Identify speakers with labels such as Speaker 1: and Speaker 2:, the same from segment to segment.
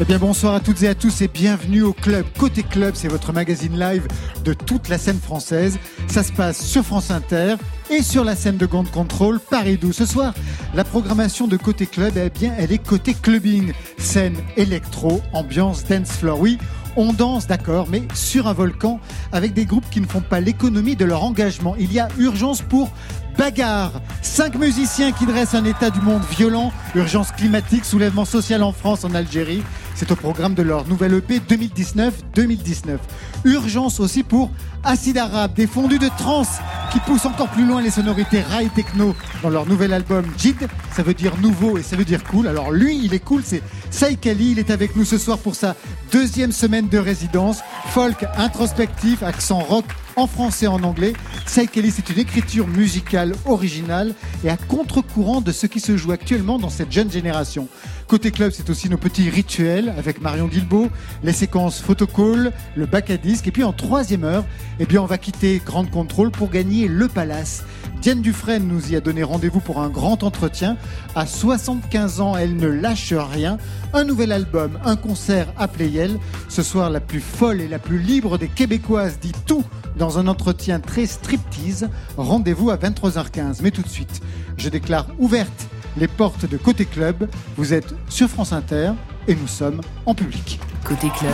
Speaker 1: Eh bien bonsoir à toutes et à tous et bienvenue au club. Côté club, c'est votre magazine live de toute la scène française. Ça se passe sur France Inter et sur la scène de Grande Contrôle Paris 12. Ce soir, la programmation de Côté Club, eh bien, elle est côté clubbing. Scène électro, ambiance dance floor. Oui, on danse, d'accord, mais sur un volcan avec des groupes qui ne font pas l'économie de leur engagement. Il y a urgence pour bagarre. Cinq musiciens qui dressent un état du monde violent, urgence climatique, soulèvement social en France, en Algérie. C'est au programme de leur nouvelle EP 2019-2019. Urgence aussi pour Acide Arabe, des fondus de trance qui poussent encore plus loin les sonorités rail techno dans leur nouvel album Jid. Ça veut dire nouveau et ça veut dire cool. Alors lui, il est cool, c'est Saïkali. Il est avec nous ce soir pour sa deuxième semaine de résidence. Folk introspectif, accent rock en français et en anglais. Saïkali, c'est une écriture musicale originale et à contre-courant de ce qui se joue actuellement dans cette jeune génération. Côté club, c'est aussi nos petits rituels avec Marion Guilbeault, les séquences photocall, le bac à disque. Et puis en troisième heure, eh bien, on va quitter Grande Contrôle pour gagner le Palace. Diane Dufresne nous y a donné rendez-vous pour un grand entretien. À 75 ans, elle ne lâche rien. Un nouvel album, un concert à Playel. Ce soir, la plus folle et la plus libre des Québécoises dit tout dans un entretien très striptease. Rendez-vous à 23h15. Mais tout de suite, je déclare ouverte les portes de Côté Club. Vous êtes sur France Inter et nous sommes en public.
Speaker 2: Côté club,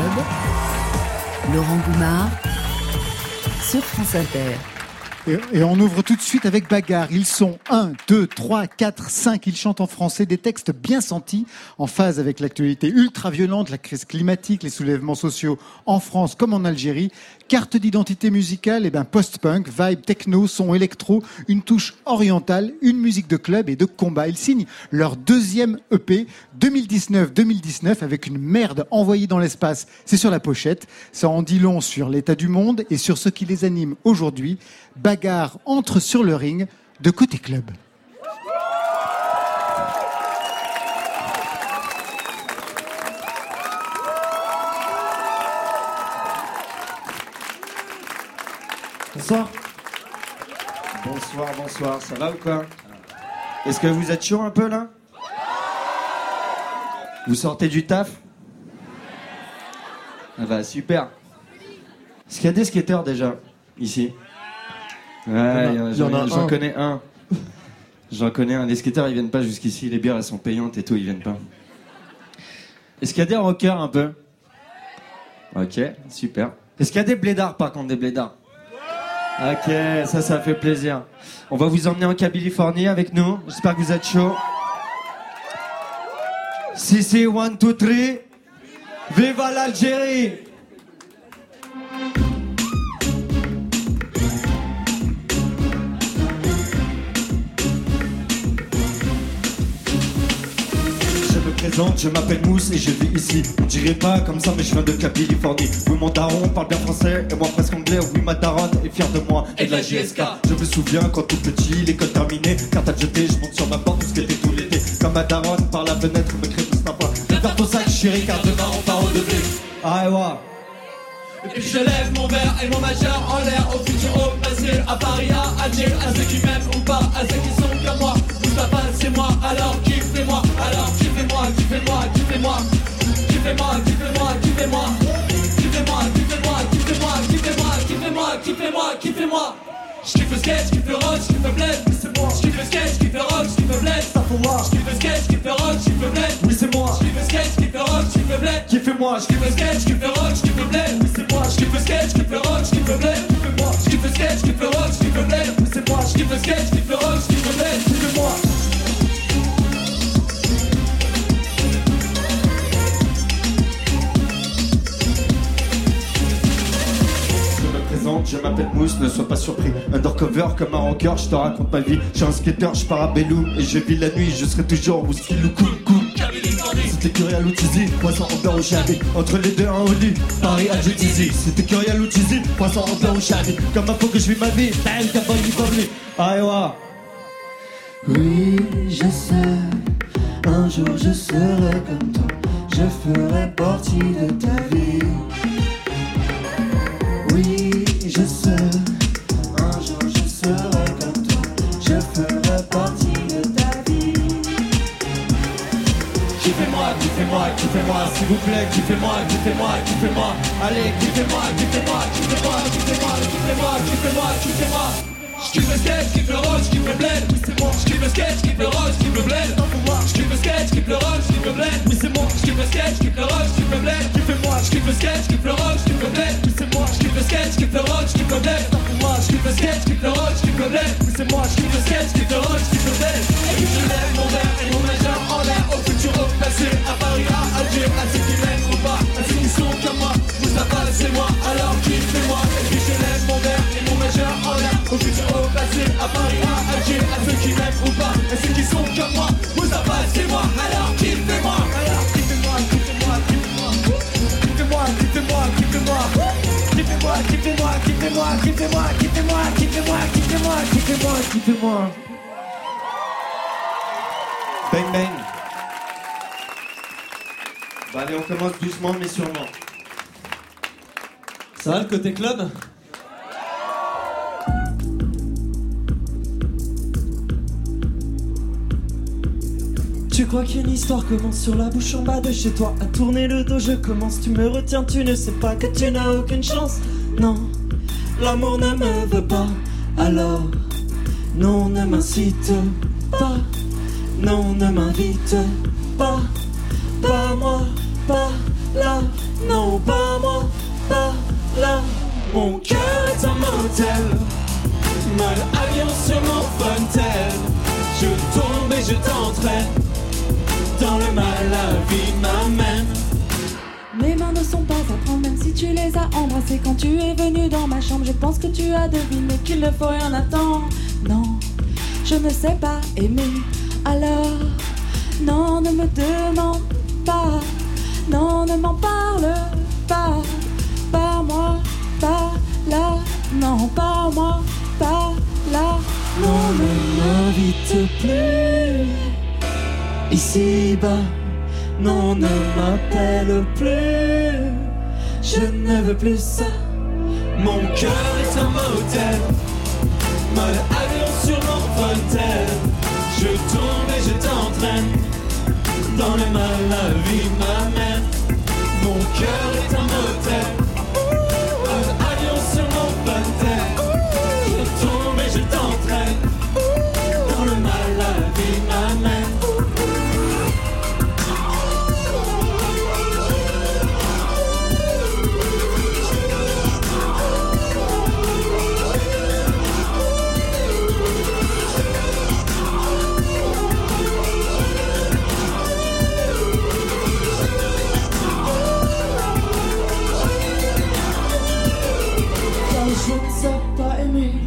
Speaker 2: Laurent Goumard sur France Inter.
Speaker 1: Et, et on ouvre tout de suite avec bagarre. Ils sont 1, 2, 3, 4, 5. Ils chantent en français des textes bien sentis, en phase avec l'actualité ultra violente, la crise climatique, les soulèvements sociaux en France comme en Algérie. Carte d'identité musicale, et ben post-punk, vibe techno, son électro, une touche orientale, une musique de club et de combat. Ils signent leur deuxième EP 2019-2019 avec une merde envoyée dans l'espace. C'est sur la pochette. Ça en dit long sur l'état du monde et sur ce qui les anime aujourd'hui. Bagarre entre sur le ring de côté club.
Speaker 3: Bonsoir. Bonsoir, bonsoir. Ça va ou quoi? Est-ce que vous êtes chaud un peu là? Vous sortez du taf? Ah bah super. Est-ce qu'il y a des skateurs déjà ici? Ouais,
Speaker 4: Il y en a-
Speaker 3: j'en- connais un. J'en connais un. Les skateurs ils viennent pas jusqu'ici, les bières elles sont payantes et tout, ils viennent pas. Est-ce qu'il y a des rockers un peu? Ok, super. Est-ce qu'il y a des blédards par contre, des blédards? Ok, ça, ça fait plaisir. On va vous emmener en Californie avec nous. J'espère que vous êtes chaud. Si, si, one, two, three. Viva l'Algérie! Je m'appelle Mousse et je vis ici. On dirait pas comme ça, mais je viens de Californie. Oui, mon daron parle bien français et moi presque anglais. Oui, ma daronne est fière de moi et de la JSK. Je me souviens quand tout petit, l'école terminée, carte à jeter, je monte sur ma porte tout ce qui était tout l'été. Comme ma daronne par la fenêtre me crée tout sympa. Prépare ton sac, chérie, car demain on part au degré. Ah, ouais.
Speaker 5: Et puis je lève mon verre et mon majeur en l'air Au futur, au passé, à Paris, à Alger À ceux qui m'aiment ou pas, à ceux qui sont comme moi Mustapha c'est moi, alors Alors kiffez-moi, kiffez-moi, kiffez-moi Kiffez-moi, kiffez-moi, kiffez-moi Kiffez-moi, kiffez-moi, kiffez-moi Kiffez-moi, kiffez-moi, kiffez-moi, J'kiffe le sketch, j'kiffe le rock, j'kiffe le bled, oui c'est moi J'kiffe le sketch, j'kiffe le rock, j'kiffe le bled, ça faut moi J'kiffe le sketch, j'kiffe le rock, j'kiffe le bled, oui c'est moi J'kiffe le sketch, j'kiffe le rock, j'kiffe le bled,
Speaker 3: Kiffez-moi, je
Speaker 5: J'kiffe le sketch, j'kiffe le rock, j'kiffe le bled, oui c'est moi J'kiffe le sketch, j'kiffe le rock, j'kiffe le bled, kiffez-moi J'kiffe le sketch, j'kiffe le rock, j'kiffe le bled, oui c'est moi J'kiffe le sketch, j'kiffe le rock, j'kiffe le bled,
Speaker 3: je m'appelle Mousse, ne sois pas surpris. Undercover comme un rocker, je te raconte ma vie. Je suis un skater, je pars à Belloum et je vis la nuit, je serai toujours whisky cool. C'était Curial ou Tizi, poisson en au chalet. Entre les deux, un lit, Paris à Tizi. C'était Curial ou Tizi, poisson en au chalet. Comme un faut que je vis ma vie, tel qu'un bon Ah, ouais.
Speaker 6: Oui, je sais, un jour je serai comme toi, je ferai partie de ta vie. Je sais, un jour je serai comme toi, je ferai partie de ta vie.
Speaker 5: kiffez-moi, kiffez-moi, kiffez-moi, s'il vous plaît, kiffez-moi, kiffez-moi, kiffez-moi. Allez, kiffez-moi, kiffez-moi, kiffez-moi, kiffez-moi, kiffez-moi, kiffez-moi, kiffez-moi. J'kiffe le j'kiffe le rock, le bled, c'est moi J'kiffe le le rock, le bled, le le rock, le bled, c'est moi J'kiffe le le rock, le bled, kiffez-moi le le rock, le bled, c'est moi le le rock, le bled, le le rock, le bled, c'est moi le le rock, le bled Et je lève mon verre et mon en l'air à à À ceux qui m'aiment ou pas, à ceux qui sont comme moi Moustapha c'est moi, alors kiffez-moi Et puis je lève mon verre et mon majeur en l'air Au futur, au passé, à Paris, à Alger À ceux qui m'aiment ou pas, à ceux qui sont comme moi. Moustapha c'est moi, alors kiffez-moi Alors kiffez-moi, kiffez-moi Kiffez-moi, kiffez-moi, kiffez-moi Kiffez-moi, kiffez-moi, kiffez-moi, kiffez-moi, kiffez-moi, kiffez-moi, kiffez-moi, kiffez-moi, kiffez-moi
Speaker 3: Bang bang. Bah allez, on commence doucement mais sûrement.
Speaker 5: Ça va le côté club? Tu crois qu'une histoire commence sur la bouche en bas de chez toi? À tourner le dos je commence, tu me retiens, tu ne sais pas que tu n'as aucune chance. Non, l'amour ne me veut pas Alors, non ne m'incite pas. Non ne m'invite pas Pas moi, pas là. Non pas moi, pas là. Mon cœur est un motel Mode avion sur mon fontel Je tombe et je t'entraîne Dans le mal la vie m'amène
Speaker 4: Mes mains ne sont pas à prendre, même si tu les as embrassées quand tu es venu dans ma chambre. Je pense que tu as deviné qu'il ne faut rien attendre. Non, je ne sais pas aimer. Alors, non, ne me demande pas. Non, ne m'en parle pas. Pas moi, pas là. Non, pas moi, pas là.
Speaker 5: Non, ne m'invite plus Ici-bas, non, ne m'appelle plus. Je ne veux plus ça. Mon cœur est un motel. Mode avion sur mon fontel Je tombe et je t'entraîne. Dans le mal, la vie m'amène. Mon cœur est un motel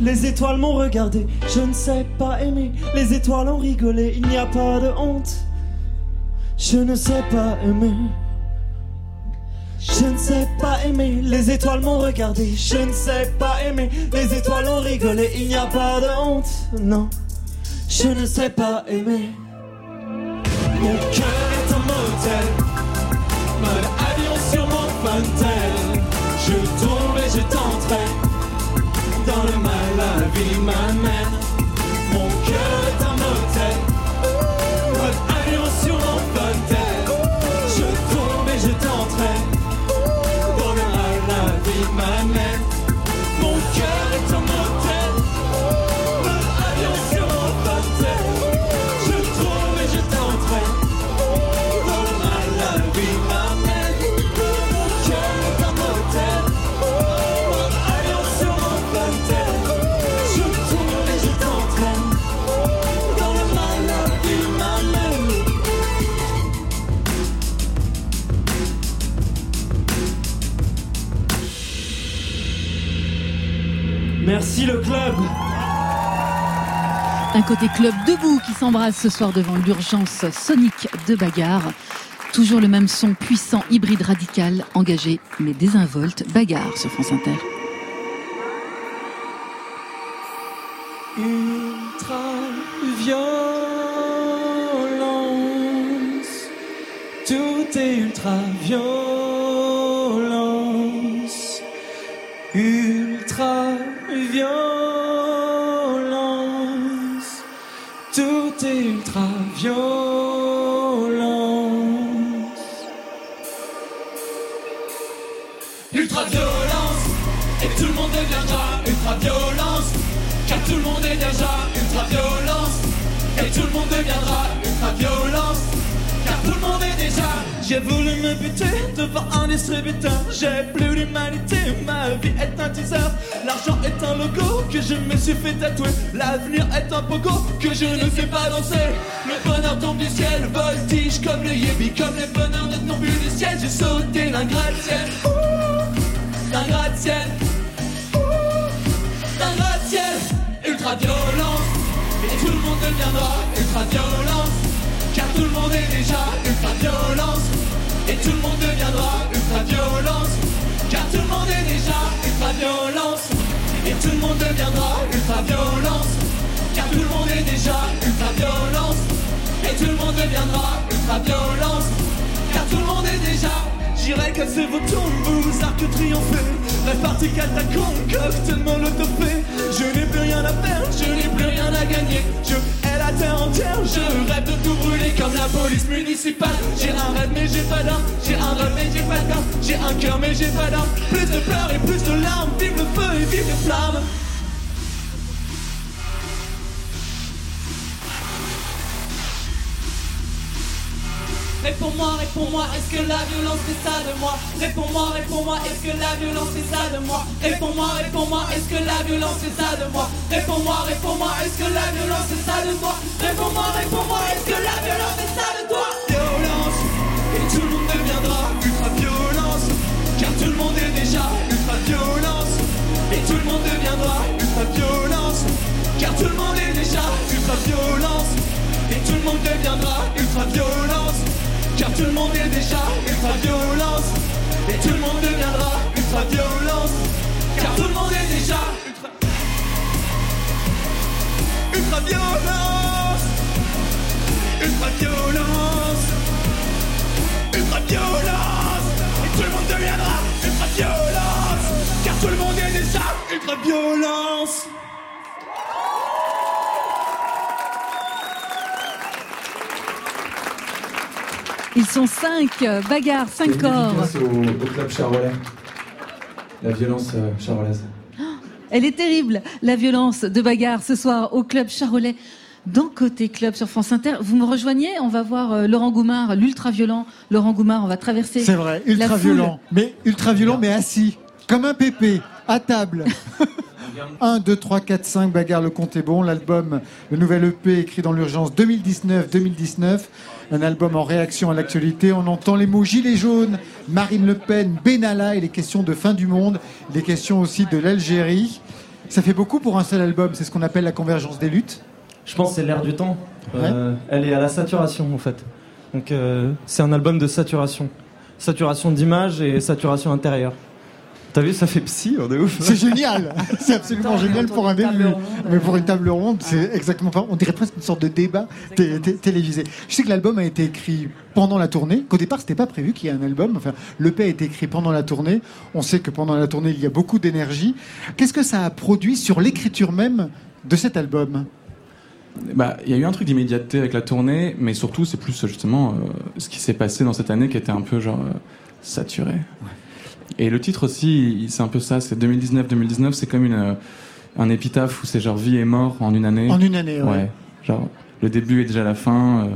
Speaker 5: Les étoiles m'ont regardé, je ne sais pas aimer. Les étoiles ont rigolé, il n'y a pas de honte. Je ne sais pas aimer. Je ne sais pas aimer, les étoiles m'ont regardé, je ne sais pas aimer, les étoiles ont rigolé, il n'y a pas de honte, non, je ne sais pas aimer. Mon cœur est un motel, mode avion sur mon fontel, je tombe et je t'entraîne, dans le be my man. Merci le club.
Speaker 2: Un côté club debout qui s'embrasse ce soir devant l'urgence sonique de bagarre. Toujours le même son puissant, hybride radical, engagé mais désinvolte, bagarre sur France Inter.
Speaker 5: J'ai plus d'humanité, ma vie est un teaser. L'argent est un logo que je me suis fait tatouer. L'avenir est un pogo que je ne sais pas danser. Le bonheur tombe du ciel, voltige comme le yébi, comme les bonheurs ne tombent plus du ciel. J'ai sauté d'un gratte-ciel, d'un gratte-ciel, d'un gratte-ciel. Ultra violence, et tout le monde deviendra ultra violence. Car tout le monde est déjà ultra violence. Et tout le monde deviendra ultra violence. Car tout le monde est déjà ultra violence. Et tout le monde deviendra ultra violence. Car tout le monde est déjà ultra violence. Et tout le monde deviendra ultra violence. Car tout le monde est déjà. J'irai casser vos tombes, vous arcs triompher. Répartis catacombes, cocktail molotofé. Je n'ai plus rien à faire, je n'ai plus rien à gagner. Je hais la terre entière, je rêve de tout brûler comme la police municipale. J'ai un rêve mais j'ai pas d'armes, j'ai un rêve mais j'ai pas d'armes. J'ai un cœur mais j'ai pas d'armes. Plus de pleurs et plus de larmes, vive le feu et vive les flammes. Réponds-moi, réponds-moi, est-ce que la violence fait ça de moi? Réponds-moi, réponds-moi, est-ce que la violence fait ça de moi? Réponds-moi, réponds-moi, est-ce que la violence fait ça de moi? Réponds-moi, réponds-moi, est-ce que la violence fait ça de toi Réponds-moi, réponds-moi, est-ce que la violence fait ça de toi? Violence, et tout le monde deviendra ultra violence Car tout le monde est déjà ultra violence Et tout le monde deviendra ultra violence Car tout le monde est déjà ultra violence Et tout le monde deviendra ultra violence car tout le monde est déjà ultra violence. Et tout le monde deviendra ultra violence. Car tout le monde est déjà ultra Ultra violence. Ultra violence. Ultra violence. Et tout le monde deviendra ultra violence. Car tout le monde est déjà ultra
Speaker 2: Ils sont cinq, euh, bagarre, cinq
Speaker 7: une
Speaker 2: corps.
Speaker 7: Au, au club charolais. La violence euh, charolaise.
Speaker 2: Elle est terrible, la violence de bagarre ce soir au club charolais. Dans Côté Club sur France Inter, vous me rejoignez? On va voir euh, Laurent Goumard, l'ultra violent. Laurent Goumard, on va traverser.
Speaker 1: C'est vrai,
Speaker 2: la
Speaker 1: ultra
Speaker 2: foule.
Speaker 1: violent. Mais ultra violent, mais assis. Comme un pépé, à table. 1, 2, 3, 4, 5, bagarre, le compte est bon. L'album, le nouvel EP écrit dans l'urgence 2019-2019. Un album en réaction à l'actualité. On entend les mots Gilets jaunes, Marine Le Pen, Benalla et les questions de fin du monde. Les questions aussi de l'Algérie. Ça fait beaucoup pour un seul album. C'est ce qu'on appelle la convergence des luttes.
Speaker 8: Je pense que c'est l'air du temps. Euh, elle est à la saturation en fait. Donc euh, c'est un album de saturation. Saturation d'image et saturation intérieure. T'as vu, ça fait psy, on est ouf.
Speaker 1: C'est génial, c'est absolument génial pour un début. Mais pour une table ronde, c'est exactement pas. On dirait presque une sorte de débat té- té- télévisé. Je sais que l'album a été écrit pendant la tournée. Qu'au départ, c'était pas prévu qu'il y ait un album. Enfin, le P a été écrit pendant la tournée. On sait que pendant la tournée, il y a beaucoup d'énergie. Qu'est-ce que ça a produit sur l'écriture même de cet album?
Speaker 9: Bah, il y a eu un truc d'immédiateté avec la tournée, mais surtout, c'est plus justement euh, ce qui s'est passé dans cette année qui était un peu genre euh, saturé. Et le titre aussi, c'est un peu ça. C'est 2019-2019. C'est comme une euh, un épitaphe où c'est genre vie et mort en une année.
Speaker 1: En une année, ouais.
Speaker 9: Ouais. Genre le début est déjà la fin, euh,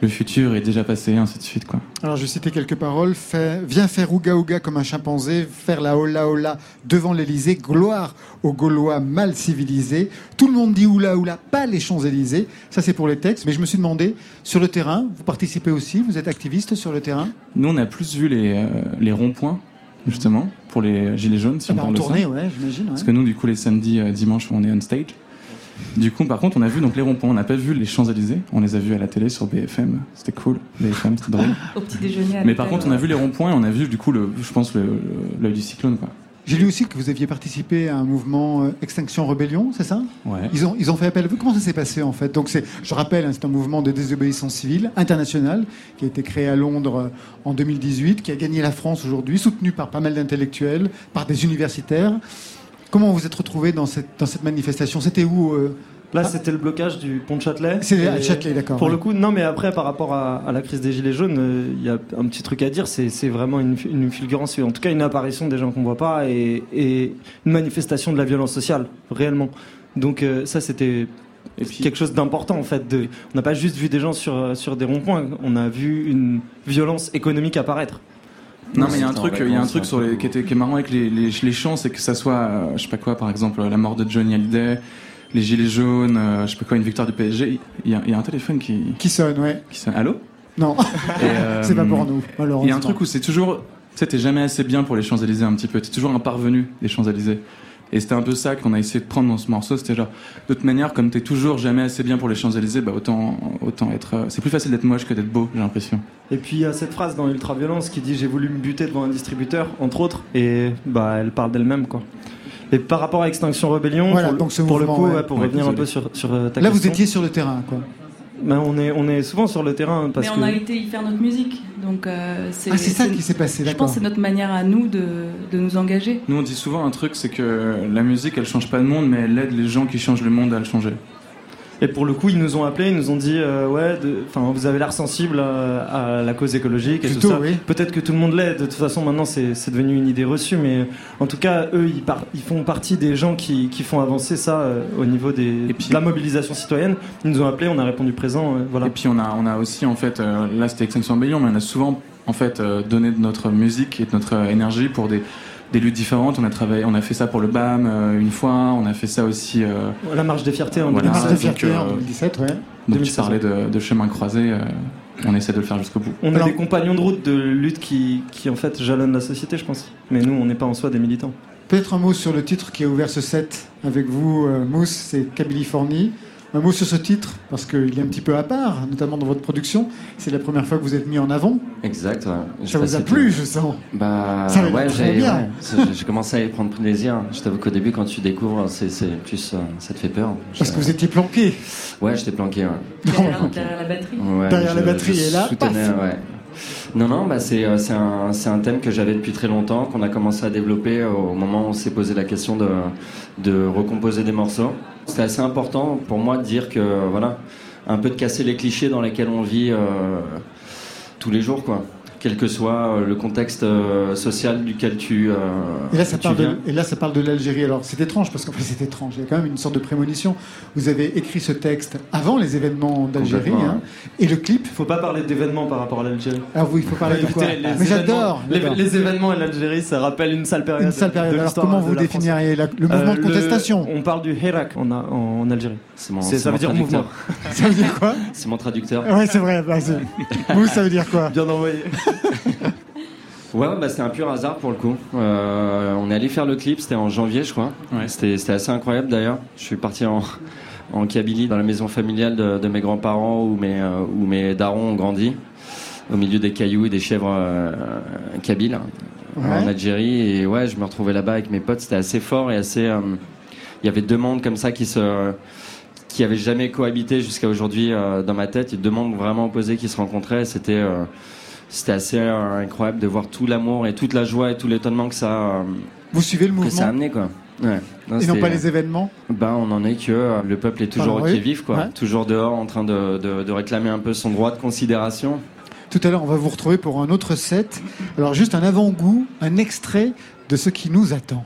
Speaker 9: le futur est déjà passé, ainsi de suite quoi.
Speaker 1: Alors, je vais citer quelques paroles. Fais- viens faire ouga ouga comme un chimpanzé, faire la hola hola devant l'Elysée, gloire aux Gaulois mal civilisés. Tout le monde dit oula oula, pas les Champs-Élysées. Ça, c'est pour les textes. Mais je me suis demandé, sur le terrain, vous participez aussi, vous êtes activiste sur le terrain?
Speaker 9: Nous, on a plus vu les, euh, les ronds-points, justement, pour les gilets jaunes, si
Speaker 1: Ah
Speaker 9: on
Speaker 1: bah,
Speaker 9: parle
Speaker 1: En
Speaker 9: de
Speaker 1: tournée,
Speaker 9: ça.
Speaker 1: ouais, j'imagine. ouais.
Speaker 9: Parce que nous, du coup, les samedis, euh, dimanches, on est on stage. Du coup, par contre, on a vu donc les ronds-points. On n'a pas vu les Champs-Élysées. On les a vus à la télé sur BFM. C'était cool. BFM, c'était drôle.
Speaker 10: Au petit déjeuner. à
Speaker 9: Mais par contre, on a vu les ronds-points et on a vu, du coup, le, je pense, le- le- l'œil du cyclone, quoi.
Speaker 1: J'ai lu aussi que vous aviez participé à un mouvement euh, Extinction Rebellion, c'est ça?
Speaker 9: Ouais.
Speaker 1: ils ont, ils ont fait appel à vous. Comment ça s'est passé en fait? Donc c'est, je rappelle, hein, c'est un mouvement de désobéissance civile international qui a été créé à Londres euh, en 2018, qui a gagné la France aujourd'hui, soutenu par pas mal d'intellectuels, par des universitaires. Comment vous vous êtes retrouvé dans cette, dans cette manifestation? C'était où euh,
Speaker 8: Là, c'était le blocage du pont de Châtelet.
Speaker 1: C'est Châtelet, d'accord,
Speaker 8: Pour
Speaker 1: ouais.
Speaker 8: le coup, non, mais après, par rapport à, à la crise des Gilets jaunes, euh, il y a un petit truc à dire. C'est vraiment une, une fulgurance, en tout cas une apparition des gens qu'on voit pas et, et une manifestation de la violence sociale, réellement. Donc, euh, ça, c'était quelque chose d'important, en fait. De, on n'a pas juste vu des gens sur, sur des ronds-points, on a vu une violence économique apparaître.
Speaker 9: Non, mais il y a un truc, il y a un truc sur les, qui, était, qui est marrant avec les, les, les chants, c'est que ça soit, euh, je sais pas quoi, par exemple, la mort de Johnny Hallyday, les gilets jaunes, euh, je sais pas quoi, une victoire du PSG. Il y a, il y a un téléphone qui,
Speaker 1: Qui sonne, ouais.
Speaker 9: qui sonne. Allô?
Speaker 1: Non,
Speaker 9: euh,
Speaker 1: c'est pas pour nous, malheureusement.
Speaker 9: Il y a un truc où c'est toujours, tu sais, t'es jamais assez bien pour les Champs-Élysées un petit peu. T'es toujours un parvenu des Champs-Élysées. Et c'était un peu ça qu'on a essayé de prendre dans ce morceau. C'était genre, de toute manière, comme t'es toujours jamais assez bien pour les Champs-Élysées, bah autant, autant être. euh, C'est plus facile d'être moche que d'être beau, j'ai l'impression.
Speaker 8: Et puis il y a cette phrase dans Ultraviolence qui dit j'ai voulu me buter devant un distributeur, entre autres, et bah elle parle d'elle-même quoi. Et par rapport à Extinction Rebellion,
Speaker 1: Voilà,
Speaker 8: pour, le-
Speaker 1: donc ce
Speaker 8: pour le
Speaker 1: mouvement,
Speaker 8: coup,
Speaker 1: ouais.
Speaker 8: ouais, pour
Speaker 9: Ouais,
Speaker 8: revenir un peu sur, sur euh, ta
Speaker 1: Là, vous étiez sur le terrain, quoi.
Speaker 8: bah, on, est, on est souvent sur le terrain parce
Speaker 4: Mais
Speaker 8: que.
Speaker 4: on a été y faire notre musique. Donc, euh, c'est
Speaker 1: Ah, c'est ça qui s'est passé,
Speaker 4: Je
Speaker 1: d'accord.
Speaker 4: pense que c'est notre manière à nous de, de nous engager.
Speaker 9: Nous, on dit souvent un truc, c'est que la musique, elle change pas le monde, mais elle aide les gens qui changent le monde à le changer.
Speaker 8: Et pour le coup, ils nous ont appelés, ils nous ont dit euh, ouais, enfin vous avez l'air sensible à, à la cause écologique et
Speaker 1: Plutôt,
Speaker 8: tout ça.
Speaker 1: oui.
Speaker 8: Peut-être que tout le monde l'est. De toute façon, maintenant c'est devenu une idée reçue, mais en tout cas, eux, ils, par- ils font partie des gens qui, qui font avancer ça euh, au niveau des,
Speaker 9: Et puis-
Speaker 8: de la mobilisation citoyenne. Ils nous ont appelés, on a répondu présent. euh, voilà.
Speaker 9: Et puis on a, on a aussi en fait, euh, là c'était Extinction Rebellion, mais on a souvent en fait euh, donné de notre musique et de notre euh, énergie pour des, des luttes différentes. On a travaillé, on a fait ça pour le BAM euh, une fois, on a fait ça aussi. euh,
Speaker 8: La marche des fiertés en
Speaker 9: Voilà.
Speaker 1: La marche de
Speaker 8: 2016.
Speaker 1: fierté
Speaker 9: donc,
Speaker 1: en
Speaker 9: euh,
Speaker 1: 2017, ouais.
Speaker 9: donc tu
Speaker 8: 2016.
Speaker 9: parlais de, de chemin croisé, euh, on essaie de le faire jusqu'au bout.
Speaker 8: On a
Speaker 1: Alors-
Speaker 8: des compagnons de route de lutte qui, qui en fait jalonnent la société, je pense. Mais nous, on n'est pas en soi des militants.
Speaker 1: Peut-être un mot sur le titre qui a ouvert ce set avec vous, euh, Mousse, c'est Californie. Un mot sur ce titre, parce qu'il est un petit peu à part, notamment dans votre production. C'est la première fois que vous êtes mis en avant.
Speaker 10: Exact. ouais.
Speaker 1: Ça vous a plu, je sens.
Speaker 10: Bah
Speaker 1: Ça va
Speaker 10: ouais, j'ai
Speaker 1: bien.
Speaker 10: ouais, c'est- j'ai commencé à y prendre plaisir. Je t'avoue qu'au début, quand tu découvres, c'est plus euh, ça te fait peur.
Speaker 1: Parce que vous étiez planqué.
Speaker 10: Ouais, j'étais planqué. Ouais.
Speaker 4: Derrière, derrière la batterie.
Speaker 10: Ouais,
Speaker 1: Derrière
Speaker 10: je-
Speaker 1: la batterie,
Speaker 10: je
Speaker 1: et là.
Speaker 10: Non, non, bah c'est euh, c'est un, c'est un thème que j'avais depuis très longtemps, qu'on a commencé à développer au moment où on s'est posé la question de, de recomposer des morceaux. C'était assez important pour moi de dire que, voilà, un peu de casser les clichés dans lesquels on vit euh, tous les jours, quoi. Quel que soit euh, le contexte euh, social duquel tu. euh,
Speaker 1: Et là, ça
Speaker 10: tu
Speaker 1: parle de,
Speaker 10: viens.
Speaker 1: et là, ça parle de l'Algérie. Alors, c'est étrange, parce qu'en fait, c'est étrange. Il y a quand même une sorte de prémonition. Vous avez écrit ce texte avant les événements d'Algérie. Hein. Et le clip,
Speaker 8: Faut pas parler d'événements par rapport à l'Algérie.
Speaker 1: alors oui, il faut parler de quoi
Speaker 8: les
Speaker 1: Mais j'adore
Speaker 8: les, événements et l'Algérie, ça rappelle une sale période.
Speaker 1: Une sale période.
Speaker 8: de
Speaker 1: Alors, comment
Speaker 8: de
Speaker 1: vous définiriez la- le mouvement
Speaker 8: Euh,
Speaker 1: de contestation?
Speaker 8: On parle du Hirak en, en Algérie.
Speaker 10: C'est mon,
Speaker 8: ça
Speaker 10: mon
Speaker 8: veut dire
Speaker 10: traducteur.
Speaker 8: mouvement.
Speaker 1: Ça veut dire quoi?
Speaker 10: C'est mon traducteur.
Speaker 1: Ouais, c'est vrai. bah, Vous, ça veut dire quoi?
Speaker 8: Bien envoyé.
Speaker 10: Ouais, bah, c'était un pur hasard pour le coup. Euh, on est allé faire le clip, c'était en janvier, je crois.
Speaker 9: Ouais.
Speaker 10: C'était c'était assez incroyable d'ailleurs. Je suis parti en, en Kabylie, dans la maison familiale de, de mes grands-parents où mes, euh, où mes darons ont grandi, au milieu des cailloux et des chèvres euh, kabyles
Speaker 1: Ouais.
Speaker 10: en Algérie. Et ouais, je me retrouvais là-bas avec mes potes. C'était assez fort et assez. euh, Il y avait deux mondes comme ça qui se qui avaient jamais cohabité jusqu'à aujourd'hui euh, dans ma tête. Il y a deux mondes vraiment opposés qui se rencontraient. C'était euh, c'était assez euh, incroyable de voir tout l'amour et toute la joie et tout l'étonnement que ça euh,
Speaker 1: Vous suivez le
Speaker 10: que ça a
Speaker 1: mouvement
Speaker 10: amené quoi. Ouais. Non,
Speaker 1: et non
Speaker 10: c'était-
Speaker 1: pas les événements
Speaker 10: Ben, on en est que euh, le peuple est toujours au
Speaker 1: oui.
Speaker 10: qui vif quoi,
Speaker 1: Ouais.
Speaker 10: toujours dehors en train de, de, de réclamer un peu son droit de considération.
Speaker 1: Tout à l'heure, on va vous retrouver pour un autre set. Alors, juste un avant-goût, un extrait de ce qui nous attend.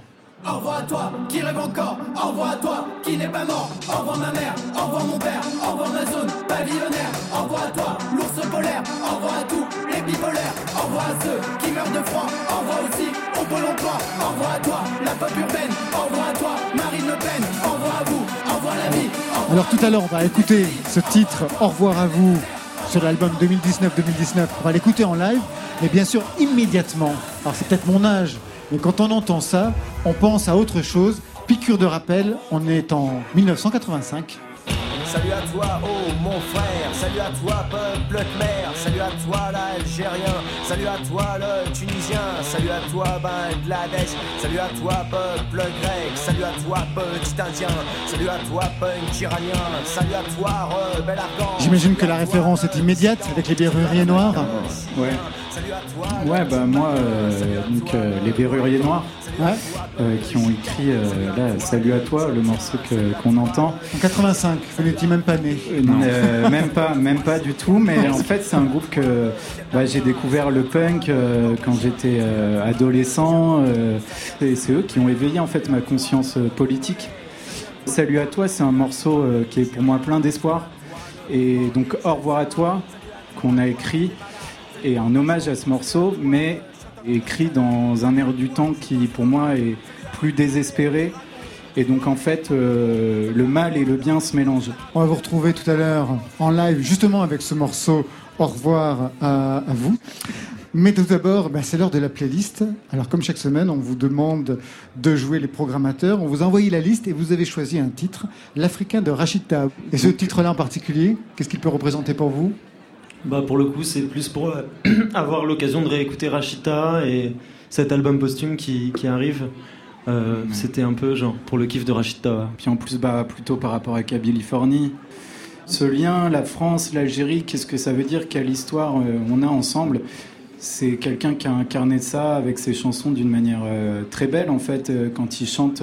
Speaker 5: Au revoir à toi qui rêve encore, au revoir à toi qui n'est pas mort, au revoir ma mère, au revoir mon père, au revoir ma zone pavillonnaire, au revoir à toi l'ours polaire, au revoir à tous revoir à ceux qui meurent de froid, revoir aussi au pôle emploi, à toi la pop urbaine, revoir à toi Marine Le Pen, revoir à vous, revoir la vie,
Speaker 1: Alors, tout à l'heure, on va écouter ce titre Au revoir à vous sur l'album 2019-2019. On va l'écouter en live, mais bien sûr, immédiatement. Alors, c'est peut-être mon âge, mais quand on entend ça, on pense à autre chose. Piqûre de rappel, on est en 1985.
Speaker 5: Salut à toi, oh mon frère, salut à toi, peuple khmer, salut à toi, l'Algérien, salut à toi, le Tunisien, salut à toi, Bangladesh, salut à toi, peuple grec, salut à toi, petit Indien, salut à toi, punk iranien, salut à toi, rebelle afghan.
Speaker 1: J'imagine que la référence est immédiate avec les berruriers noirs.
Speaker 11: Ouais.
Speaker 5: Salut à toi,
Speaker 11: Ouais, bah moi, euh, donc, euh, les Berruriers Noirs, euh, qui ont écrit euh, là, Salut à toi, le morceau qu'on entend.
Speaker 1: En 85, vous n'étiez même pas né.
Speaker 11: Euh, même pas, même pas du tout. Mais en fait, c'est un groupe que bah, j'ai découvert le punk quand j'étais adolescent. et c'est eux qui ont éveillé en fait ma conscience politique. Salut à toi, c'est un morceau qui est pour moi plein d'espoir. Et donc au revoir à toi qu'on a écrit et un hommage à ce morceau, mais écrit dans un air du temps qui pour moi est plus désespéré. Et donc en fait, euh, le mal et le bien se mélangent.
Speaker 1: On va vous retrouver tout à l'heure en live, justement avec ce morceau. Au revoir à, à vous. Mais tout d'abord, ben, c'est l'heure de la playlist. Alors, comme chaque semaine, on vous demande de jouer les programmateurs. On vous a envoyé la liste et vous avez choisi un titre, l'Africain de Rachid Taab. Et ce titre-là en particulier, qu'est-ce qu'il peut représenter pour vous?
Speaker 8: Bah pour le coup, c'est plus pour euh, avoir l'occasion de réécouter Rachita et cet album posthume qui, qui arrive. Euh, C'était un peu genre pour le kiff de Rachita.
Speaker 11: Puis en plus, bah, plutôt par rapport à Kabylie-Fornie. Ce lien, la France, l'Algérie, qu'est-ce que ça veut dire? Quelle histoire euh, on a ensemble? C'est quelqu'un qui a incarné ça avec ses chansons d'une manière euh, très belle, en fait, quand il chante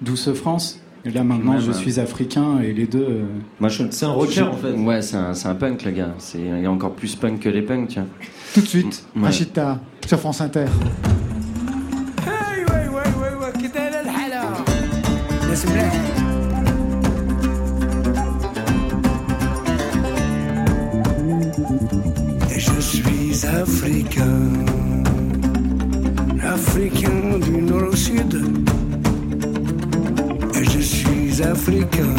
Speaker 11: Douce France. Et là maintenant,
Speaker 10: même,
Speaker 11: je
Speaker 10: euh,
Speaker 11: suis africain et les deux. Euh...
Speaker 10: Je...
Speaker 8: C'est un rocker
Speaker 10: je...
Speaker 8: en fait.
Speaker 10: Ouais, c'est un, un, punk le gars. C'est, encore plus punk que les punks, tiens.
Speaker 1: Tout de suite,
Speaker 10: ouais.
Speaker 1: Rachita sur France Inter.
Speaker 12: Et Je suis africain, africain du nord au sud et je suis africain,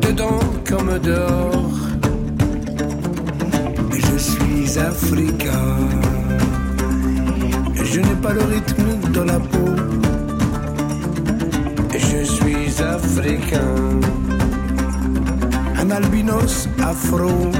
Speaker 12: dedans comme dehors. Je suis africain. Je n'ai pas le rythme dans la peau. Je suis africain. Un albinos afro.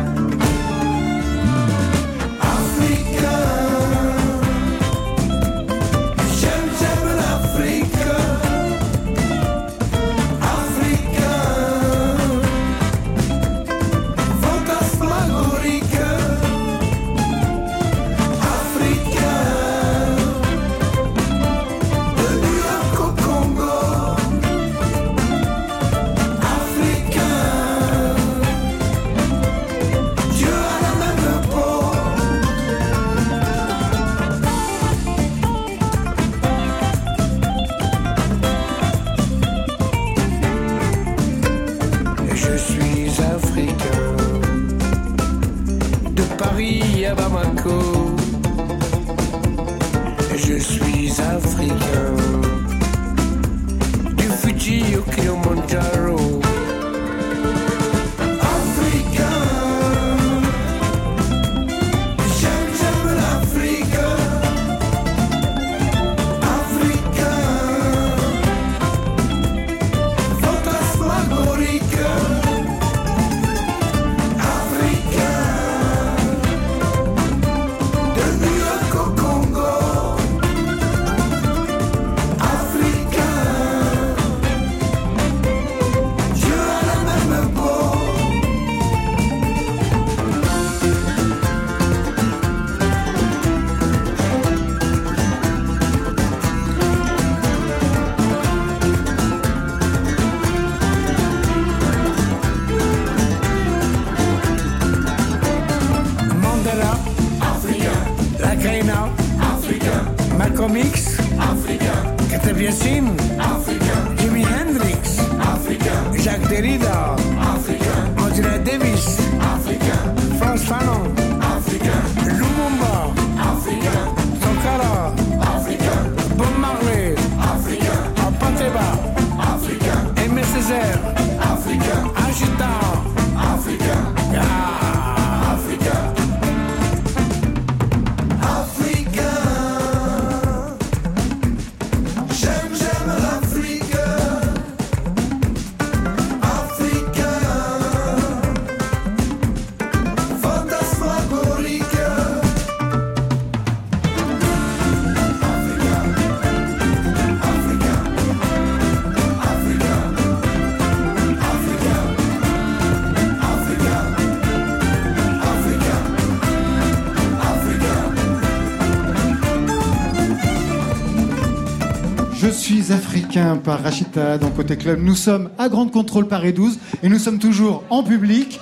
Speaker 12: Je suis africain
Speaker 1: par Rachida dans Côté Club. Nous sommes à Grande Contrôle Paris 12 et nous sommes toujours en public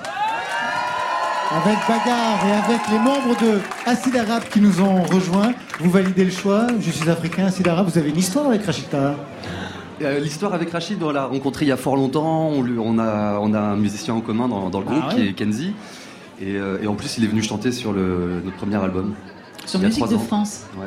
Speaker 1: avec Bagarre et avec les membres de Acide Arabe qui nous ont rejoints. Vous validez le choix Je suis africain, Acide Arabe. Vous avez une histoire avec Rachida
Speaker 13: Euh, L'histoire avec Rachid, on l'a rencontré il y a fort longtemps. On, lui- on a, on a un musicien en commun dans, dans le groupe
Speaker 1: Ah ouais
Speaker 13: qui est Kenzie. Et, euh, et en plus, il est venu chanter sur le, notre premier album.
Speaker 2: Sur Musique de
Speaker 13: ans.
Speaker 2: France.
Speaker 13: Ouais.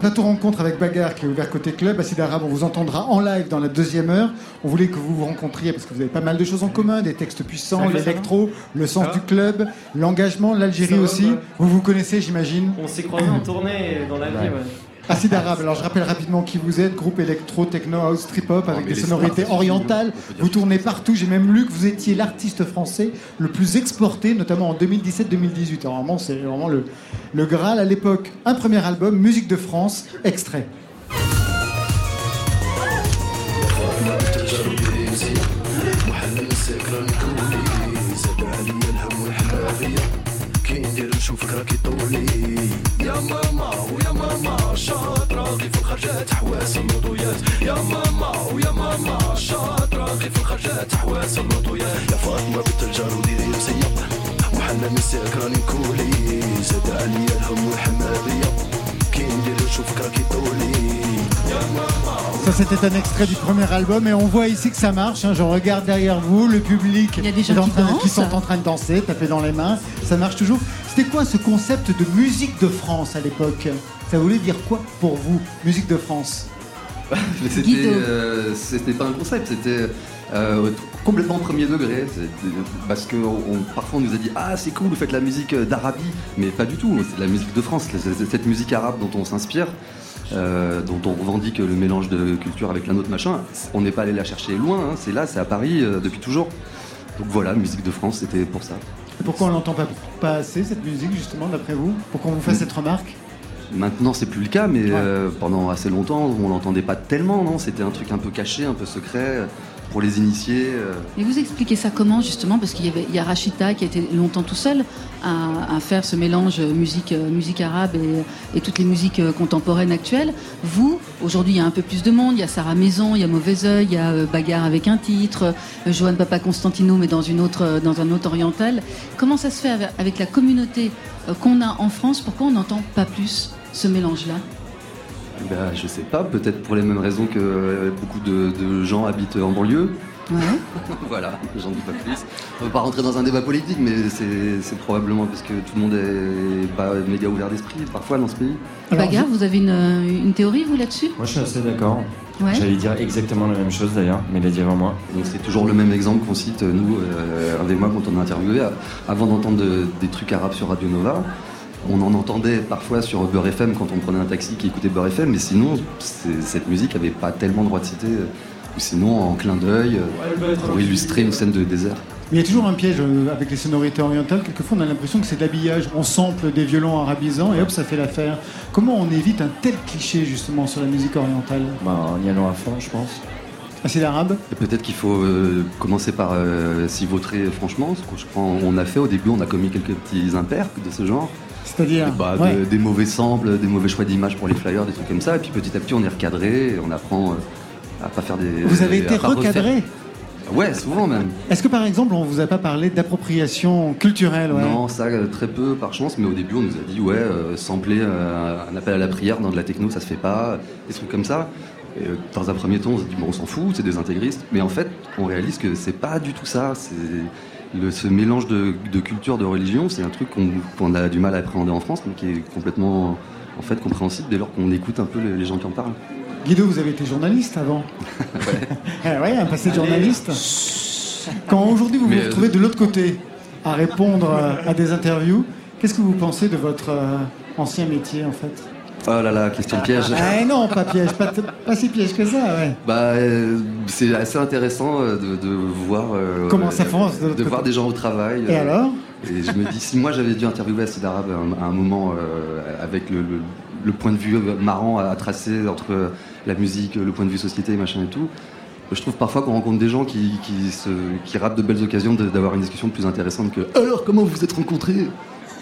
Speaker 1: Plateau rencontre avec Bagarre qui est ouvert côté club. Acide Arabe, on vous entendra en live dans la deuxième heure. On voulait que vous vous rencontriez parce que vous avez pas mal de choses en commun, des textes puissants, l'électro, le sens du club, l'engagement, l'Algérie aussi. Vous vous connaissez, j'imagine
Speaker 8: On s'est croisés en tournée dans la vie, ouais.
Speaker 1: Acide Arabe, alors je rappelle rapidement qui vous êtes, groupe électro, techno, house, trip-hop avec des sonorités orientales. Vous tournez partout, j'ai même lu que vous étiez l'artiste français le plus exporté, notamment en 2017-2018. Alors vraiment, c'est vraiment le, le Graal à l'époque. Un premier album, Musique de France, extrait.
Speaker 5: شاطرة غي في الخرجات حواس النضويات يا ماما ويا ماما شاطرة غي في الخرجات حواس النضويات يا فاطمة بنت الجار وديري مسيب وحنا نساك راني كولي زاد عليا الهم والحمادية كي ندير نشوفك راكي طولي.
Speaker 1: Ça, c'était un extrait du premier album et on voit ici que ça marche. hein. Je regarde derrière vous, le public
Speaker 2: Il y a des gens
Speaker 1: est en
Speaker 2: qui
Speaker 1: sont en train de danser, taper dans les mains. Ça marche toujours. C'était quoi ce concept de musique de France à l'époque? Ça voulait dire quoi pour vous, musique de France?
Speaker 13: C'était, euh, c'était pas un concept, c'était euh, complètement premier degré. Parce que on- parfois on nous a dit Ah, c'est cool, vous faites la musique d'Arabie. Mais pas du tout, c'est de la musique de France. Cette musique arabe dont on s'inspire. Euh, dont on revendique le mélange de culture avec la nôtre, machin. On n'est pas allé la chercher loin, hein. c'est là, c'est à Paris euh, depuis toujours. Donc voilà, musique de France, c'était pour ça.
Speaker 1: Et Pourquoi on l'entend pas, pas assez cette musique justement d'après vous? Pour qu'on vous fasse cette remarque?
Speaker 13: Maintenant, c'est plus le cas, mais euh, pendant assez longtemps, on l'entendait pas tellement, non? C'était un truc un peu caché, un peu secret, pour les initiés. euh.
Speaker 2: Et vous expliquez ça comment justement? Parce qu'il y, avait, a Rachida qui a été longtemps tout seul à, faire ce mélange musique, euh, musique arabe et, et toutes les musiques euh, contemporaines actuelles. Vous, aujourd'hui, il y a un peu plus de monde. Il y a Sarah Maison, il y a Mauvais Oeil, il y a euh, Bagarre avec un titre, euh, Joanne Papa Constantino, mais dans, une autre, euh, dans un autre oriental. Comment ça se fait avec, la communauté euh, qu'on a en France? Pourquoi on n'entend pas plus ce mélange-là?
Speaker 13: Ben, je sais pas, peut-être pour les mêmes raisons que euh, beaucoup de, de gens habitent en banlieue.
Speaker 2: Ouais.
Speaker 13: voilà, j'en dis pas plus. On va pas rentrer dans un débat politique, mais c'est probablement parce que tout le monde est pas méga ouvert d'esprit parfois dans ce pays.
Speaker 2: Bagarre, vous avez une, euh, une théorie, vous, là-dessus?
Speaker 10: Moi, je suis assez d'accord.
Speaker 2: Ouais.
Speaker 10: J'allais dire exactement la même chose d'ailleurs, mais il a dit avant moi.
Speaker 13: Donc c'est toujours le même exemple qu'on cite, nous, euh, un des mois quand on a interviewé, euh, avant d'entendre de- des trucs arabes sur Radio Nova. On en entendait parfois sur Beurre FM quand on prenait un taxi qui écoutait Beurre FM, mais sinon, cette musique avait pas tellement droit de citer, euh, ou sinon en clin d'œil, pour illustrer une scène de désert.
Speaker 1: Mais il y a toujours un piège euh, avec les sonorités orientales. Quelquefois, on a l'impression que c'est de l'habillage. On sample des violons arabisants et hop, ça fait l'affaire. Comment on évite un tel cliché justement sur la musique orientale?
Speaker 10: Bah, en y allant à fond, je pense.
Speaker 1: Ah, c'est l'arabe?
Speaker 13: Et Peut-être qu'il faut euh, commencer par euh, s'y vautrer franchement. Ce que je crois on a fait au début, on a commis quelques petits impairs de ce genre.
Speaker 1: C'est-à-dire
Speaker 13: Bah, de- des mauvais samples, des mauvais choix d'images pour les flyers, des trucs comme ça. Et puis petit à petit, on est recadré, on apprend euh, à pas faire des.
Speaker 1: Vous avez été recadré
Speaker 13: Ouais, souvent même.
Speaker 1: Est-ce que par exemple, on vous a pas parlé d'appropriation culturelle ouais?
Speaker 13: Non, ça euh, très peu par chance, mais au début on nous a dit ouais, euh, sampler euh, un appel à la prière dans de la techno, ça se fait pas, des trucs comme ça. Et, euh, dans un premier temps, on se dit bon, on s'en fout, c'est des intégristes, mais en fait, on réalise que c'est pas du tout ça. C'est le, ce mélange de, de culture, de religion, c'est un truc qu'on qu'on a du mal à appréhender en France, mais qui est complètement en fait compréhensible dès lors qu'on écoute un peu les, les gens qui en parlent.
Speaker 1: Guido, vous avez été journaliste avant. ouais. ouais, un passé de journaliste. Quand aujourd'hui vous
Speaker 13: Mais,
Speaker 1: vous
Speaker 13: euh,
Speaker 1: retrouvez de l'autre côté à répondre euh, à des interviews, qu'est-ce que vous pensez de votre euh, ancien métier en fait?
Speaker 13: Oh là là, question piège.
Speaker 1: Ah non, pas piège, pas, pas si piège que ça, ouais.
Speaker 13: Bah, euh, c'est assez intéressant euh, de, de voir. euh,
Speaker 1: Comment ça fonce de
Speaker 13: De, voir des gens au travail.
Speaker 1: Et
Speaker 13: euh,
Speaker 1: alors
Speaker 13: Et je me dis, si moi j'avais dû interviewer Acid Arabe à un, à un moment avec le, le- le point de vue marrant à tracer entre la musique, le point de vue société, machin et tout, je trouve parfois qu'on rencontre des gens qui, qui, se, qui ratent de belles occasions d'avoir une discussion plus intéressante que Alors, comment vous vous êtes rencontrés?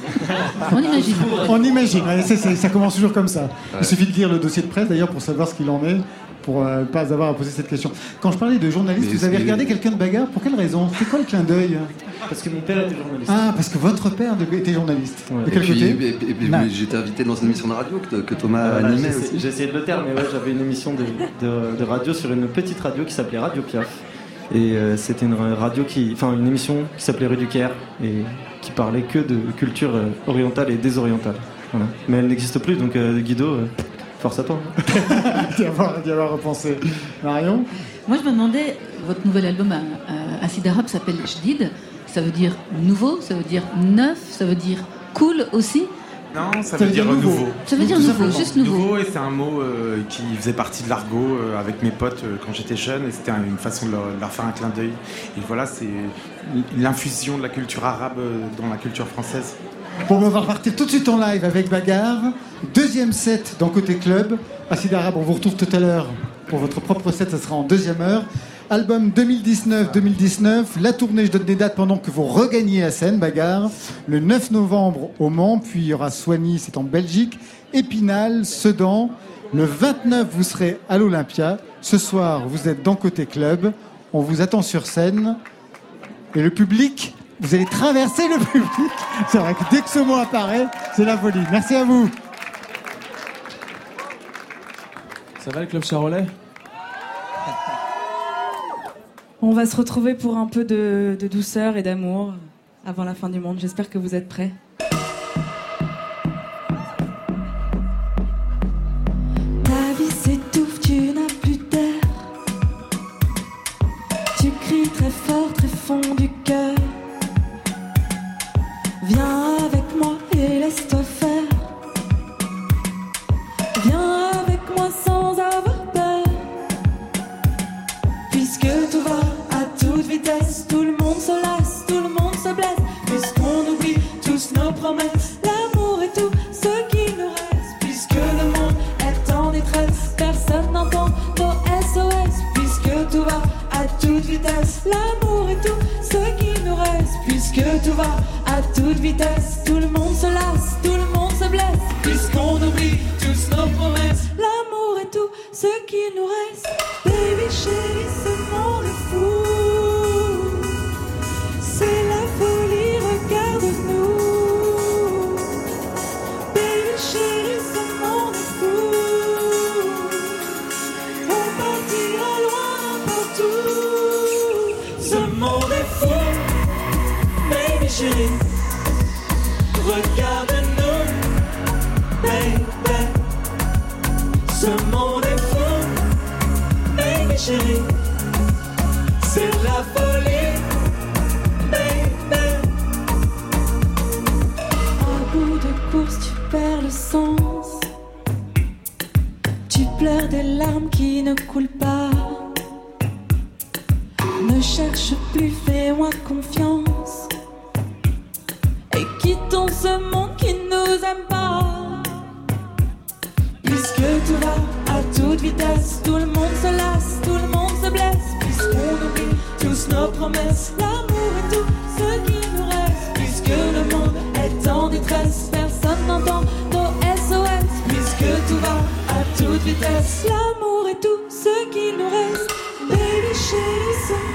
Speaker 2: On imagine.
Speaker 1: On imagine, ouais, ça commence toujours comme ça.
Speaker 13: Ouais.
Speaker 1: Il suffit de lire le dossier de presse d'ailleurs pour savoir ce qu'il en est. pour ne pas avoir à poser cette question. Quand je parlais de journaliste,
Speaker 14: Mais
Speaker 1: vous avez regardé quelqu'un de bagarre? Pour quelle raison? C'est quoi le clin d'œil?
Speaker 8: Parce que mon père était journaliste.
Speaker 1: Ah, parce que votre père était journaliste. De quel côté?
Speaker 14: été invité dans une émission de radio que, que Thomas
Speaker 8: Ah, voilà,
Speaker 14: animait
Speaker 8: j'ai-
Speaker 14: aussi.
Speaker 8: J'ai essayé de le taire, mais ouais, j'avais une émission de, de- de radio sur une petite radio qui s'appelait Radio Piaf. Et euh, c'était une radio qui, enfin une émission qui s'appelait Rue du Caire et qui parlait que de culture euh, orientale et désorientale. Voilà. Mais elle n'existe plus, donc euh, Guido, euh, force à toi.
Speaker 1: d'y avoir, d'y avoir repensé. Marion?
Speaker 2: Moi, je me demandais, votre nouvel album à, à s'appelle Jdid. Ça veut dire nouveau, ça veut dire neuf, ça veut dire cool aussi.
Speaker 15: Non, ça, veut dire, nouveau.
Speaker 2: Ça veut dire nouveau, juste nouveau.
Speaker 15: et c'est un mot euh, qui faisait partie de l'argot euh, avec mes potes euh, quand j'étais jeune et c'était un- une façon de leur, de leur faire un clin d'œil. Et voilà, c'est l'infusion de la culture arabe dans la culture française.
Speaker 1: Bon, on va repartir tout de suite en live avec Bagarre. Deuxième set dans Côté Club. Acide Arabe, on vous retrouve tout à l'heure pour votre propre set, ça sera en deuxième heure. Album 2019-2019. La tournée, je donne des dates pendant que vous regagnez la scène, Bagarre. Le 9 novembre au Mans, puis il y aura Soigny, c'est en Belgique. Épinal, Sedan. Le 29, vous serez à l'Olympia. Ce soir, vous êtes dans Côté Club. On vous attend sur scène. Et le public, vous allez traverser le public. C'est vrai que dès que ce mot apparaît, c'est la folie. Merci à vous.
Speaker 9: Ça va le club charolais?
Speaker 4: On va se retrouver pour un peu de, douceur et d'amour avant la fin du monde. J'espère que vous êtes prêts. L'amour est tout ce qui nous reste. Puisque tout va à toute vitesse, tout le monde se lasse, tout le monde se blesse. Puisqu'on oublie tous nos promesses, l'amour est tout ce qui nous reste. Baby chérie, regarde-nous. Baby, ce monde est fou. Baby c'est la folie. Baby. À bout de course, tu perds le sens. Tu pleures des larmes qui ne coulent pas. Ne cherche plus, fais-moi confiance. Ce monde qui nous aime pas. Puisque tout va à toute vitesse, tout le monde se lasse, tout le monde se blesse. Puisqu'on oublie tous nos promesses, l'amour est tout ce qui nous reste. Puisque le monde est en détresse, personne n'entend nos SOS. Puisque tout va à toute vitesse, l'amour est tout ce qui nous reste. Baby chérie,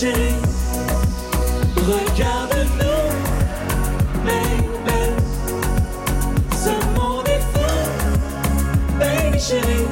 Speaker 4: chérie, regarde-nous. Baby, ce monde est fou. Baby chérie,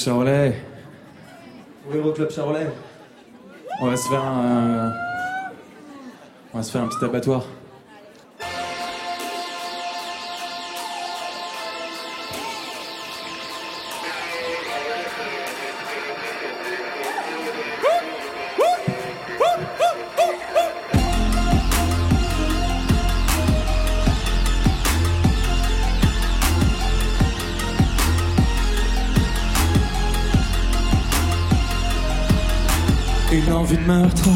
Speaker 7: Charolais.
Speaker 8: Ouvrir au club Charolais.
Speaker 7: On va se faire un. On va se faire un petit abattoir.
Speaker 5: Meurtre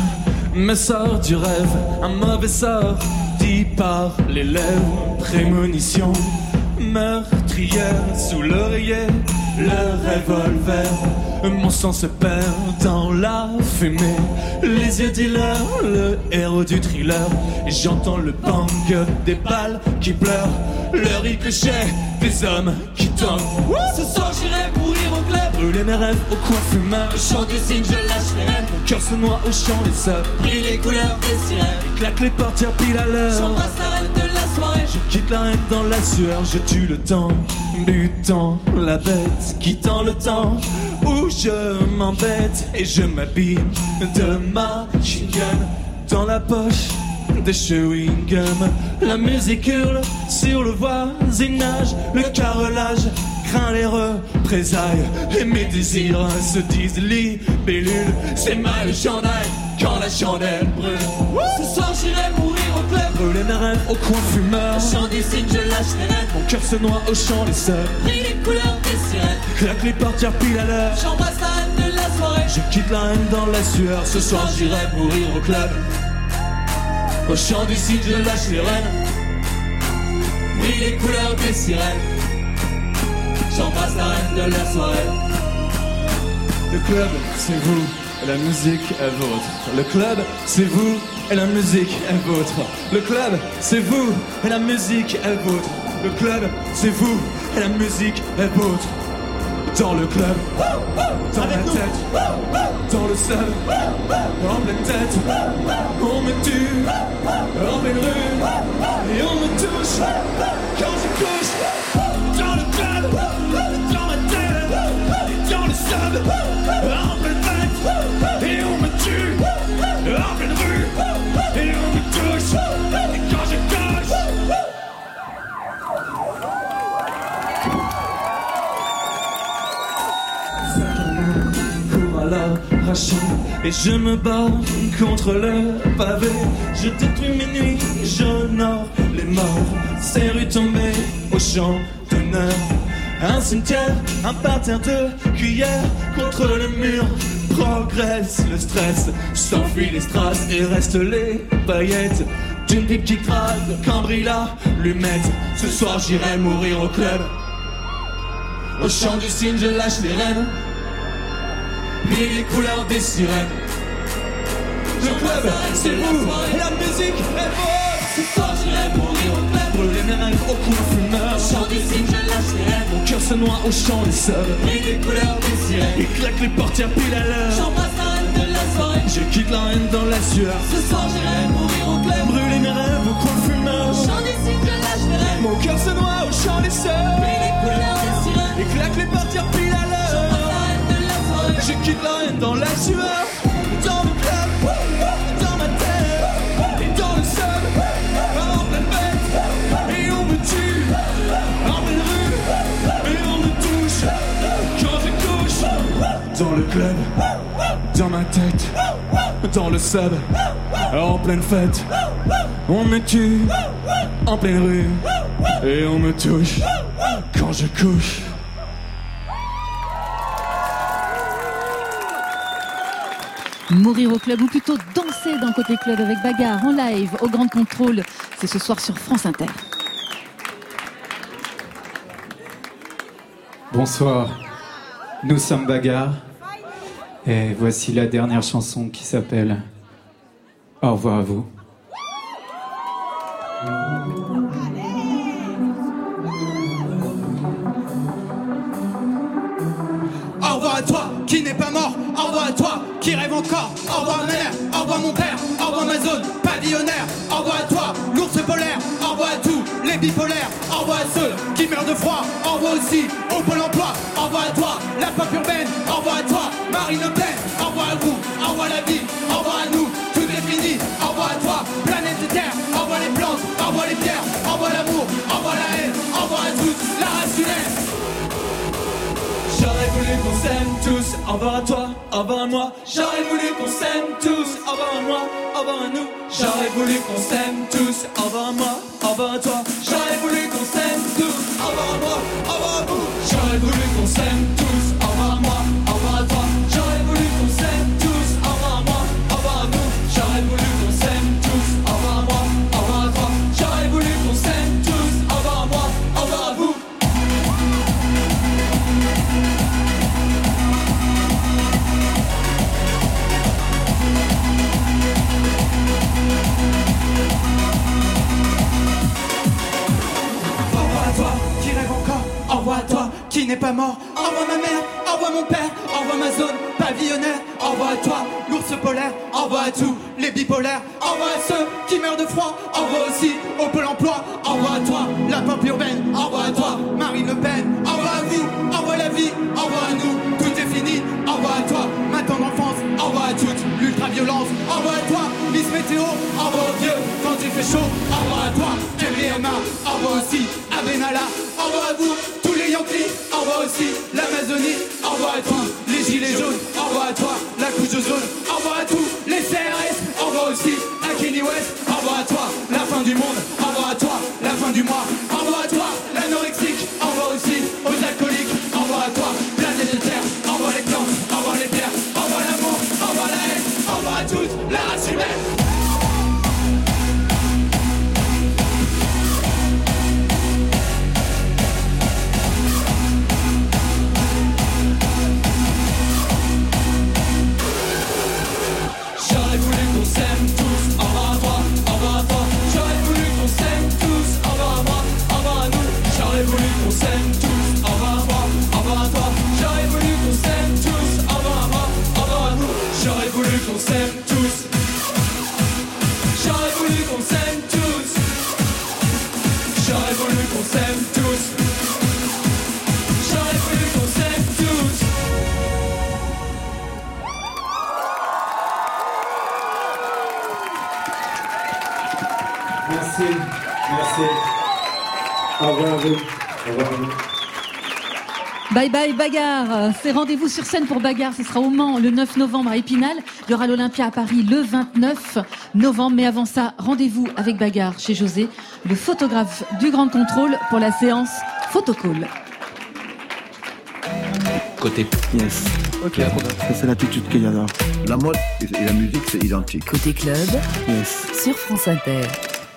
Speaker 5: me sort du rêve, un mauvais sort dit par les lèvres, prémonition meurtrière sous l'oreiller, le revolver. Mon sang se perd dans la fumée, les yeux dealer, le héros du thriller. J'entends le bang des balles qui pleurent, le ricochet des hommes qui tombent. Ce soir j'irai brûler mes rêves au coin fumeur. Au chant du signe, je lâche les rêves. Mon cœur se noie au chant des sœurs. Brille les couleurs des sirènes. Claque les portières pile à l'heure. J'embrasse la reine de la soirée. Je quitte la reine dans la sueur. Je tue le temps, butant la bête, quittant le temps où je m'embête et je m'habille de machine gun dans la poche des chewing gum. La musique hurle sur le voisinage, le carrelage craint les représailles et mes désirs se disent libellule. C'est mal le chandail quand la chandelle brûle. Ce soir j'irai mourir au club, brûler mes rêves au coin fumeur. Au chant des signes, je lâche les rêves. Mon cœur se noie au chant des sœurs. Brille les couleurs des sirènes. Claque les portières pile à l'heure. J'embrasse la reine de la soirée. Je quitte la reine dans la sueur. Ce soir j'irai mourir au club. Au chant du cygne, je lâche les rênes. Brille les couleurs des sirènes. J'embrasse la reine de la soirée.
Speaker 7: Le club, c'est vous, et la musique est vôtre. Le club, c'est vous, et la musique est vôtre. Le club, c'est vous, et la musique est vôtre. Le club, c'est vous, et la musique est vôtre. Dans le club, dans la tête, dans le sol, en pleine tête, on me tue, en pleine rue, et on me touche quand je couche. Dans le club, dans ma tête, et dans le sol, en pleine tête, et on me tue, en pleine rue, et on me touche quand je couche.
Speaker 5: Cours à l'arraché et je me bats contre le pavé. Je détruis mes nuits, j'honore les morts. Ces rues tombées au champ Un cimetière, un parterre de cuillères contre le mur. Progresse le stress, s'enfuit les strass et reste les paillettes d'une pipe qui crade quand brille la lumette. Ce soir j'irai mourir au club. Au chant du cygne, je lâche les rênes. Brille les couleurs des sirènes. Le club, c'est vous, et la musique est vôtre. Ce soir, j'irai mourir au club. Brûler mes au coin fumeur. Chant du cygne, je lâche les rênes. Mon cœur se noie au chant des sœurs. Brille les couleurs des sirènes. Et claque les portières pile à l'heure. J'embrasse la reine de la soirée. Je quitte la reine dans la sueur. Ce soir, j'irai mourir au club. Brûler mes rêves au coin fumeur. Au chant du cygne, je lâche les rênes. Mon cœur se noie au chant des sœurs. Brille les couleurs des sirènes. Et claque les portières pile à l'heure. J'embrasse la reine de la soirée. Je quitte la reine dans la sueur. Dans le club, dans le club, dans ma tête, dans le sub, en pleine fête, on me tue, en pleine rue, et on me touche, quand je couche.
Speaker 2: Mourir au club ou plutôt danser dans Côté Club avec Bagarre en live au Grand Contrôle. C'est ce soir sur France Inter.
Speaker 11: Bonsoir, nous sommes Bagarre et voici la dernière chanson qui s'appelle Au revoir à vous.
Speaker 16: Au revoir à toi qui n'est pas mort. Au revoir à toi qui rêve encore. Au revoir ma mère. Au revoir mon père. Au revoir ma zone pavillonnaire. Au revoir à toi, l'ours polaire. Au revoir à tous revoir à ceux qui meurent de froid. Revoir aussi au pôle emploi. Revoir à toi, la Marine Le Pen, revoir à vous, revoir la vie, revoir à nous, tout est fini, revoir à toi, planète Terre, revoir les plantes, revoir les pierres, revoir l'amour, revoir la haine, revoir à tous, la race.
Speaker 5: Voulu qu'on s'aime tous, revoir à toi, revoir à moi. J'aurais voulu qu'on s'aime tous, à moi, à nous. J'aurais voulu qu'on s'aime tous, revoir à moi, à toi. J'aurais voulu qu'on s'aime tous, à moi, revoir à vous. J'aurais voulu qu'on s'aime tous,
Speaker 16: n'est pas mort, au revoir ma mère, au revoir mon père, au revoir ma zone pavillonnaire, au revoir à toi l'ours polaire, au revoir à tous les bipolaires, au revoir à ceux qui meurent de froid, au revoir aussi au pôle emploi, au revoir à toi la pop urbaine, au revoir à toi Marine Le Pen, au revoir à vous, au revoir la vie, au revoir à nous, tout est fini, au revoir à toi ma tendre enfance, au revoir à toutes au revoir à toi Miss Météo, au revoir aux vieux. Quand il fait chaud, au revoir à toi MDMA, au revoir aussi. À Benalla, au revoir à vous. Tous les Yankees, au revoir aussi. l'Amazonie, au revoir à tous les gilets jaunes, au revoir à toi. La couche jaune, au revoir à tous. Les CRS, au revoir aussi. À Kenny West, au revoir à toi. La fin du monde, au revoir à toi. La fin du mois, au revoir à toi la race.
Speaker 5: Au revoir à
Speaker 1: vous. Au revoir à vous.
Speaker 2: Bye bye Bagarre, c'est rendez-vous sur scène pour Bagarre, ce sera au Mans le 9 novembre à Épinal, il y aura l'Olympia à Paris le 29 novembre, mais avant ça, rendez-vous avec Bagarre chez José, le photographe du Grand Contrôle pour la séance Photocall.
Speaker 17: Côté.
Speaker 18: Yes. Ok. C'est l'attitude qu'il y a là.
Speaker 19: La mode et la musique, c'est identique.
Speaker 20: Côté club,
Speaker 18: Yes.
Speaker 20: sur France Inter.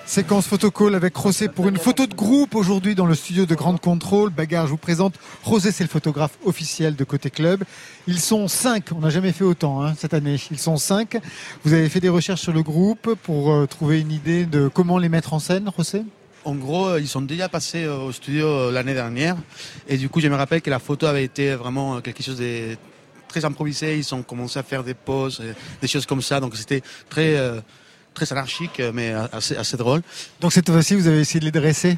Speaker 1: Séquence photocall avec José pour une photo de groupe aujourd'hui dans le studio de Grande Contrôle. Bagarre, je vous présente. José, c'est le photographe officiel de Côté Club. Ils sont cinq. On n'a jamais fait autant hein, cette année. Ils sont cinq. Vous avez fait des recherches sur le groupe pour euh, trouver une idée de comment les mettre en scène, José?
Speaker 21: En gros, euh, ils sont déjà passés euh, au studio l'année dernière. Et du coup, je me rappelle que la photo avait été vraiment quelque chose de très improvisé. Ils ont commencé à faire des pauses, des choses comme ça. Donc c'était très, très anarchique, euh, mais assez, assez drôle.
Speaker 1: Donc cette fois-ci, vous avez essayé de les dresser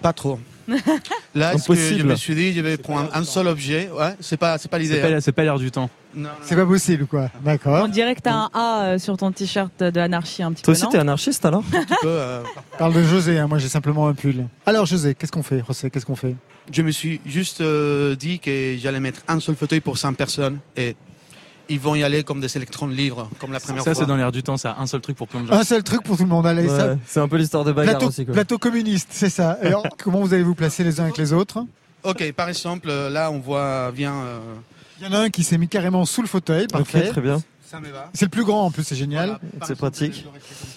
Speaker 21: Pas trop. Là, ce que je me suis dit, je vais prendre un, seul objet. Ouais, c'est pas, c'est pas l'idée.
Speaker 22: C'est pas,
Speaker 21: hein.
Speaker 22: l'air du temps.
Speaker 1: C'est pas possible, quoi. D'accord.
Speaker 23: On dirait que t'as un A euh, sur ton t-shirt de anarchie un petit
Speaker 8: Toi
Speaker 23: peu.
Speaker 8: aussi,
Speaker 23: non
Speaker 8: t'es anarchiste alors
Speaker 21: euh,
Speaker 1: Parle de José, hein, moi j'ai simplement un pull. Alors José, qu'est-ce qu'on fait José, qu'est-ce qu'on fait?
Speaker 21: Je me suis juste euh, dit que j'allais mettre un seul fauteuil pour 100 personnes et ils vont y aller comme des électrons libres, comme la première
Speaker 22: Ça,
Speaker 21: fois.
Speaker 22: c'est dans l'air du temps, ça. Un seul truc pour plein de gens.
Speaker 1: Un seul truc pour tout le monde. Allez,
Speaker 8: Ouais,
Speaker 1: ça...
Speaker 8: C'est un peu l'histoire de bagarre
Speaker 1: plateau,
Speaker 8: aussi. Quoi.
Speaker 1: plateau communiste, c'est ça. Alors, comment vous allez vous placer les uns avec les autres
Speaker 21: Ok, par exemple, euh, là on voit bien. euh,
Speaker 1: Il y en a un qui s'est mis carrément sous le fauteuil, parfait.
Speaker 8: très bien.
Speaker 21: Ça.
Speaker 1: C'est le plus grand en plus, c'est génial.
Speaker 8: C'est pratique.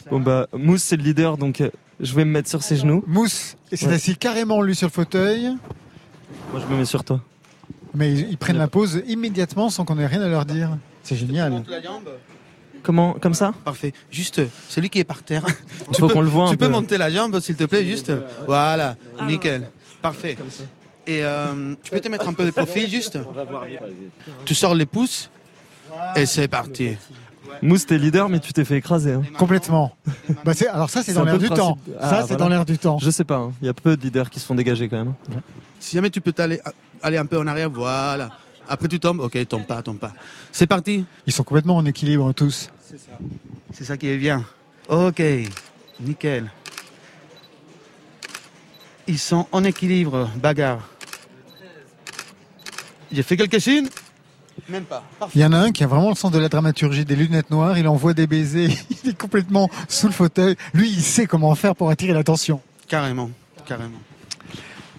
Speaker 8: Bon bah, Mousse c'est le leader, donc euh, je vais me mettre sur ses genoux.
Speaker 1: Mousse, et c'est
Speaker 8: Ouais.
Speaker 1: assis carrément lui sur le fauteuil.
Speaker 8: Moi je me mets sur toi.
Speaker 1: Mais ils, ils prennent la pause immédiatement sans qu'on ait rien à leur dire. C'est génial.
Speaker 8: Comment, comme ça
Speaker 21: Parfait. Juste celui qui est par terre.
Speaker 8: Il faut qu'on le voit un
Speaker 21: Tu peux
Speaker 8: peu.
Speaker 21: monter la jambe, s'il te plaît, juste. Voilà, nickel. Parfait. Et euh, tu peux te mettre un peu de profil, juste. Tu sors les pouces et c'est parti.
Speaker 8: Mousse t'es leader, mais tu t'es fait écraser. hein.
Speaker 1: Complètement. Bah, alors ça, c'est dans l'air du temps. Ça,
Speaker 8: Ah,
Speaker 1: c'est
Speaker 8: voilà.
Speaker 1: dans l'air du temps.
Speaker 8: Je sais pas, hein. il y a peu de leaders qui se font dégager quand même.
Speaker 21: Si jamais tu peux t'aller aller un peu en arrière, voilà. Après tu tombes Ok, tombe pas, tombe pas. C'est parti
Speaker 1: Ils sont complètement en équilibre tous.
Speaker 21: C'est ça. C'est ça qui est bien. Ok, nickel. Ils sont en équilibre, bagarre. J'ai fait quelques-unes Même pas.
Speaker 1: Il y en a un qui a vraiment le sens de la dramaturgie, des lunettes noires, il envoie des baisers, il est complètement sous le fauteuil. Lui, il sait comment faire pour attirer l'attention.
Speaker 21: Carrément, carrément.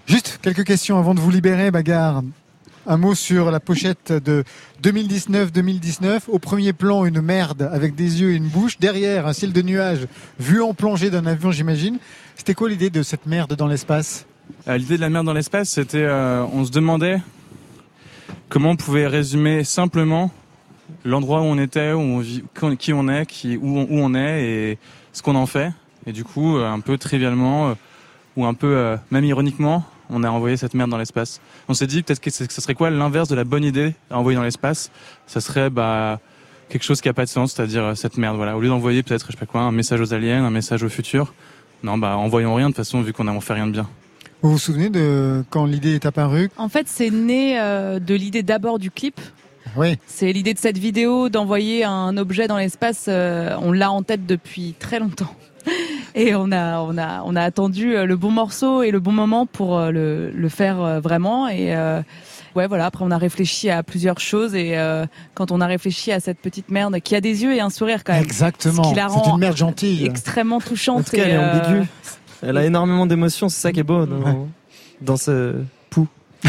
Speaker 1: Juste quelques questions avant de vous libérer, bagarre. Un mot sur la pochette de 2019-2019. Au premier plan, une merde avec des yeux et une bouche. Derrière, un ciel de nuages vu en plongée d'un avion, j'imagine. C'était quoi l'idée de cette merde dans l'espace?
Speaker 9: Euh, L'idée de la merde dans l'espace, c'était, euh, on se demandait comment on pouvait résumer simplement l'endroit où on était, où on vit, qui on est, où, on, est et ce qu'on en fait. Et du coup, euh, un peu trivialement, ou un peu même ironiquement, on a envoyé cette merde dans l'espace. On s'est dit peut-être que ce serait quoi l'inverse de la bonne idée à envoyer dans l'espace? Ça serait bah quelque chose qui a pas de sens, c'est-à-dire euh, cette merde. Voilà, au lieu d'envoyer peut-être je sais pas quoi, un message aux aliens, un message au futur. Non, bah envoyons rien de toute façon vu qu'on n'a fait rien de bien.
Speaker 1: Vous vous souvenez de quand l'idée est apparue?
Speaker 23: En fait, c'est né euh, de l'idée d'abord du clip.
Speaker 1: Oui.
Speaker 23: C'est l'idée de cette vidéo d'envoyer un objet dans l'espace. euh, on l'a en tête depuis très longtemps. Et on a, on a, on a attendu euh, le bon morceau et le bon moment pour euh, le, le faire euh, vraiment. Et euh, ouais, voilà. Après, on a réfléchi à plusieurs choses. Et euh, quand on a réfléchi à cette petite merde qui a des yeux et un sourire quand même,
Speaker 1: Exactement.
Speaker 23: ce qui la
Speaker 1: C'est
Speaker 23: rend
Speaker 1: une merde gentille.
Speaker 23: extrêmement touchante.
Speaker 8: Elle est
Speaker 23: euh,
Speaker 8: ambiguë. Elle a énormément d'émotions, c'est ça qui est beau dans, dans ce pou.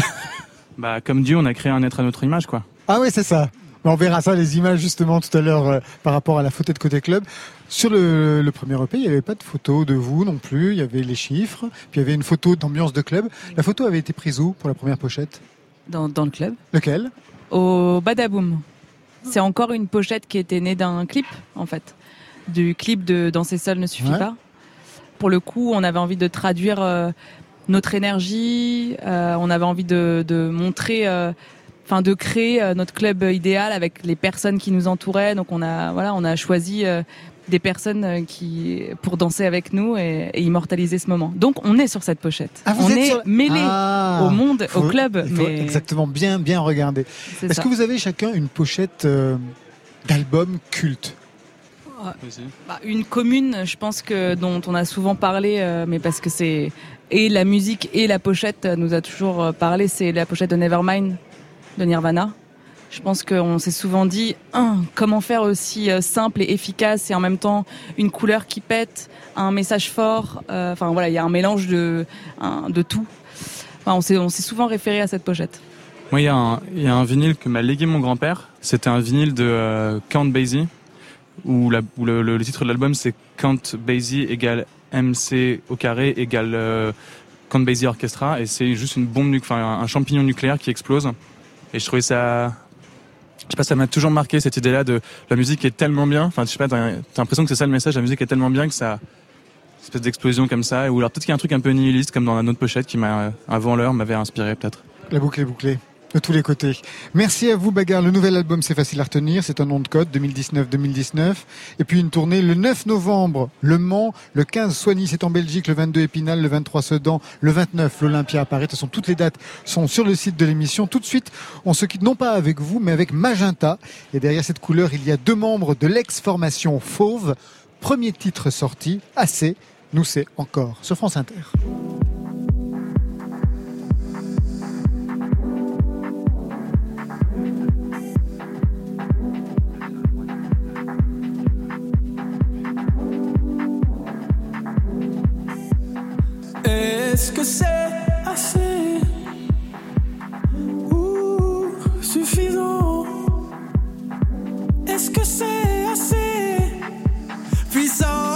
Speaker 9: Bah comme Dieu, on a créé un être à notre image, quoi.
Speaker 1: Ah oui, c'est ça. On verra ça, les images justement tout à l'heure euh, par rapport à la photo de côté club. Sur le, le premier EP, il n'y avait pas de photo de vous non plus. Il y avait les chiffres, puis il y avait une photo d'ambiance de club. La photo avait été prise où pour la première pochette?
Speaker 23: Dans, dans le club.
Speaker 1: Lequel?
Speaker 23: Au Badaboom. C'est encore une pochette qui était née d'un clip, en fait. Du clip de Danser seul ne suffit
Speaker 1: Ouais.
Speaker 23: pas. Pour le coup, on avait envie de traduire euh, notre énergie, euh, on avait envie de, de montrer, euh, enfin de créer euh, notre club idéal avec les personnes qui nous entouraient. Donc on a, voilà, on a choisi euh, des personnes euh, qui pour danser avec nous et, et immortaliser ce moment. Donc on est sur cette pochette.
Speaker 1: Ah, vous
Speaker 23: on
Speaker 1: êtes
Speaker 23: est
Speaker 1: sur-
Speaker 23: mêlé
Speaker 1: Ah.
Speaker 23: au monde,
Speaker 1: Faut-
Speaker 23: au club.
Speaker 1: il faut
Speaker 23: mais
Speaker 1: exactement bien bien regarder.
Speaker 23: C'est
Speaker 1: Est-ce que vous avez chacun une pochette euh, d'album culte?
Speaker 23: Bah, une commune, je pense que dont on a souvent parlé, euh, mais parce que c'est et la musique et la pochette euh, nous a toujours euh, parlé, c'est la pochette de Nevermind de Nirvana. Je pense qu'on s'est souvent dit comment faire aussi euh, simple et efficace et en même temps une couleur qui pète, un message fort. euh, Enfin voilà, il y a un mélange de de tout. On s'est on s'est souvent référé à cette pochette.
Speaker 9: Moi, il y, a un- vinyle que m'a légué mon grand-père. C'était un vinyle de euh, Count Basie, où, la- où le, titre de l'album c'est Count Basie égale MC au carré égale Count Basie Orchestra, et c'est juste une bombe, enfin un champignon nucléaire qui explose. Et je trouvais ça, je sais pas, ça m'a toujours marqué cette idée-là de la musique est tellement bien. Enfin, je sais pas, t'as l'impression que c'est ça le message. La musique est tellement bien que ça, une espèce d'explosion comme ça. Ou alors peut-être qu'il y a un truc un peu nihiliste comme dans la autre pochette qui m'a, euh, avant l'heure, m'avait inspiré peut-être.
Speaker 1: La boucle est bouclée. De tous les côtés. Merci à vous, Bagarre. Le nouvel album, c'est facile à retenir. C'est un nom de code, 2019-2019. Et puis une tournée le 9 novembre, Le Mans. Le 15, Soigny, c'est en Belgique. Le 22, Épinal. Le 23, Sedan. Le 29, l'Olympia à Paris. De toute façon, toutes les dates sont sur le site de l'émission. Tout de suite, on se quitte non pas avec vous, mais avec Magenta. Et derrière cette couleur, il y a deux membres de l'ex-formation Fauve. Premier titre sorti, assez. Nous, c'est encore sur France Inter.
Speaker 24: Est-ce que c'est assez ou suffisant? Est-ce que c'est assez puissant?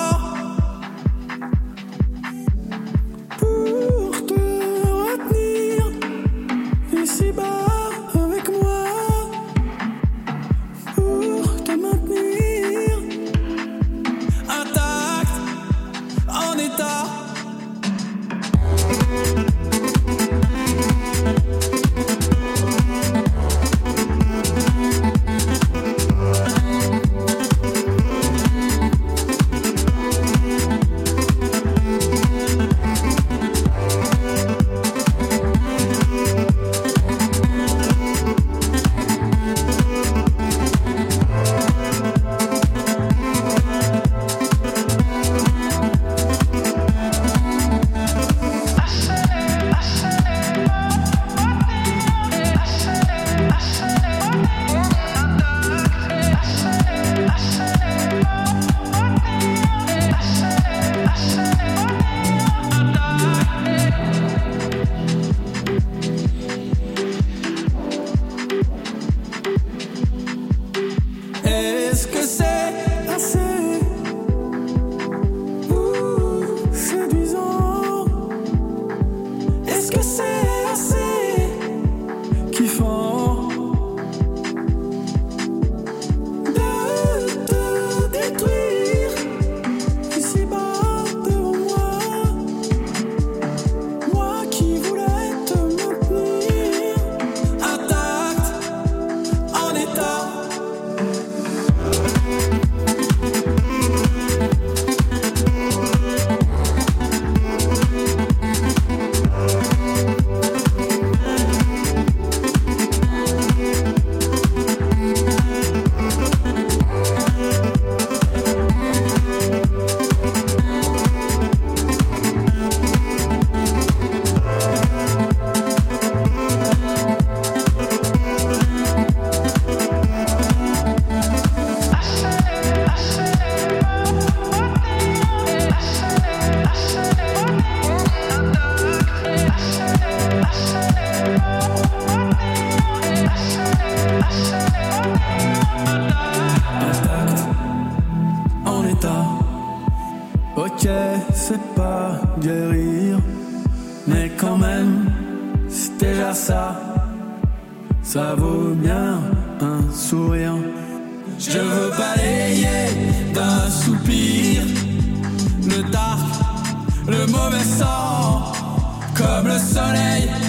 Speaker 24: Comme le soleil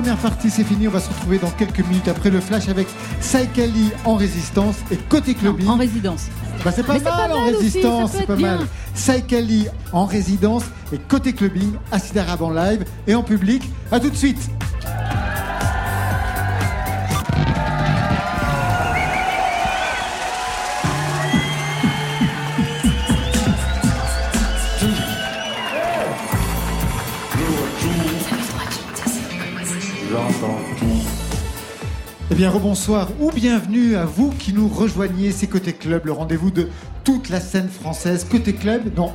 Speaker 1: première partie, c'est fini. On va se retrouver dans quelques minutes après le flash avec Saikali en résistance et côté clubbing.
Speaker 2: En résidence.
Speaker 1: Bah, c'est pas mal
Speaker 2: pas
Speaker 1: en
Speaker 2: mal
Speaker 1: résistance, c'est pas
Speaker 2: bien.
Speaker 1: mal. Saikali en résidence et côté clubbing, Acid Arabe en live et en public. À tout de suite. Bien, rebonsoir ou bienvenue à vous qui nous rejoignez. C'est Côté Club, le rendez-vous de toute la scène française. Côté Club, non.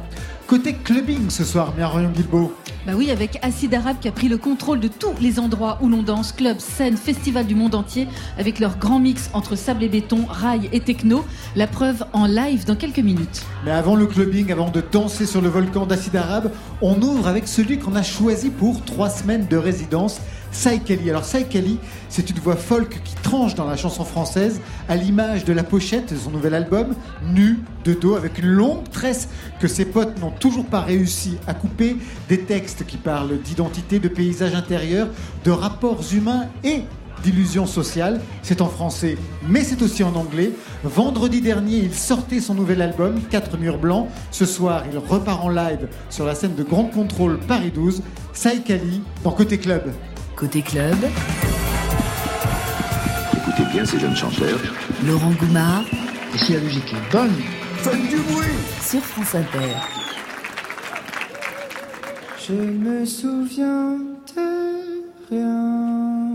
Speaker 1: Côté clubbing ce soir, Marion Guilbeault.
Speaker 2: Bah oui, avec Acid Arabe qui a pris le contrôle de tous les endroits où l'on danse, clubs, scènes, festivals du monde entier, avec leur grand mix entre sable et béton, rail et techno. La preuve en live dans quelques minutes.
Speaker 1: Mais avant le clubbing, avant de danser sur le volcan d'Acide Arabe, on ouvre avec celui qu'on a choisi pour trois semaines de résidence, Saikali. Alors Saikali, c'est une voix folk qui tranche dans la chanson française, à l'image de la pochette de son nouvel album, nu, de dos, avec une longue tresse que ses potes n'ont toujours pas réussi à couper, des textes qui parlent d'identité, de paysage intérieur, de rapports humains et d'illusions sociales. C'est en français, mais c'est aussi en anglais. Vendredi dernier, il sortait son nouvel album, 4 murs blancs. Ce soir, il repart en live sur la scène de Grand Contrôle Paris 12. Saïkali dans Côté Club.
Speaker 17: Côté club,
Speaker 25: Écoutez bien ces jeunes chanteurs.
Speaker 17: Laurent Goumard
Speaker 25: Et si la musique est bonne, faites du bruit
Speaker 17: sur France Inter.
Speaker 26: Je me souviens de rien,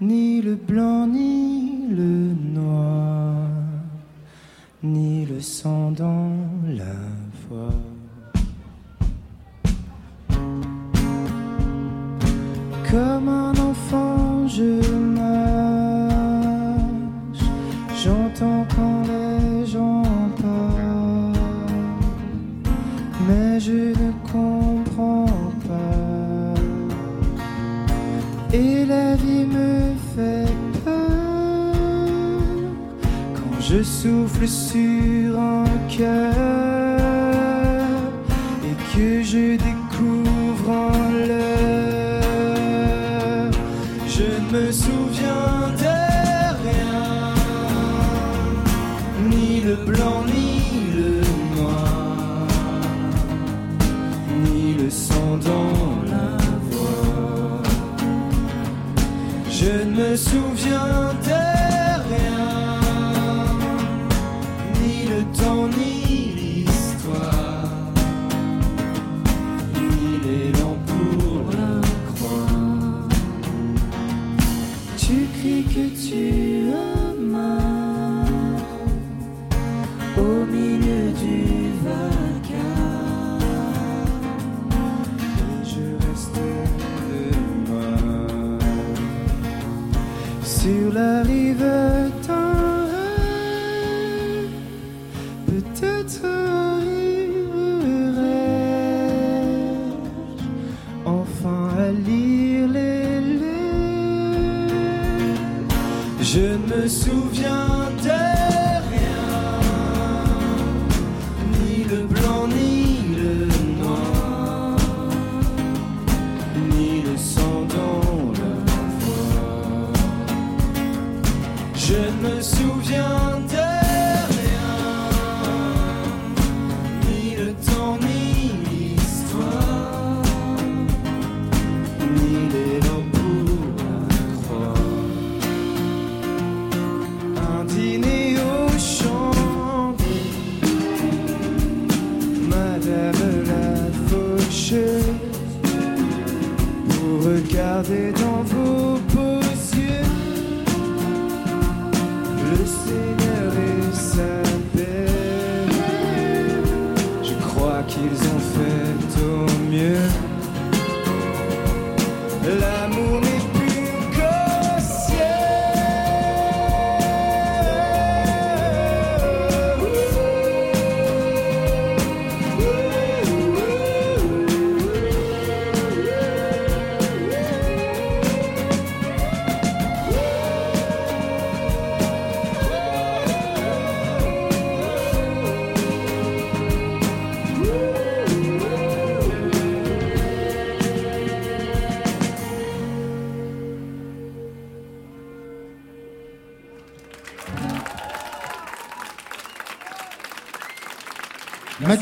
Speaker 26: ni le blanc, ni le noir, ni le sang dans la voix. Comme un enfant, je marche, j'entends quand les gens parlent. Mais je ne comprends pas. Et la vie me fait peur. Quand je souffle sur un cœur et que je découvre me souviens de rien, ni le blanc ni le noir ni le sang dans la voix. Je ne me souviens me souviens de rien, ni le blanc, ni le noir, ni le
Speaker 20: sang dans la voix. Je ne me souviens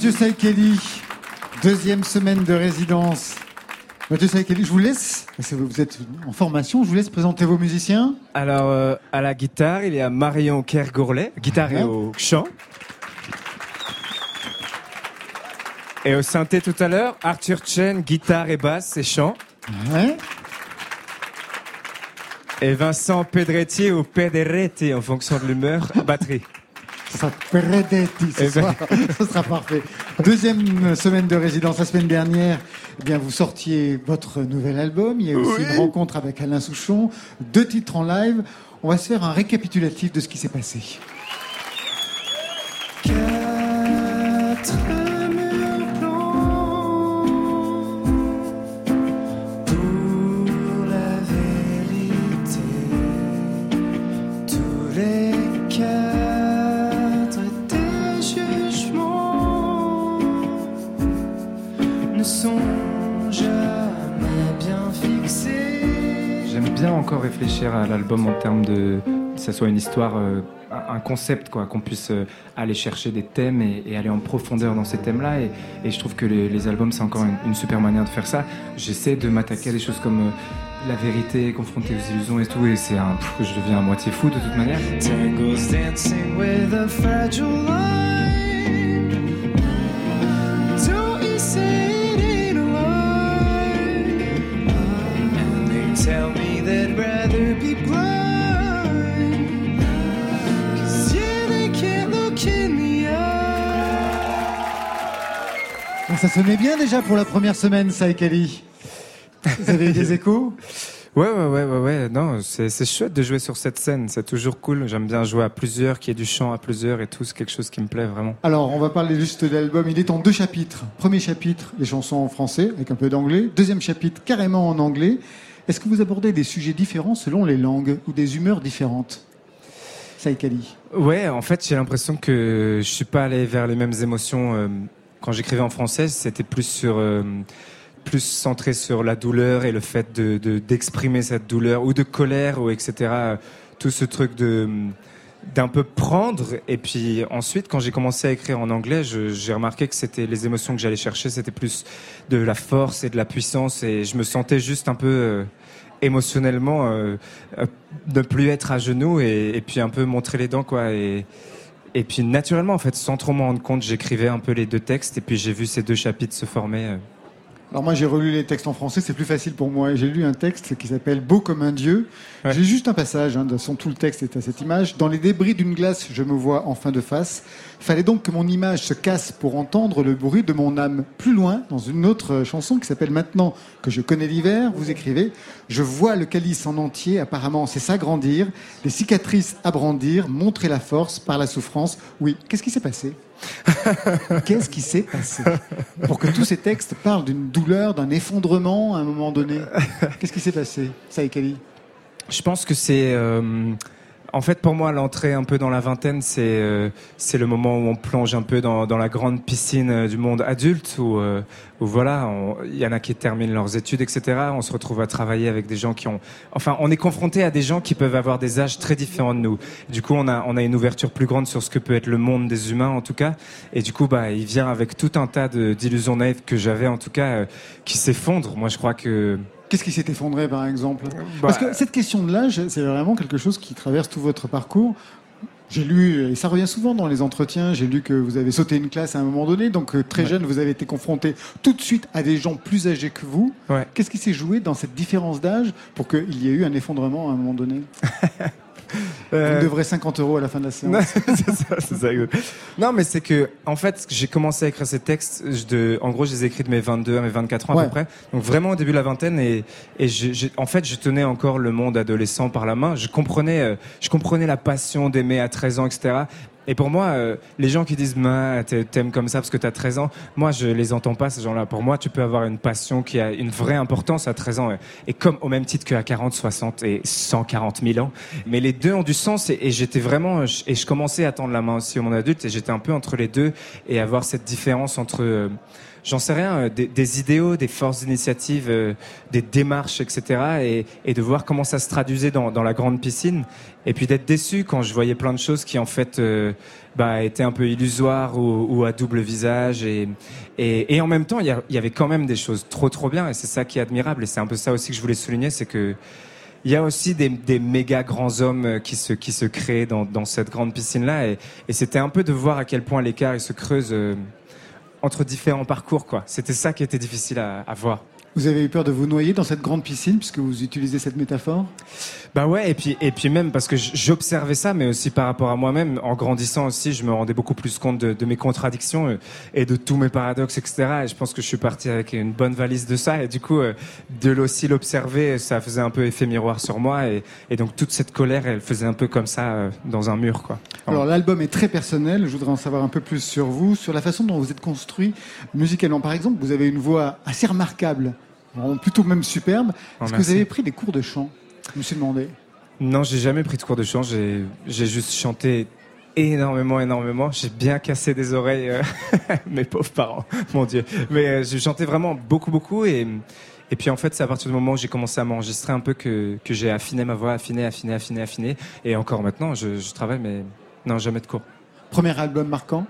Speaker 1: Mathieu Saïkeli, deuxième semaine de résidence. Mathieu Saïkeli, je vous laisse, vous êtes en formation, je vous laisse présenter vos musiciens.
Speaker 20: Alors, euh, à la guitare, il y a Marion Kergourlet, guitare et au chant. Et au synthé tout à l'heure, Arthur Chen, guitare et basse et chant. Et Vincent Pedretti ou Pederetti en fonction de l'humeur, batterie.
Speaker 1: Ça sera Peredetti ce
Speaker 20: Eh ben.
Speaker 1: soir. Ce sera parfait. Deuxième semaine de résidence. La semaine dernière, eh bien, vous sortiez votre nouvel album. Il y a aussi
Speaker 20: Oui.
Speaker 1: une rencontre avec Alain Souchon. Deux titres en live. On va se faire un récapitulatif de ce qui s'est passé.
Speaker 20: Quatre
Speaker 11: encore réfléchir à l'album en termes de que ça soit une histoire, euh, un concept, quoi, qu'on puisse euh, aller chercher des thèmes et, aller en profondeur dans ces thèmes-là. Et, et je trouve que les, albums, c'est encore une, super manière de faire ça. J'essaie de m'attaquer à des choses comme euh, la vérité, confronter aux illusions et tout, et c'est un, je deviens à moitié fou de toute manière.
Speaker 1: Ça sonnait bien déjà pour la première semaine, Saïkeli. Vous avez eu des échos
Speaker 20: Ouais, ouais, ouais, ouais, ouais. Non, c'est c'est chouette de jouer sur cette scène. C'est toujours cool. J'aime bien jouer à plusieurs, qu'il y ait du chant à plusieurs et tout. C'est quelque chose qui me plaît vraiment.
Speaker 1: Alors, on va parler juste de l'album. Il est en deux chapitres. Premier chapitre, les chansons en français, avec un peu d'anglais. Deuxième chapitre, carrément en anglais. Est-ce que vous abordez des sujets différents selon les langues ou des humeurs différentes? Saïkali.
Speaker 20: Ouais, en fait, j'ai l'impression que je suis pas allé vers les mêmes émotions euh, quand j'écrivais en français. C'était plus sur, euh, plus centré sur la douleur et le fait de de- d'exprimer cette douleur ou de colère ou etc. Tout ce truc de d'un peu prendre et puis ensuite quand j'ai commencé à écrire en anglais j'ai remarqué que c'était les émotions que j'allais chercher c'était plus de la force et de la puissance et je me sentais juste un peu euh, émotionnellement euh, euh, ne plus être à genoux et, et puis un peu montrer les dents quoi et et puis naturellement en fait sans trop m'en rendre compte j'écrivais un peu les deux textes et puis j'ai vu ces deux chapitres se former euh.
Speaker 1: Alors moi j'ai relu les textes en français, c'est plus facile pour moi. J'ai lu un texte qui s'appelle Beau comme un dieu. J'ai juste un passage, hein, de son tout le texte est à cette image. Dans les débris d'une glace, je me vois enfin de face. Fallait donc que mon image se casse pour entendre le bruit de mon âme. Plus loin, dans une autre chanson qui s'appelle Maintenant que je connais l'hiver, vous écrivez Je vois le calice en entier, apparemment c'est s'agrandir, les cicatrices à brandir, montrer la force par la souffrance. Oui, qu'est-ce qui s'est passé? Qu'est-ce qui s'est passé pour que tous ces textes parlent d'une douleur, d'un effondrement à un moment donné? Qu'est-ce qui s'est passé, Saïkali
Speaker 20: Je pense que c'est. euh, en fait, pour moi, l'entrée un peu dans la vingtaine, c'est euh, le moment où on plonge un peu dans, la grande piscine euh, du monde adulte, où, euh, voilà, il y en a qui terminent leurs études, etc. On se retrouve à travailler avec des gens qui ont. Enfin, on est confronté à des gens qui peuvent avoir des âges très différents de nous. Du coup, on a, on a une ouverture plus grande sur ce que peut être le monde des humains, en tout cas. Et du coup, bah, il vient avec tout un tas d'illusions naïves que j'avais, en tout cas, qui s'effondrent. Moi, je crois que.
Speaker 1: Qu'est-ce qui s'est effondré, par exemple
Speaker 20: Bah,
Speaker 1: Parce que cette question de l'âge, c'est vraiment quelque chose qui traverse tout votre parcours. J'ai lu, et ça revient souvent dans les entretiens, j'ai lu que vous avez sauté une classe à un moment donné, donc euh, très jeune, vous avez été confronté tout de suite à des gens plus âgés que vous. Qu'est-ce qui s'est joué dans cette différence d'âge pour qu'il y ait eu un effondrement à un moment donné? Vous me devrez 50 euros à la fin de la séance.
Speaker 20: Non, c'est ça, c'est ça. Non, mais c'est que, en fait, j'ai commencé à écrire ces textes, je- de, en gros, je les ai écrits de mes 22 à mes 24 ans à peu près. Donc vraiment au début de la vingtaine et, et je- je- en fait, je tenais encore le monde adolescent par la main. Je comprenais, euh, je comprenais la passion d'aimer à 13 ans, etc. Et pour moi, euh, les gens qui disent t'aimes comme ça parce que t'as 13 ans, moi je les entends pas ces gens-là. Pour moi, tu peux avoir une passion qui a une vraie importance à 13 ans. Et, et comme au même titre qu'à 40, 60 et 140 000 ans. Mais les deux ont du sens et, et j'étais vraiment et je commençais à tendre la main aussi au monde adulte et j'étais un peu entre les deux et avoir cette différence entre euh, j'en sais rien, euh, des, des idéaux, des forces d'initiative, euh, des démarches, etc. Et, et de voir comment ça se traduisait dans, dans la grande piscine. Et puis d'être déçu quand je voyais plein de choses qui en fait euh, bah, étaient un peu illusoires ou, ou à double visage. Et, et, et en même temps, il y, y avait quand même des choses trop trop bien. Et c'est ça qui est admirable. Et c'est un peu ça aussi que je voulais souligner, c'est que il y a aussi des, des méga grands hommes euh, qui se, qui se créent dans, dans cette grande piscine-là. Et, et c'était un peu de voir à quel point l'écart se creuse euh, entre différents parcours. quoi. C'était ça qui était difficile à, à voir.
Speaker 1: Vous avez eu peur de vous noyer dans cette grande piscine puisque vous utilisez cette métaphore?
Speaker 20: Bah ouais, et puis, et puis même parce que j'observais ça, mais aussi par rapport à moi-même, en grandissant aussi, je me rendais beaucoup plus compte de, de mes contradictions euh, et de tous mes paradoxes, etc. Et je pense que je suis parti avec une bonne valise de ça, et du coup, euh, de l'observer, ça faisait un peu effet miroir sur moi, et, et donc toute cette colère, elle faisait un peu comme ça euh, dans un mur, quoi.
Speaker 1: Alors l'album est très personnel, je voudrais en savoir un peu plus sur vous, sur la façon dont vous êtes construit. Musicalement. Par exemple, vous avez une voix assez remarquable, vraiment plutôt même superbe.
Speaker 20: Oh,
Speaker 1: Est-ce que vous avez pris des cours de chant Je me suis demandé?
Speaker 20: Non, j'ai jamais pris de cours de chant. J'ai, j'ai juste chanté énormément, énormément. J'ai bien cassé des oreilles, euh, mes pauvres parents, mon Dieu. Mais euh, j'ai chanté vraiment beaucoup, beaucoup. Et, et puis en fait, c'est à partir du moment où j'ai commencé à m'enregistrer un peu que, que j'ai affiné ma voix, affiné, affiné, affiné, affiné. Et encore maintenant, je, je travaille, mais non, jamais de cours.
Speaker 1: Premier album marquant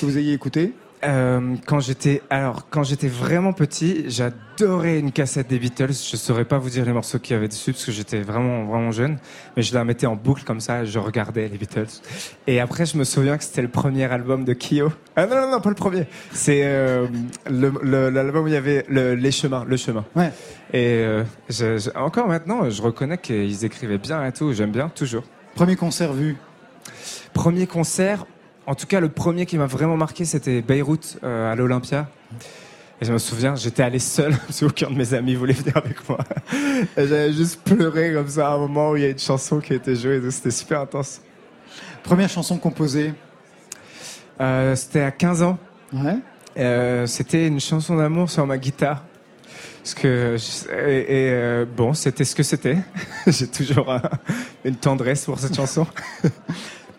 Speaker 1: que vous ayez écouté?
Speaker 20: Euh, quand j'étais alors quand j'étais vraiment petit, j'adorais une cassette des Beatles. Je saurais pas vous dire les morceaux qu'il y avait dessus parce que j'étais vraiment vraiment jeune, mais je la mettais en boucle comme ça, je regardais les Beatles. Et après, je me souviens que c'était le premier album de Kyo. Ah non non non, pas le premier. C'est euh, l'album où il y avait le- les chemins, le chemin.
Speaker 1: Ouais.
Speaker 20: Et euh, je- je- encore maintenant, je reconnais qu'ils écrivaient bien et tout. J'aime bien toujours.
Speaker 1: Premier concert vu
Speaker 20: Premier concert, en tout cas le premier qui m'a vraiment marqué, c'était Beyrouth euh, à l'Olympia. Et je me souviens, j'étais allé seul parce qu'aucun de mes amis voulait venir avec moi. J'avais juste pleuré comme ça à un moment où il y a une chanson qui a été jouée. C'était super intense.
Speaker 1: Première chanson composée
Speaker 20: Euh, c'était à 15 ans.
Speaker 1: Ouais.
Speaker 20: Euh, c'était une chanson d'amour sur ma guitare. Parce que je- et, et, euh, bon, c'était ce que c'était. J'ai toujours un- une tendresse pour cette chanson.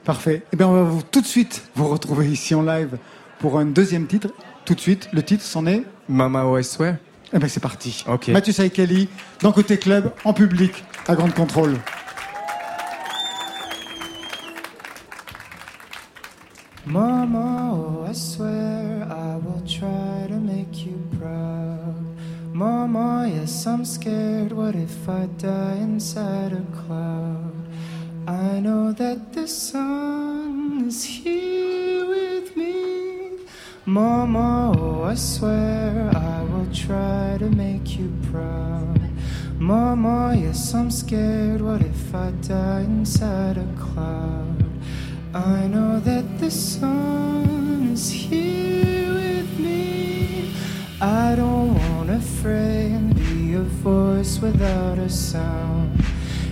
Speaker 1: Parfait. Eh bien, on va vous, tout de suite vous retrouver ici en live pour un deuxième titre. Tout de suite, le titre c'en est
Speaker 20: Mama I Swear.
Speaker 1: Eh bien, c'est parti.
Speaker 20: Ok.
Speaker 1: Mathieu Saïkeli, dans Côté Club, en public, à Grande Contrôle.
Speaker 26: Mama, oh, I swear I will try to make you proud. Mama, yes, I'm scared. What if I die inside a cloud? I know that the sun is here with me. Mama, oh, I swear I will try to make you proud. Mama, yes, I'm scared. What if I die inside a cloud? I know that the sun is here with me. I don't wanna fray and be a voice without a sound.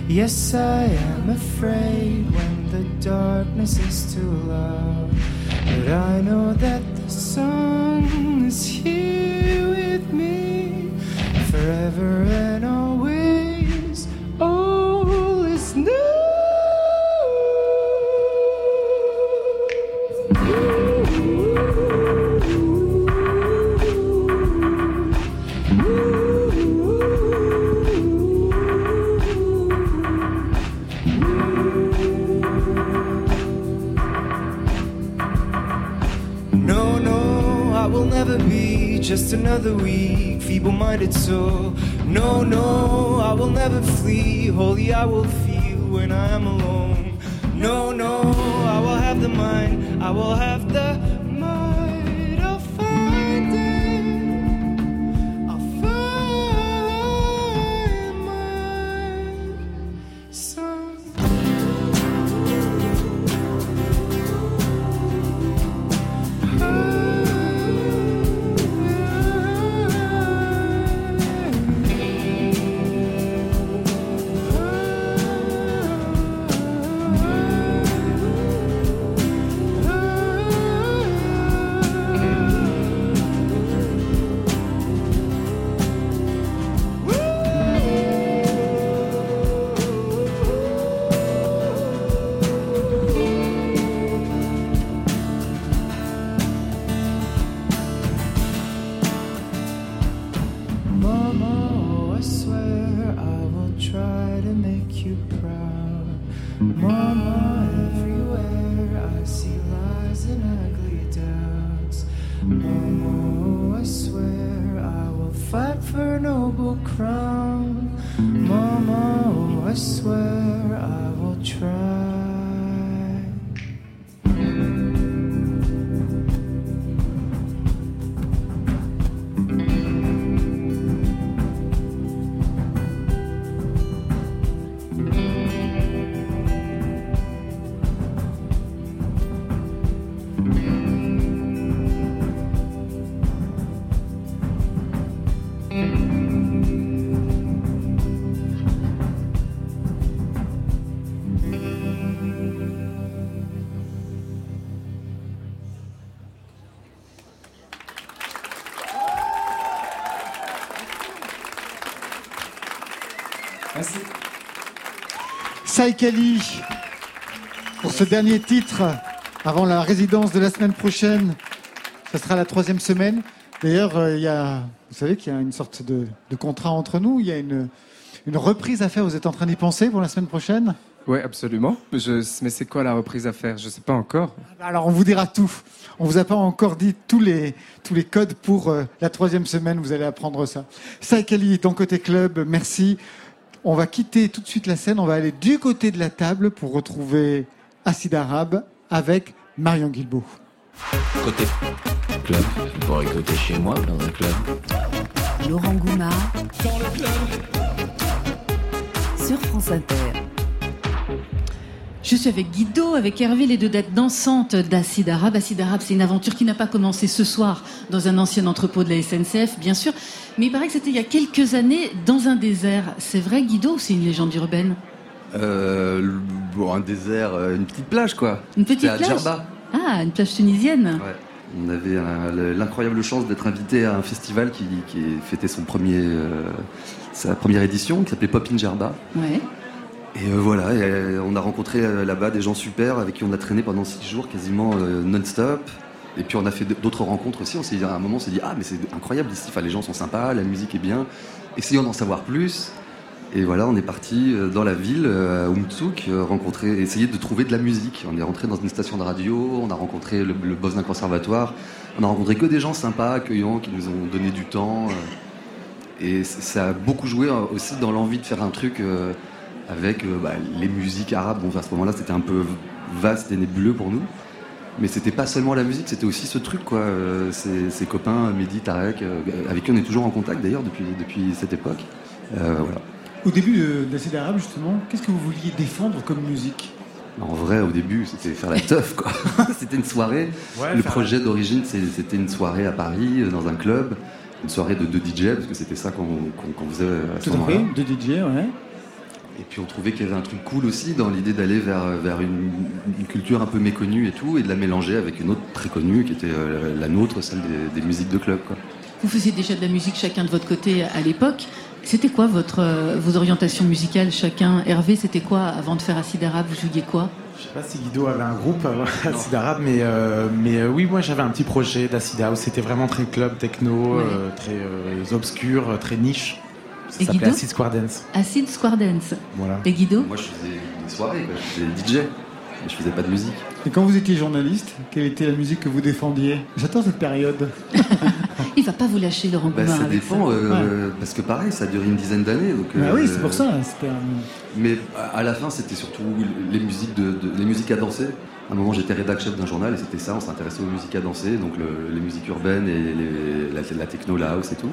Speaker 26: Yes, I am afraid when the darkness is too loud. But I know that the sun is here with me forever and always. Just another weak, feeble minded soul. No, no, I will never flee. Holy, I will feel when I am alone. No, no, I will have the mind. I will have the
Speaker 1: Saïkali, pour ce dernier titre, avant la résidence de la semaine prochaine, ce sera la troisième semaine. D'ailleurs, euh, il y a, vous savez qu'il y a une sorte de, de contrat entre nous. Il y a une, une reprise à faire. Vous êtes en train d'y penser pour la semaine prochaine?
Speaker 20: Oui, absolument. Je... Mais c'est quoi la reprise à faire? Je sais pas encore.
Speaker 1: Alors, on vous dira tout. On vous a pas encore dit tous les, tous les codes pour euh, la troisième semaine. Vous allez apprendre ça. Saïkali, ton côté club, merci. On va quitter tout de suite la scène. On va aller du côté de la table pour retrouver Acide Arabe avec Marion Guilbault.
Speaker 25: Côté club, tu pourrais écouter chez moi dans un club.
Speaker 17: Laurent Goumard sur France Inter.
Speaker 2: Je suis avec Guido, avec Hervé, les deux dates dansantes d'Acide Arabe. Acide Arabe, c'est une aventure qui n'a pas commencé ce soir dans un ancien entrepôt de la SNCF, bien sûr, mais il paraît que c'était il y a quelques années dans un désert. C'est vrai, Guido, ou c'est une légende urbaine?
Speaker 13: Euh, bon, un désert, euh, une petite plage quoi.
Speaker 2: Une petite
Speaker 13: à
Speaker 2: plage?
Speaker 13: Djerba.
Speaker 2: Ah, une plage tunisienne
Speaker 13: Ouais. On avait l'incroyable chance d'être invité à un festival qui, qui fêtait son premier, euh, sa première édition, qui s'appelait Pop in Djerba.
Speaker 2: Ouais.
Speaker 13: Et euh, voilà, euh, on a rencontré euh, là-bas des gens super avec qui on a traîné pendant six jours quasiment non-stop. Et puis on a fait d'autres rencontres aussi. On s'est dit à un moment, on s'est dit ah mais c'est incroyable ici. Enfin, les gens sont sympas, la musique est bien. Essayons d'en savoir plus. Et voilà, on est parti dans la ville, à Umtsuk, rencontrer, essayer de trouver de la musique. On est rentré dans une station de radio, on a rencontré le, le boss d'un conservatoire. On a rencontré que des gens sympas, accueillants, qui nous ont donné du temps. Et ça a beaucoup joué aussi dans l'envie de faire un truc avec euh, bah, les musiques arabes. Bon, à ce moment-là, c'était un peu vaste et nébuleux pour nous. Mais c'était pas seulement la musique, c'était aussi ce truc, quoi. Euh, Ces, ces copains, Mehdi, Tarek, euh, avec qui on est toujours en contact d'ailleurs depuis, depuis cette époque. Euh, voilà.
Speaker 1: Au début de- d'Acide Arabe, justement, qu'est-ce que vous vouliez défendre comme musique?
Speaker 13: En vrai, au début, c'était faire la teuf, quoi. c'était une soirée.
Speaker 1: Ouais,
Speaker 13: le projet d'origine, c'était une soirée à Paris, euh, dans un club. Une soirée de deux DJ, parce que c'était ça qu'on faisait à ce
Speaker 1: Tout à
Speaker 13: moment-là.
Speaker 1: fait, de DJ, ouais.
Speaker 13: Et puis on trouvait qu'il y avait un truc cool aussi dans l'idée d'aller vers, vers une, une culture un peu méconnue et tout, et de la mélanger avec une autre très connue qui était euh, la nôtre, celle des, des musiques de club. Quoi.
Speaker 2: Vous faisiez déjà de la musique chacun de votre côté à l'époque. C'était quoi votre, euh, vos orientations musicales chacun? Hervé, c'était quoi avant de faire Acide Arabe? Vous jouiez quoi?
Speaker 15: Je sais pas si Guido avait un groupe avant Acid Arabe, mais, euh, mais euh, oui, moi j'avais un petit projet d'Acid House. C'était vraiment très club, techno,
Speaker 2: Ouais.
Speaker 15: euh, très euh, obscur, euh, très niche. Ça s'appelait Acid Square Dance.
Speaker 2: Acide Square Dance.
Speaker 15: Voilà.
Speaker 2: Et Guido
Speaker 13: Moi je faisais des soirées, quoi. je faisais DJ. mais je faisais pas de musique.
Speaker 1: Et quand vous étiez journaliste, quelle était la musique que vous défendiez? J'attends cette période.
Speaker 2: Il va pas vous lâcher, Laurent
Speaker 13: Bah, ça
Speaker 2: avec
Speaker 13: dépend,
Speaker 2: ça.
Speaker 13: euh, parce que pareil, ça a duré une dizaine d'années. donc,
Speaker 1: Bah oui,
Speaker 13: euh,
Speaker 1: c'est pour ça. un-
Speaker 13: Mais à la fin, c'était surtout les musiques, de, de- les musiques à danser. À un moment, j'étais rédac chef d'un journal et c'était ça, on s'intéressait aux musiques à danser, donc le- les musiques urbaines et les- la, la techno, la house et tout.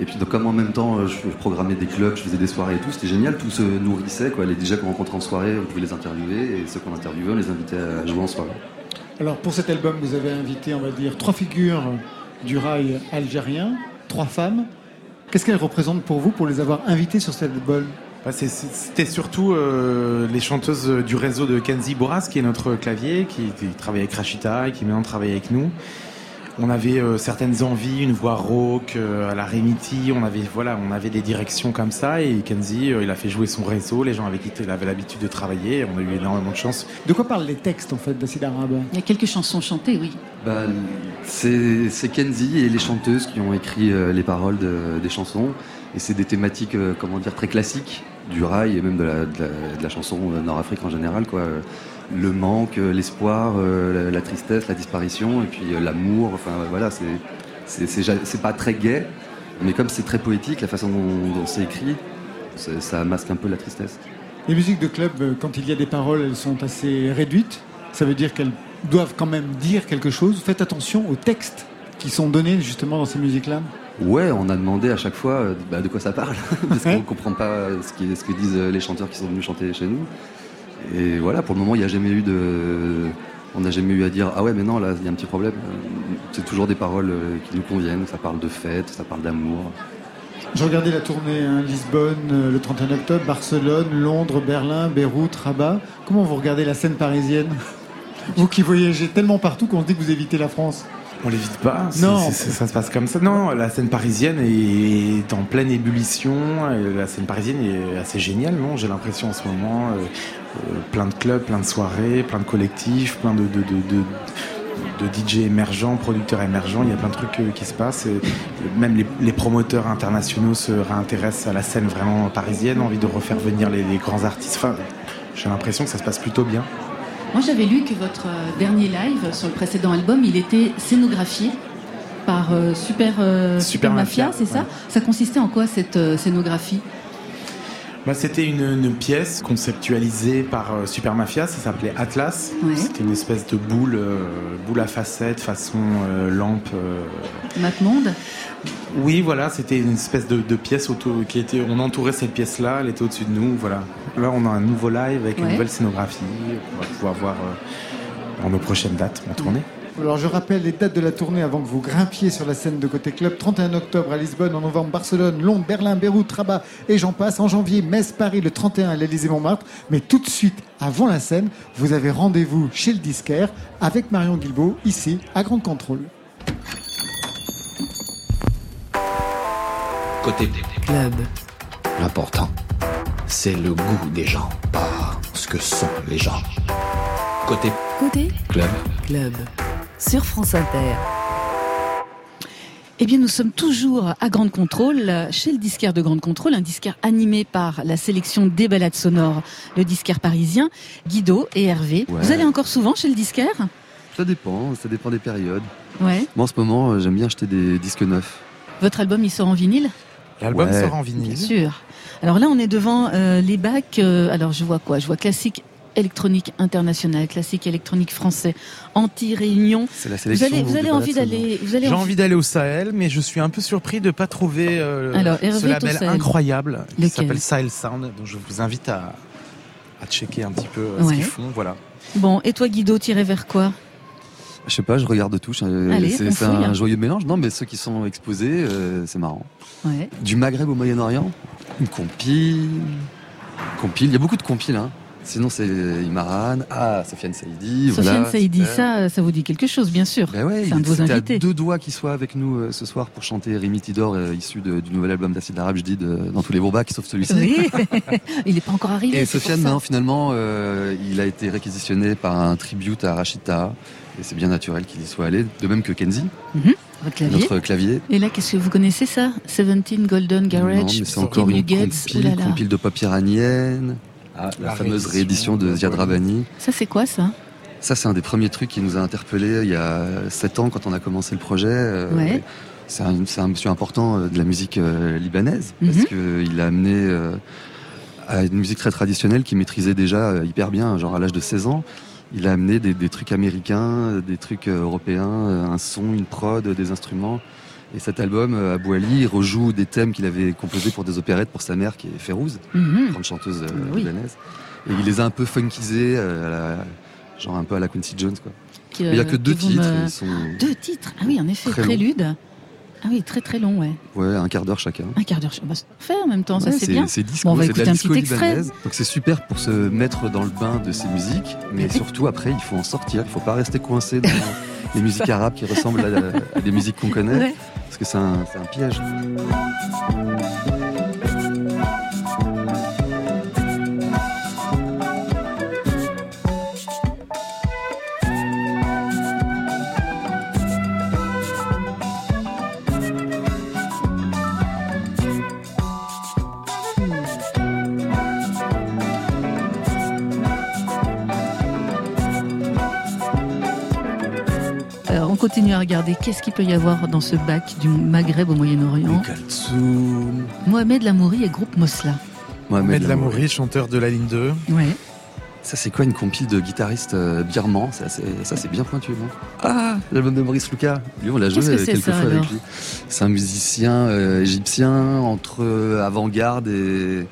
Speaker 13: Et puis, donc, comme en même temps, euh, je, programmais des clubs, je faisais des soirées et tout, c'était génial, tout se nourrissait. Quoi. Les DJ qu'on rencontrait en soirée, on pouvait les interviewer et ceux qu'on interviewait, on les invitait à jouer en soirée.
Speaker 1: Alors pour cet album, vous avez invité, on va dire, trois figures du rail algérien, trois femmes. Qu'est-ce qu'elles représentent pour vous pour les avoir invitées sur cet album?
Speaker 15: Bah, C'était surtout euh, les chanteuses du réseau de Kenzie Boras, qui est notre clavier, qui, qui travaille avec Rachita et qui maintenant travaille avec nous. On avait euh, certaines envies, une voix rauque euh, à la Remiti, on avait voilà, on avait des directions comme ça et Kenzie, euh, il a fait jouer son réseau, les gens avec qui il avait l'habitude de travailler, on a eu énormément de chance.
Speaker 1: De quoi parlent les textes en fait d'Acide Arabe
Speaker 2: Il y a quelques chansons chantées, oui.
Speaker 13: Bah, c'est Kenzie et les chanteuses qui ont écrit euh, les paroles de- des chansons. Et c'est des thématiques, euh, comment dire, très classiques du rail et même de la, de la- de la chanson nord-afrique en général. Quoi. Le manque, euh, l'espoir, euh, la, la tristesse, la disparition, et puis euh, l'amour. Enfin voilà, c'est pas très gai, mais comme c'est très poétique, la façon dont, dont c'est écrit, ça masque un peu la tristesse.
Speaker 1: Les musiques de club, quand il y a des paroles, elles sont assez réduites. Ça veut dire qu'elles doivent quand même dire quelque chose. Faites attention aux textes qui sont donnés justement dans ces musiques-là.
Speaker 13: Ouais, on a demandé à chaque fois bah, de quoi ça parle, parce qu'on comprend pas ce, qui- ce que disent les chanteurs qui sont venus chanter chez nous. Et voilà, pour le moment, il n'y a jamais eu de. On n'a jamais eu à dire Ah ouais, mais non, là, il y a un petit problème. C'est toujours des paroles euh, qui nous conviennent. Ça parle de fête, ça parle d'amour.
Speaker 1: Je regardais la tournée hein, Lisbonne euh, le 31 octobre, Barcelone, Londres, Berlin, Beyrouth, Rabat. Comment vous regardez la scène parisienne? Vous qui voyagez tellement partout qu'on se dit que vous évitez la France.
Speaker 15: On l'évite pas. c'est-
Speaker 1: Non.
Speaker 15: ça se passe comme ça. Non, la scène parisienne est en pleine ébullition. La scène parisienne est assez géniale, non? J'ai l'impression en ce moment, euh, plein de clubs, plein de soirées, plein de collectifs, plein de, de, de, de- DJ émergents, producteurs émergents. Il y a plein de trucs euh, qui se passent. Et même les, les promoteurs internationaux se réintéressent à la scène vraiment parisienne, envie de refaire venir les, les grands artistes. Enfin, j'ai l'impression que ça se passe plutôt bien.
Speaker 2: Moi, j'avais lu que votre euh, dernier live sur le précédent album, il était scénographié par euh, Super, euh,
Speaker 15: Super
Speaker 2: Mafia,
Speaker 15: Mafia,
Speaker 2: c'est ça? Ça consistait en quoi cette euh, scénographie?
Speaker 15: Bah, c'était une, une pièce conceptualisée par euh, Super Mafia, ça s'appelait Atlas. C'était une espèce de boule, euh, boule à facettes façon euh, lampe. euh.
Speaker 2: Matemonde
Speaker 15: Oui, voilà, c'était une espèce de, de pièce auto, qui était. On entourait cette pièce-là, elle était au-dessus de nous, voilà. Là, on a un nouveau live avec une nouvelle scénographie. On va pouvoir voir euh, dans nos prochaines dates en tournée.
Speaker 1: Alors je rappelle les dates de la tournée avant que vous grimpiez sur la scène de Côté Club. 31 octobre à Lisbonne, en novembre Barcelone, Londres, Berlin, Beyrouth, Rabat et j'en passe. En janvier, Metz, Paris, le 31 à l'Élysée-Montmartre. Mais tout de suite, avant la scène, vous avez rendez-vous chez le disquaire avec Marion Guilbault, ici, à Grande Contrôle.
Speaker 25: Côté
Speaker 17: Club.
Speaker 25: L'important, c'est le goût des gens, pas ce que sont les gens. Côté
Speaker 17: Côté
Speaker 25: club,
Speaker 17: Club. Sur France Inter.
Speaker 2: Eh bien, nous sommes toujours à Grande Contrôle, chez le disquaire de Grande Contrôle, un disquaire animé par la sélection des balades sonores, le disquaire parisien, Guido et Hervé.
Speaker 13: Ouais.
Speaker 2: Vous allez encore souvent chez le disquaire?
Speaker 13: Ça dépend, ça dépend des périodes.
Speaker 2: Ouais.
Speaker 13: Moi, en ce moment, euh, j'aime bien acheter des disques neufs.
Speaker 2: Votre album, il sort en vinyle?
Speaker 15: L'album
Speaker 13: Ouais.
Speaker 15: sort en vinyle.
Speaker 2: Bien sûr. Alors là, on est devant euh, les bacs. euh, alors, je vois quoi? Je vois classique électronique international, classique électronique français, anti-réunion.
Speaker 13: C'est la
Speaker 2: Vous
Speaker 13: sélection.
Speaker 2: avez, vous avez
Speaker 13: balades
Speaker 2: envie d'aller, vous allez
Speaker 27: J'ai
Speaker 2: envie-
Speaker 27: envie d'aller au Sahel, mais je suis un peu surpris de ne pas trouver euh,
Speaker 2: Alors, Hervé
Speaker 27: ce label incroyable qui s'appelle Sahel Sound. Donc je vous invite à, à checker un petit peu euh,
Speaker 2: Ouais.
Speaker 27: ce qu'ils font. Voilà.
Speaker 2: Bon, et toi, Guido, tiré vers quoi?
Speaker 13: Je sais pas, je regarde tout.
Speaker 2: Allez,
Speaker 13: C'est un joyeux mélange. Non, mais ceux qui sont exposés, euh, c'est marrant.
Speaker 2: Ouais.
Speaker 13: Du Maghreb au Moyen-Orient, une compile. Compile, il y a beaucoup de compiles. Hein. Sinon, c'est Imaran. Ah, Sofiane Saïdi.
Speaker 2: Sofiane
Speaker 13: voilà,
Speaker 2: Saïdi, ça, ça vous dit quelque chose, bien sûr.
Speaker 13: Ben ouais,
Speaker 2: c'est un de vos
Speaker 13: à
Speaker 2: invités.
Speaker 13: deux doigts qu'il soit avec nous euh, ce soir pour chanter Rémi Tidor, euh, issu de- du nouvel album d'Acide Arabe, je dis, de- dans tous les bourbaks, sauf celui-ci.
Speaker 2: Oui, il n'est pas encore arrivé.
Speaker 13: Et Sofiane, maintenant, finalement, euh, il a été réquisitionné par un tribute à Rachita. Et c'est bien naturel qu'il y soit allé, de même que Kenzie,
Speaker 2: votre clavier.
Speaker 13: notre clavier.
Speaker 2: Et là, qu'est-ce que vous connaissez ça? 17 Golden
Speaker 13: Non,
Speaker 2: Garage,
Speaker 13: c'est encore une compile,
Speaker 2: oulala.
Speaker 13: compile de pop iranienne. Ah, la,
Speaker 2: La
Speaker 13: fameuse
Speaker 2: réédition
Speaker 13: réédition de Ziad Rabani.
Speaker 2: Ça, c'est quoi ça
Speaker 13: Ça, c'est un des premiers trucs qui nous a interpellés il y a 7 ans quand on a commencé le projet. Euh,
Speaker 2: Ouais.
Speaker 13: C'est un, c'est un monsieur important euh, de la musique euh, libanaise
Speaker 2: Mhm.
Speaker 13: parce qu'il a amené euh, à une musique très traditionnelle qu'il maîtrisait déjà euh, hyper bien, genre à l'âge de 16 ans. Il a amené des, des trucs américains, des trucs européens, un son, une prod, des instruments. Et cet album, euh, Abou Ali, rejoue des thèmes qu'il avait composés pour des opérettes pour sa mère qui est Férouz,
Speaker 2: Mhm.
Speaker 13: grande chanteuse euh,
Speaker 2: Oui.
Speaker 13: libanaise. Et il les a un peu funkisés, euh, à la- genre un peu à la Quincy Jones. Quoi.
Speaker 2: Qui,
Speaker 13: Mais il n'y a que deux titres.
Speaker 2: me-
Speaker 13: Ils sont
Speaker 2: Deux titres? Ah oui, en effet,
Speaker 13: Très long.
Speaker 2: Ah oui, très très long, ouais.
Speaker 13: ouais, un quart d'heure chacun.
Speaker 2: Un quart d'heure. Bah, c'est parfait en même temps, ça c'est bien.
Speaker 13: C'est disco,
Speaker 2: Bon, on va
Speaker 13: c'est de
Speaker 2: écouter
Speaker 13: la
Speaker 2: un petit extrait.
Speaker 13: Donc c'est super pour se mettre dans le bain de ces musiques, mais surtout après il faut en sortir. Il faut pas rester coincé dans les musiques arabes qui ressemblent à, à des musiques qu'on connaît,
Speaker 2: Ouais.
Speaker 13: parce que c'est un, c'est un piège.
Speaker 2: Alors, on continue à regarder qu'est-ce qu'il peut y avoir dans ce bac du Maghreb au Moyen-Orient. Mohamed Lamouri et groupe Mosla.
Speaker 27: Mohamed Lamouri, chanteur de la ligne 2.
Speaker 2: Ouais.
Speaker 13: Ça c'est quoi une compile de guitaristes euh, birmans? Ça c'est bien pointu, non? Ah, l'album de Maurice Lucas. Lui on l'a joué
Speaker 2: que c'est,
Speaker 13: quelques
Speaker 2: ça,
Speaker 13: fois avec lui. C'est un musicien euh, égyptien entre euh, avant-garde et,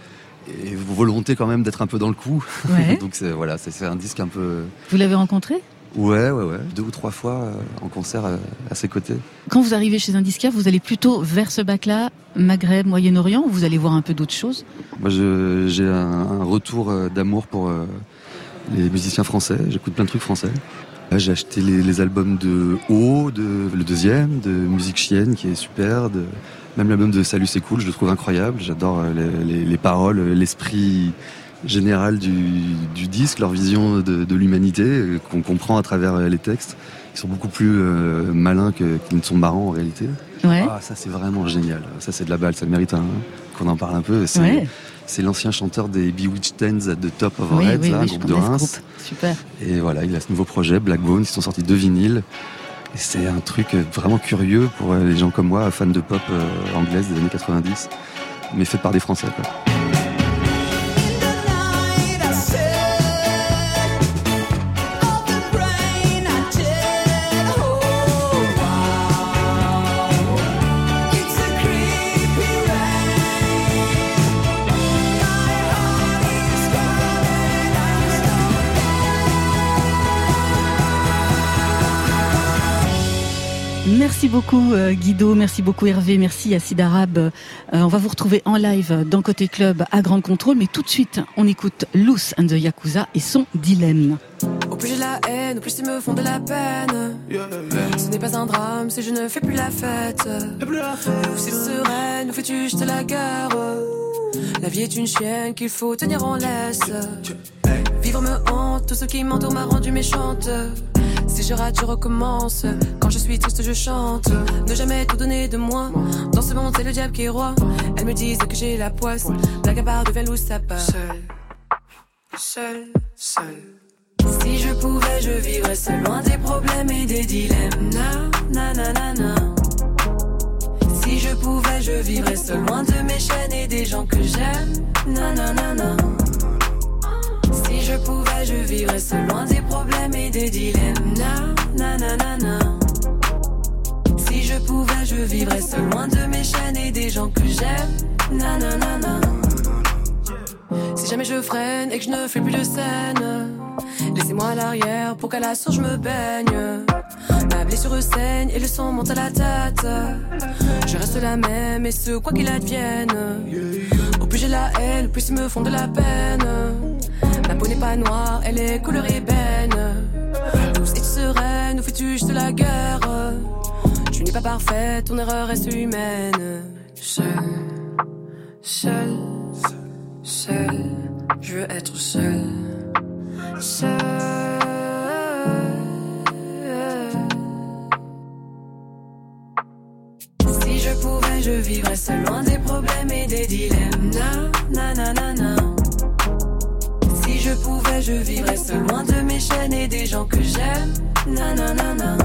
Speaker 13: et volonté quand même d'être un peu dans le coup.
Speaker 2: Ouais.
Speaker 13: Donc c'est voilà, c'est c'est un disque un peu
Speaker 2: Vous l'avez rencontré?
Speaker 13: Ouais, ouais, ouais. Deux ou trois fois euh, en concert euh, à ses côtés.
Speaker 2: Quand vous arrivez chez un disquaire, vous allez plutôt vers ce bac-là, Maghreb, Moyen-Orient, ou vous allez voir un peu d'autres choses?
Speaker 13: Moi, j'ai un, un retour euh, d'amour pour euh, les musiciens français. J'écoute plein de trucs français. J'ai acheté les, les albums de O, de, le deuxième, de Musique Chienne, qui est super. De, même l'album de Salut c'est cool, je le trouve incroyable. J'adore les, les- les paroles, l'esprit général du, du disque, leur vision de, de l'humanité, euh, qu'on comprend à travers euh, les textes. Ils sont beaucoup plus euh, malins qu'ils ne sont marrants en réalité.
Speaker 2: Ouais.
Speaker 13: Ah, ça c'est vraiment génial. Ça c'est de la balle, ça mérite qu'on en parle un peu. C'est
Speaker 2: Ouais.
Speaker 13: l'ancien chanteur des Bewitched Tens at the Top of
Speaker 2: Oui,
Speaker 13: Heads,
Speaker 2: oui,
Speaker 13: là,
Speaker 2: oui, je
Speaker 13: groupe de Reims.
Speaker 2: groupe. Super.
Speaker 13: Et voilà, il a ce nouveau projet, Black Bones, ils sont sortis deux vinyles. Et c'est un truc vraiment curieux pour les gens comme moi, fans de pop euh, anglaise des années 90, mais fait par des Français. Quoi.
Speaker 2: Merci beaucoup euh, Guido, merci beaucoup Hervé, merci à Sid Arabe. Euh, on va vous retrouver en live dans Côté Club à Grande Contrôle, mais tout de suite, on écoute Loose and the Yakuza et son dilemme.
Speaker 28: Au plus j'ai la haine, au plus ils me font de la peine. Ce n'est pas un drame si je ne fais plus la fête. Ou c'est sereine, ou fais-tu jeter la guerre. La vie est une chienne qu'il faut tenir en laisse. Vivre me hante, tout ce qui m'entoure m'a rendu méchante. Si je rate, je recommence. Quand je suis triste, je chante. Ne jamais tout donner de moi. Dans ce monde, c'est le diable qui est roi. Elles me disent que j'ai la poisse. Blague à part devient loup, ça part? Seul, seul, seul. Si je pouvais, je vivrais seul, loin des problèmes et des dilemmes. Na, na, na, na, na. Si je pouvais, je vivrais seul, loin de mes chaînes et des gens que j'aime. Na, na, na, na. Je pouvais, je vivrais seul, loin des problèmes et des dilemmes. Na, na, na, na. Si je pouvais, je vivrais seul, loin de mes chaînes et des gens que j'aime. Na, na, na, na. Si jamais je freine et que je ne fais plus de scène, laissez-moi à l'arrière pour qu'à la source je me baigne. Ma blessure saigne et le sang monte à la tête. Je reste la même et ce quoi qu'il advienne. Au plus j'ai la haine, au plus ils me font de la peine. N'est pas noire, elle est couleur ébène. Douce et sereine, où fais-tu juste la guerre? Tu n'es pas parfaite, ton erreur reste humaine. Seul, seul, seul, je veux être seul. Seul. Si je pouvais, je vivrais seul, loin des problèmes et des dilemmes. Na, na, na, na, na. Je vivrais seul loin de mes chaînes et des gens que j'aime. Nanana.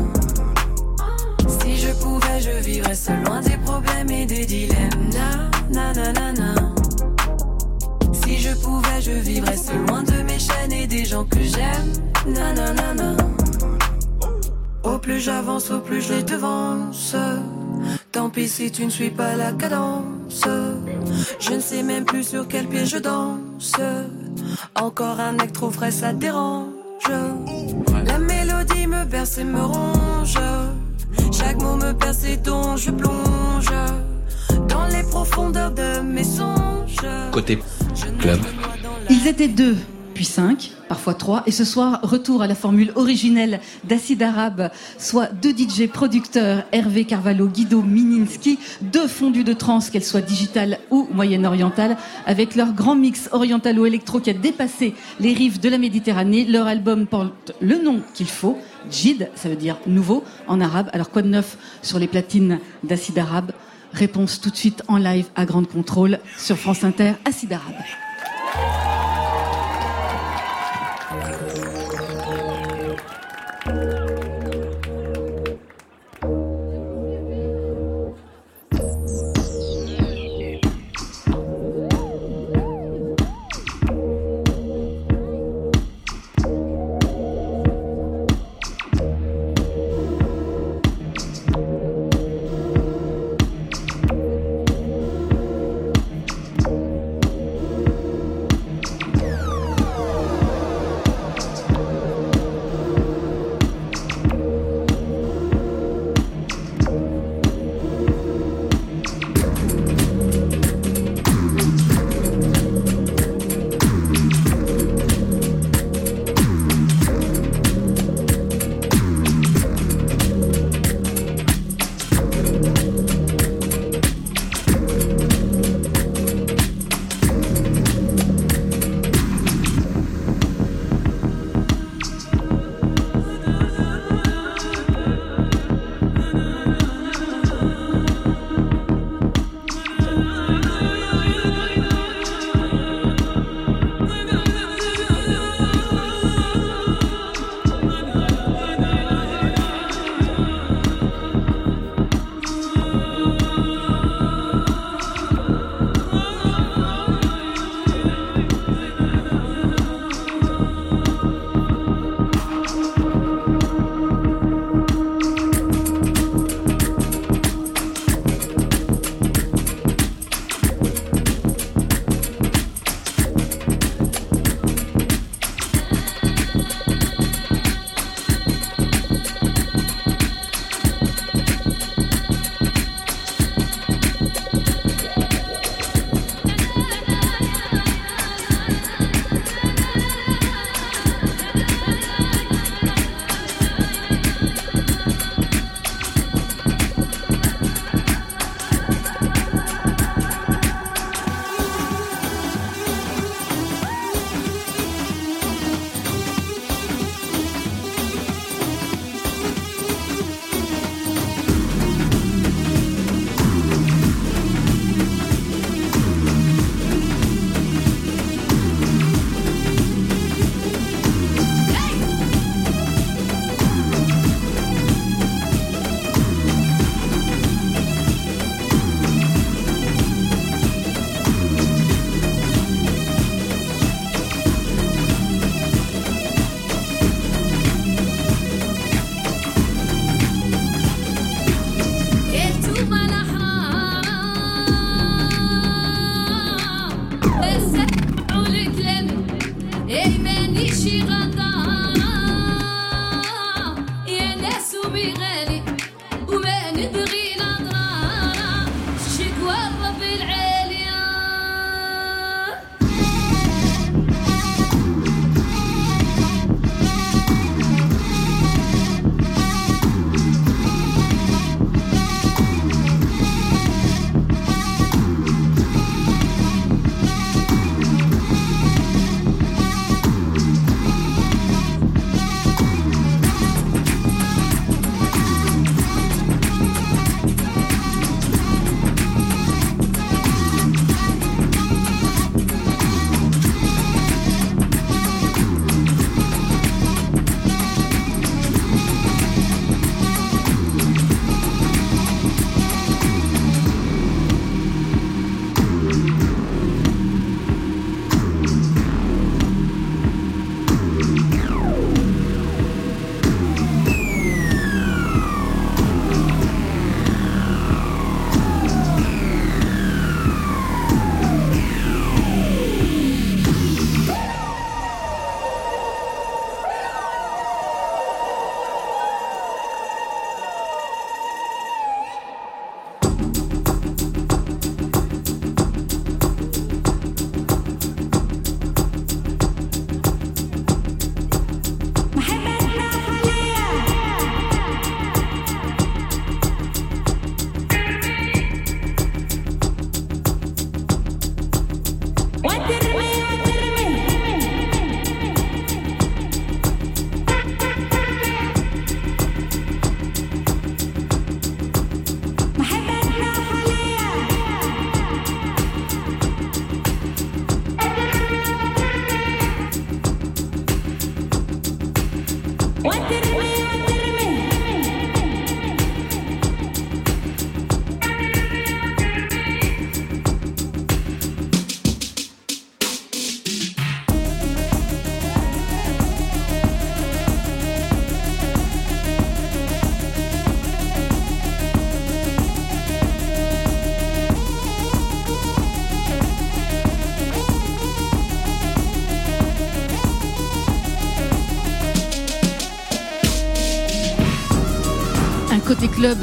Speaker 28: Si je pouvais, je vivrais seul loin des problèmes et des dilemmes. Na, na, na, na, na. Si je pouvais, je vivrais seul loin de mes chaînes et des gens que j'aime. Na, na, na, na. Au plus j'avance, au plus je les devance. Tant pis si tu ne suis pas la cadence. Je ne sais même plus sur quel pied je danse. Encore un acte trop frais, ça dérange. La mélodie me berce et me ronge. Chaque mot me perce et dont je plonge dans les profondeurs de mes songes.
Speaker 25: Côté club.
Speaker 2: Ils étaient deux, puis cinq, parfois trois, et ce soir, retour à la formule originelle d'Acide Arabe, soit deux DJ producteurs, Hervé Carvalho, Guido Mininski, deux fondus de trance, qu'elles soient digitales ou moyenne-orientales, avec leur grand mix orientalo-électro qui a dépassé les rives de la Méditerranée. Leur album porte le nom qu'il faut, Jid, ça veut dire nouveau en arabe. Alors quoi de neuf sur les platines d'Acide Arabe? Réponse tout de suite en live à Grande Contrôle sur France Inter, Acide Arabe.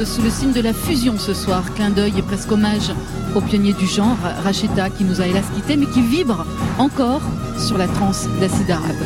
Speaker 2: Sous le signe de la fusion ce soir. Clin d'œil et presque hommage au pionnier du genre, Racheta, qui nous a hélas quittés, mais qui vibre encore sur la transe d'acide arabe.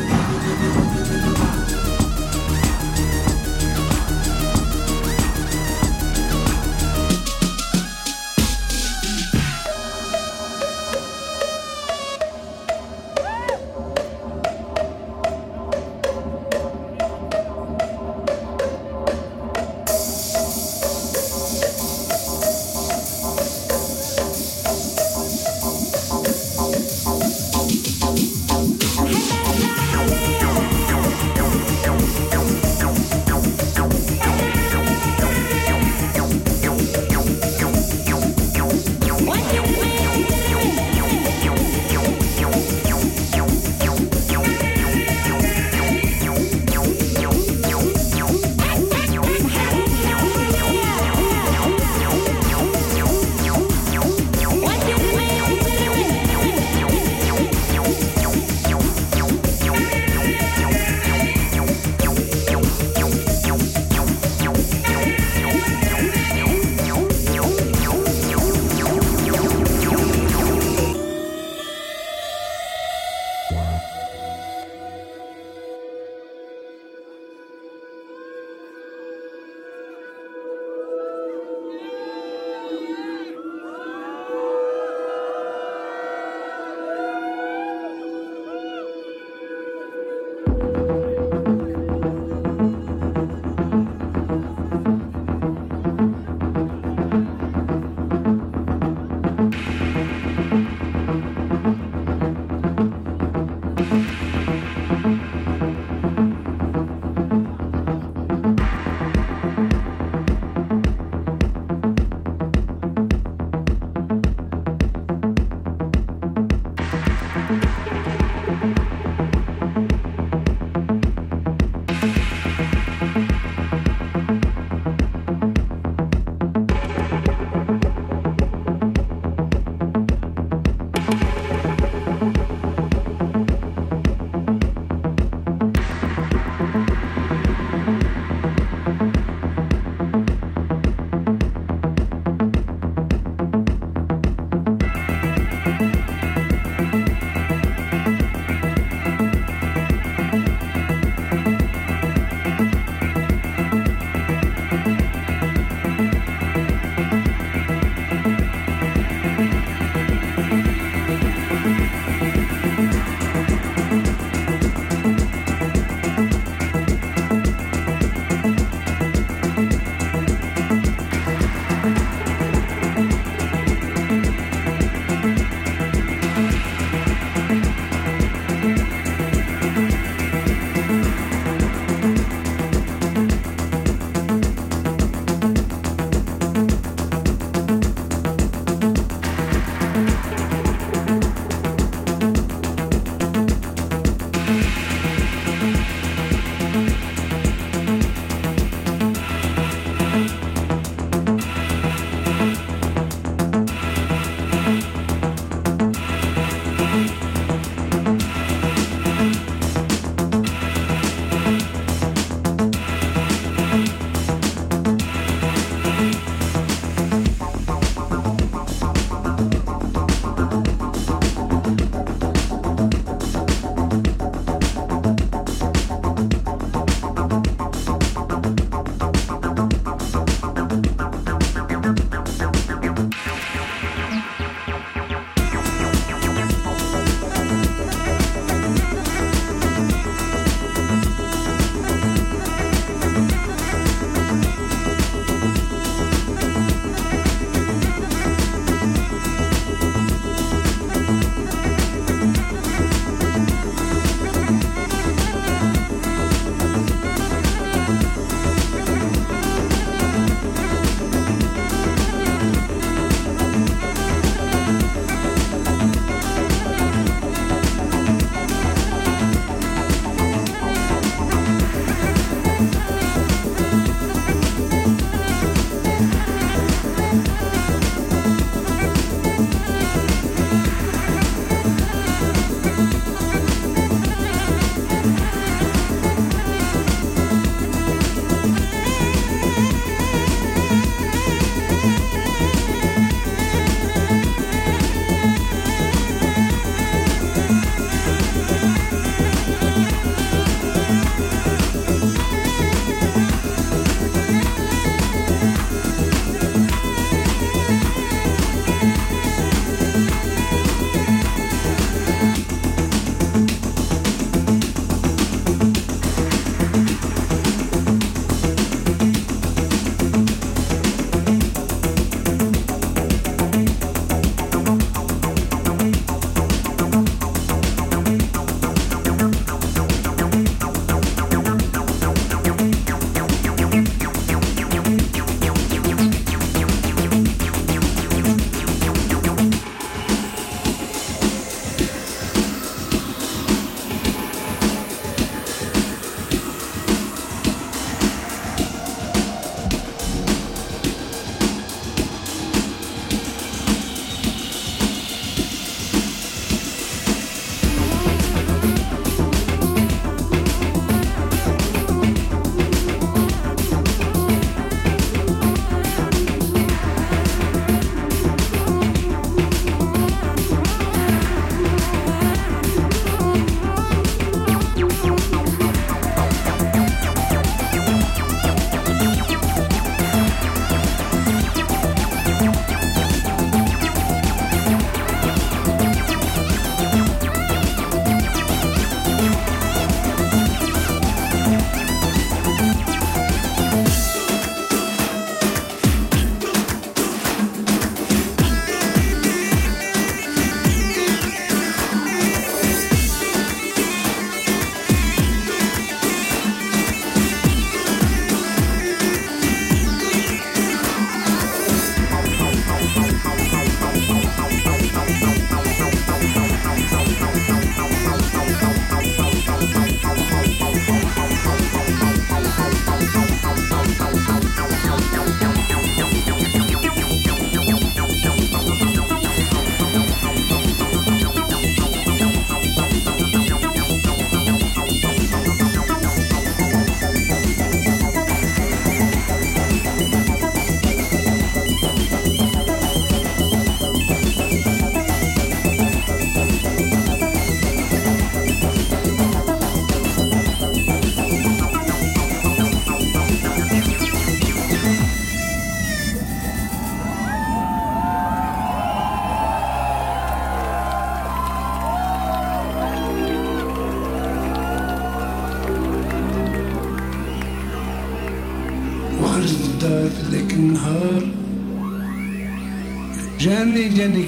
Speaker 12: اللي جاني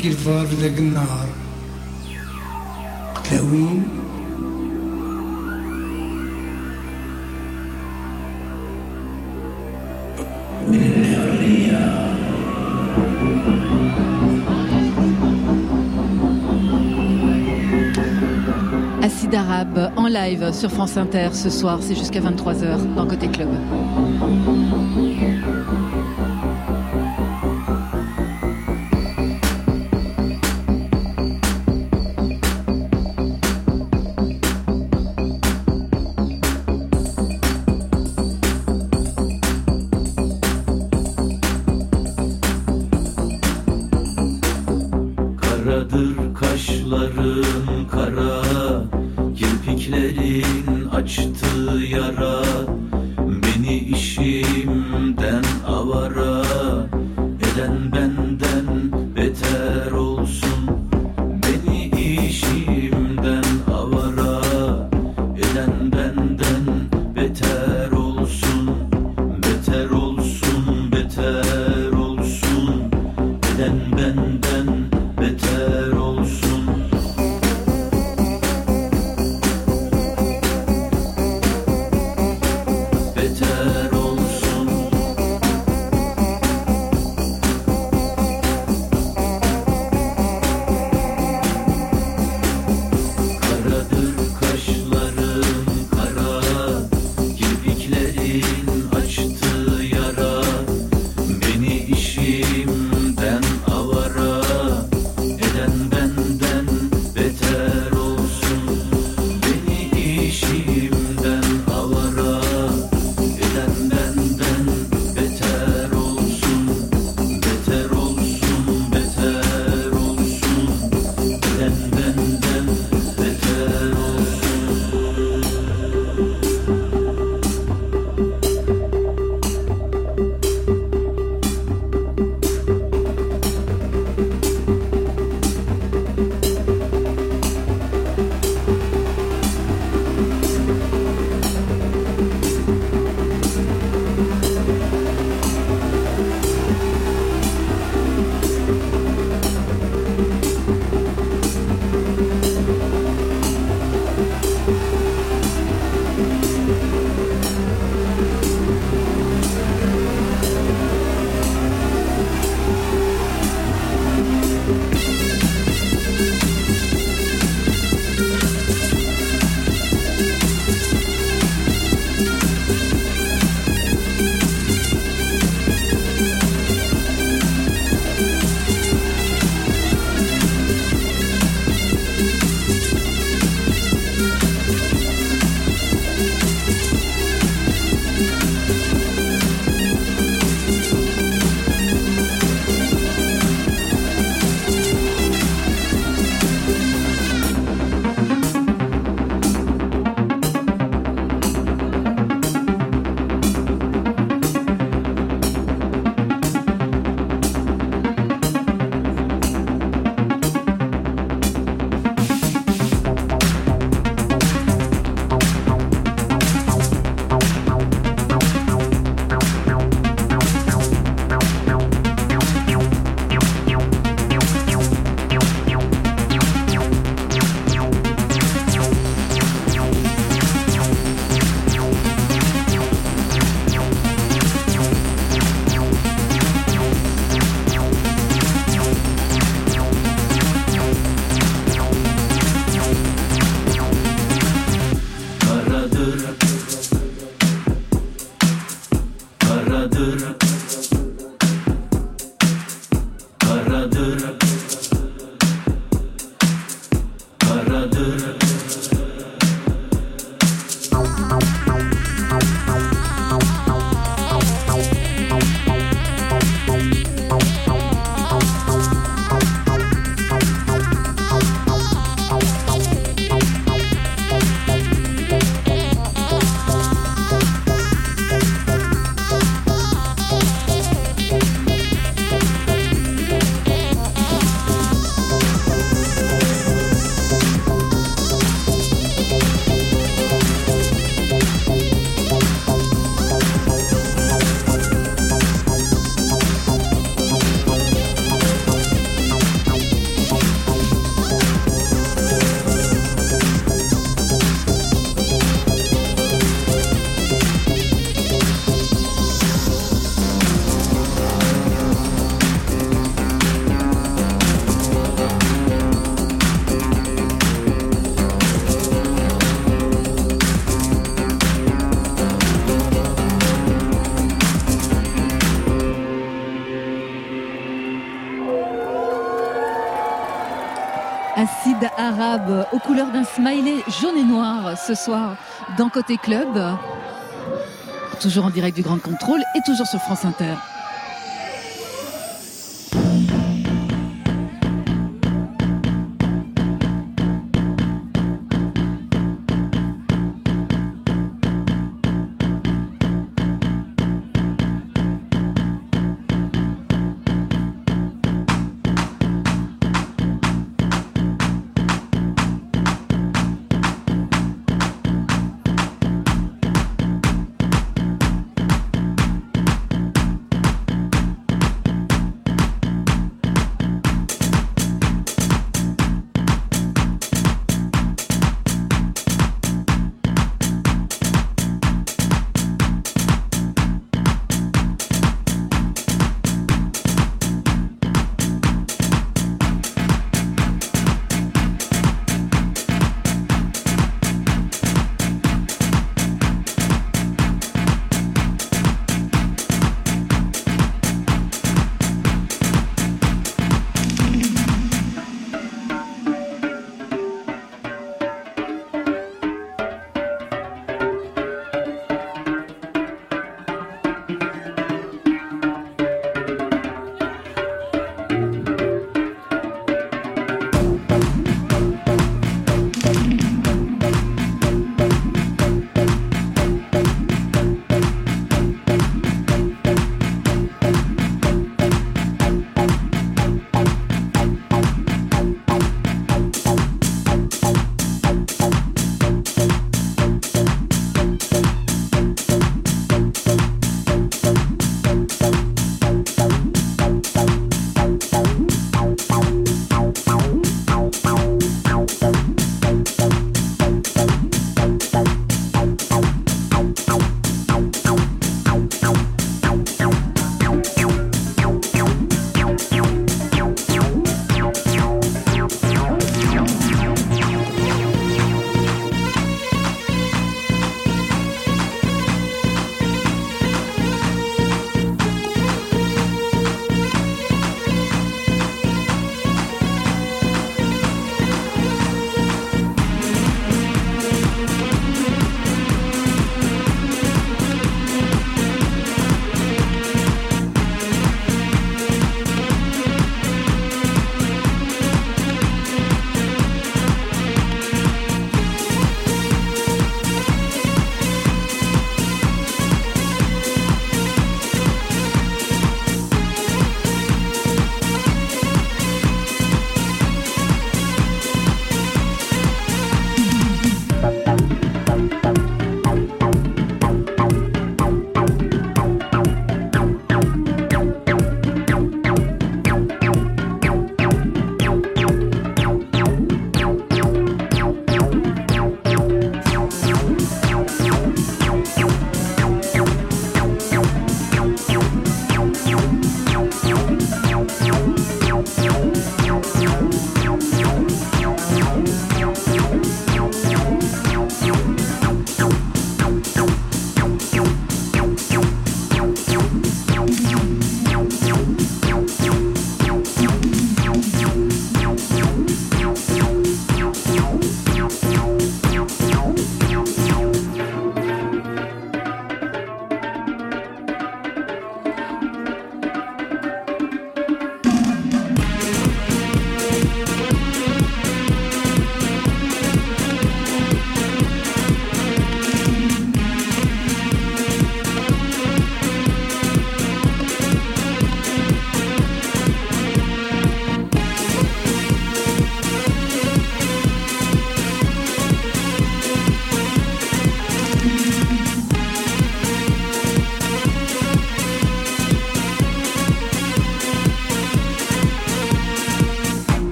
Speaker 29: Acide arabe en live sur France Inter ce soir, c'est jusqu'à 23h dans Côté Club.
Speaker 2: Aux couleurs d'un smiley jaune et noir ce soir dans Côté Club. Toujours en direct du Grand Contrôle et toujours sur France Inter.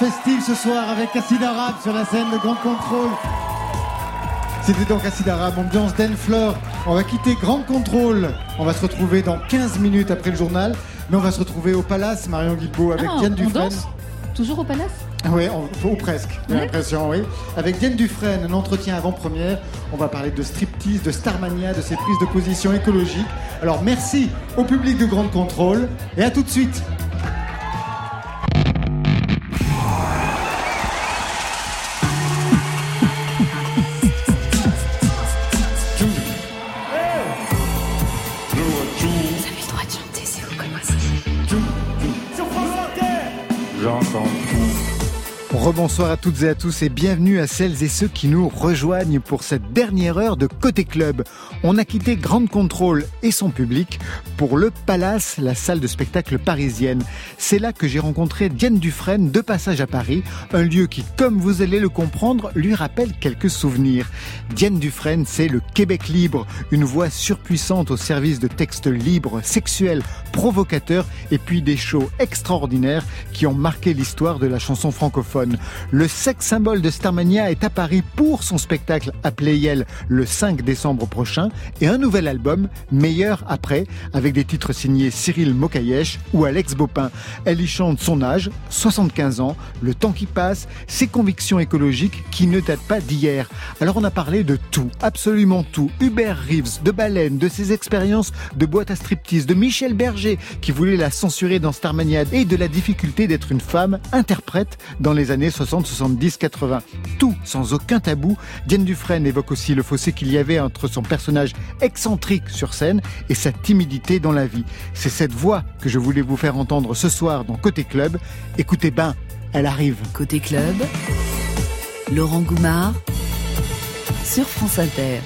Speaker 1: Festive ce soir avec Acid Arabe sur la scène de Grand Contrôle. C'était donc Acid Arabe, ambiance d'Enflore. On va quitter Grand Contrôle. On va se retrouver dans 15 minutes après le journal. Mais on va se retrouver au Palace, Marion Guilbault, avec
Speaker 2: Ah,
Speaker 1: Diane Dufresne.
Speaker 2: Toujours au palace?
Speaker 1: Oui, ou presque, j'ai l'impression, oui. Avec Diane Dufresne, un entretien avant-première. On va parler de striptease, de Starmania, de ses prises de position écologiques. Alors merci au public de Grande Contrôle et à tout de suite. Rebonsoir à toutes et à tous et bienvenue à celles et ceux qui nous rejoignent pour cette dernière heure de Côté Club. On a quitté Grande Contrôle et son public pour le Palace, la salle de spectacle parisienne. C'est là que j'ai rencontré Diane Dufresne de passage à Paris, un lieu qui, comme vous allez le comprendre, lui rappelle quelques souvenirs. Diane Dufresne, c'est le Québec libre, une voix surpuissante au service de textes libres, sexuels, provocateurs et puis des shows extraordinaires qui ont marqué l'histoire de la chanson francophone. Le sex symbole de Starmania est à Paris pour son spectacle à Playel le 5 décembre prochain et un nouvel album, Meilleur après, avec des titres signés Cyril Mokayesh ou Alex Bopin. Elle y chante son âge, 75 ans, le temps qui passe, ses convictions écologiques qui ne datent pas d'hier. Alors on a parlé de tout, absolument tout. Hubert Reeves, de Baleine, de ses expériences de boîte à striptease, de Michel Berger qui voulait la censurer dans Starmania et de la difficulté d'être une femme interprète dans les années 60, 70, 80. Tout sans aucun tabou. Diane Dufresne évoque aussi le fossé qu'il y avait entre son personnage excentrique sur scène et sa timidité dans la vie. C'est cette voix que je voulais vous faire entendre ce soir dans Côté Club. Écoutez ben, elle arrive.
Speaker 30: Côté Club, Laurent Goumard sur France Inter.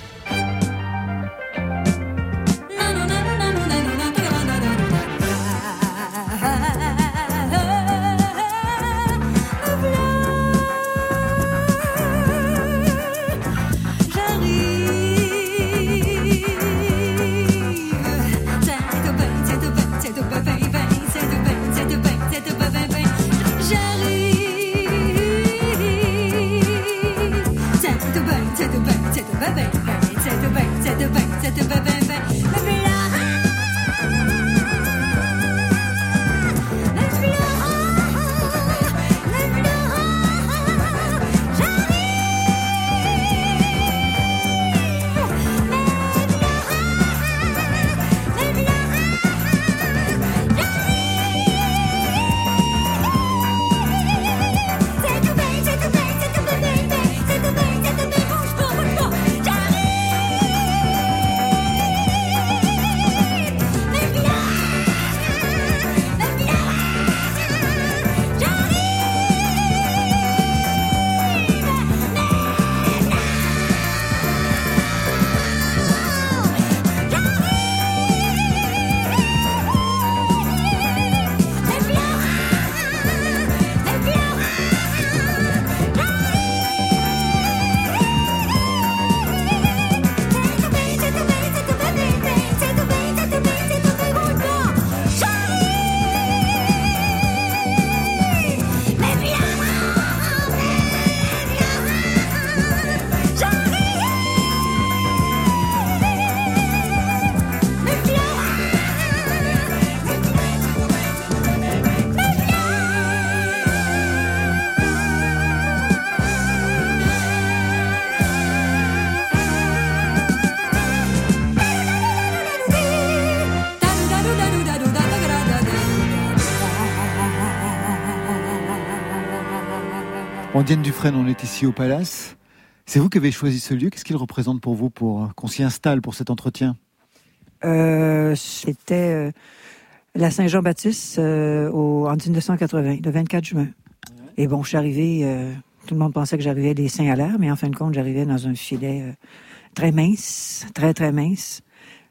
Speaker 1: On est ici au Palace. C'est vous qui avez choisi ce lieu. Qu'est-ce qu'il représente pour vous pour euh, qu'on s'y installe pour cet entretien?
Speaker 31: Euh, C'était euh, la Saint-Jean-Baptiste en 1980, le 24 juin. Et bon, je suis arrivée, tout le monde pensait que j'arrivais des seins à l'air, mais en fin de compte, j'arrivais dans un filet très mince, très, très mince,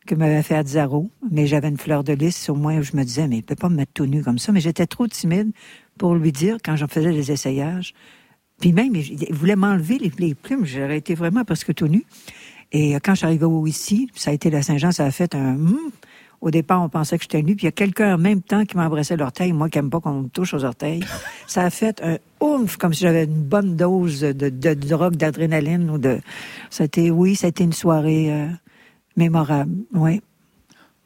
Speaker 31: que m'avait fait Azzaro. Mais j'avais une fleur de lys, au moins, où je me disais, mais il peut pas me mettre tout nu comme ça. Mais j'étais trop timide pour lui dire, quand j'en faisais les essayages, puis même, il voulait m'enlever les, plumes. J'aurais été vraiment presque tout nu. Et quand au ici, ça a été la Saint-Jean, ça a fait un... hum. Au départ, on pensait que j'étais nue, puis il y a quelqu'un en même temps qui m'embrassait l'orteil, moi qui aime pas qu'on me touche aux orteils. Ça a fait un oomph, comme si j'avais une bonne dose de, drogue, d'adrénaline ou de. C'était, oui, été une soirée euh, mémorable, oui.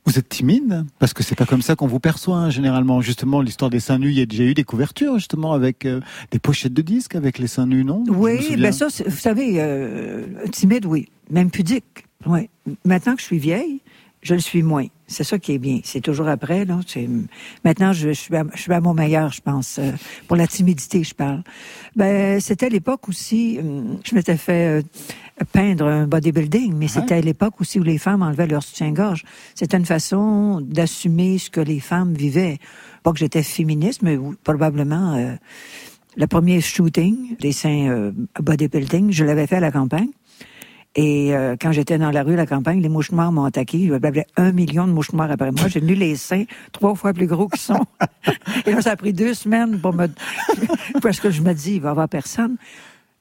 Speaker 1: Vous êtes timide parce que c'est pas comme ça qu'on vous perçoit hein, généralement. Justement, l'histoire des seins nus, il y a déjà eu des couvertures justement avec euh, des pochettes de disques avec les seins nus, non?
Speaker 31: Oui, ben ça, vous savez, euh, timide, oui, même pudique, oui. Maintenant que je suis vieille, je le suis moins. C'est ça qui est bien. C'est toujours après, là. Maintenant, je, je suis à, je suis à mon meilleur, je pense. euh, pour la timidité, je parle. Ben, c'était l'époque aussi, hum, je m'étais fait peindre un bodybuilding, mais c'était à l'époque aussi où les femmes enlevaient leur soutien-gorge. C'était une façon d'assumer ce que les femmes vivaient. Pas que j'étais féministe, mais probablement euh, le premier shooting des seins euh, bodybuilding, je l'avais fait à la campagne. Et euh, quand j'étais dans la rue, la campagne, les mouches noires m'ont attaqué. Il y avait un million de mouches noires après moi. J'ai tenu les seins trois fois plus gros qu'ils sont. Et là, ça a pris deux semaines pour me... Parce que je me dis, il va y avoir personne.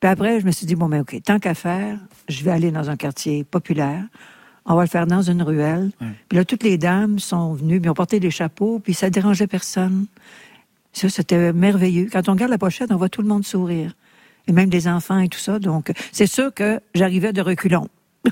Speaker 31: Puis après, je me suis dit, bon, mais OK, tant qu'à faire, je vais aller dans un quartier populaire. On va le faire dans une ruelle. Puis là, toutes les dames sont venues, puis ont porté des chapeaux, puis ça dérangeait personne. Ça, c'était merveilleux. Quand on regarde la pochette, on voit tout le monde sourire. Et même des enfants et tout ça. Donc, c'est sûr que j'arrivais de reculons.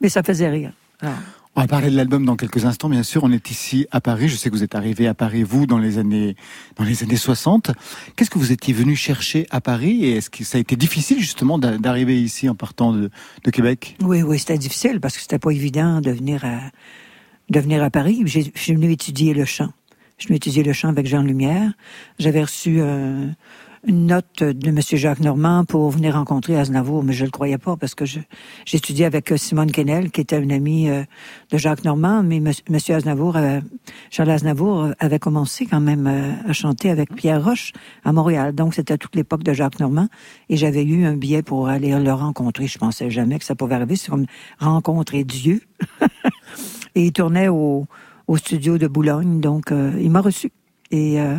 Speaker 31: Mais ça faisait rire. Alors,
Speaker 1: On va parler de l'album dans quelques instants, bien sûr. On est ici à Paris. Je sais que vous êtes arrivé à Paris, vous, dans les années, dans les années 60. Qu'est-ce que vous étiez venu chercher à Paris et est-ce que ça a été difficile, justement, d'a- d'arriver ici en partant de, de Québec?
Speaker 31: Oui, oui, c'était difficile parce que c'était pas évident de venir à, de venir à Paris. Je suis venu étudier le chant. Je suis venu étudier le chant avec Jean Lumière. J'avais reçu euh, une note de M. Jacques Normand pour venir rencontrer Aznavour, mais je le croyais pas parce que j'étudiais avec euh, Simone Quesnel, qui était une amie euh, de Jacques Normand, mais M. Aznavour, euh, Charles Aznavour avait commencé quand même à chanter avec Pierre Roche à Montréal. Donc c'était toute l'époque de Jacques Normand et j'avais eu un billet pour aller le rencontrer. Je pensais jamais que ça pouvait arriver. C'est comme rencontrer Dieu. et il tournait au, au studio de Boulogne, donc il m'a reçu. Et euh,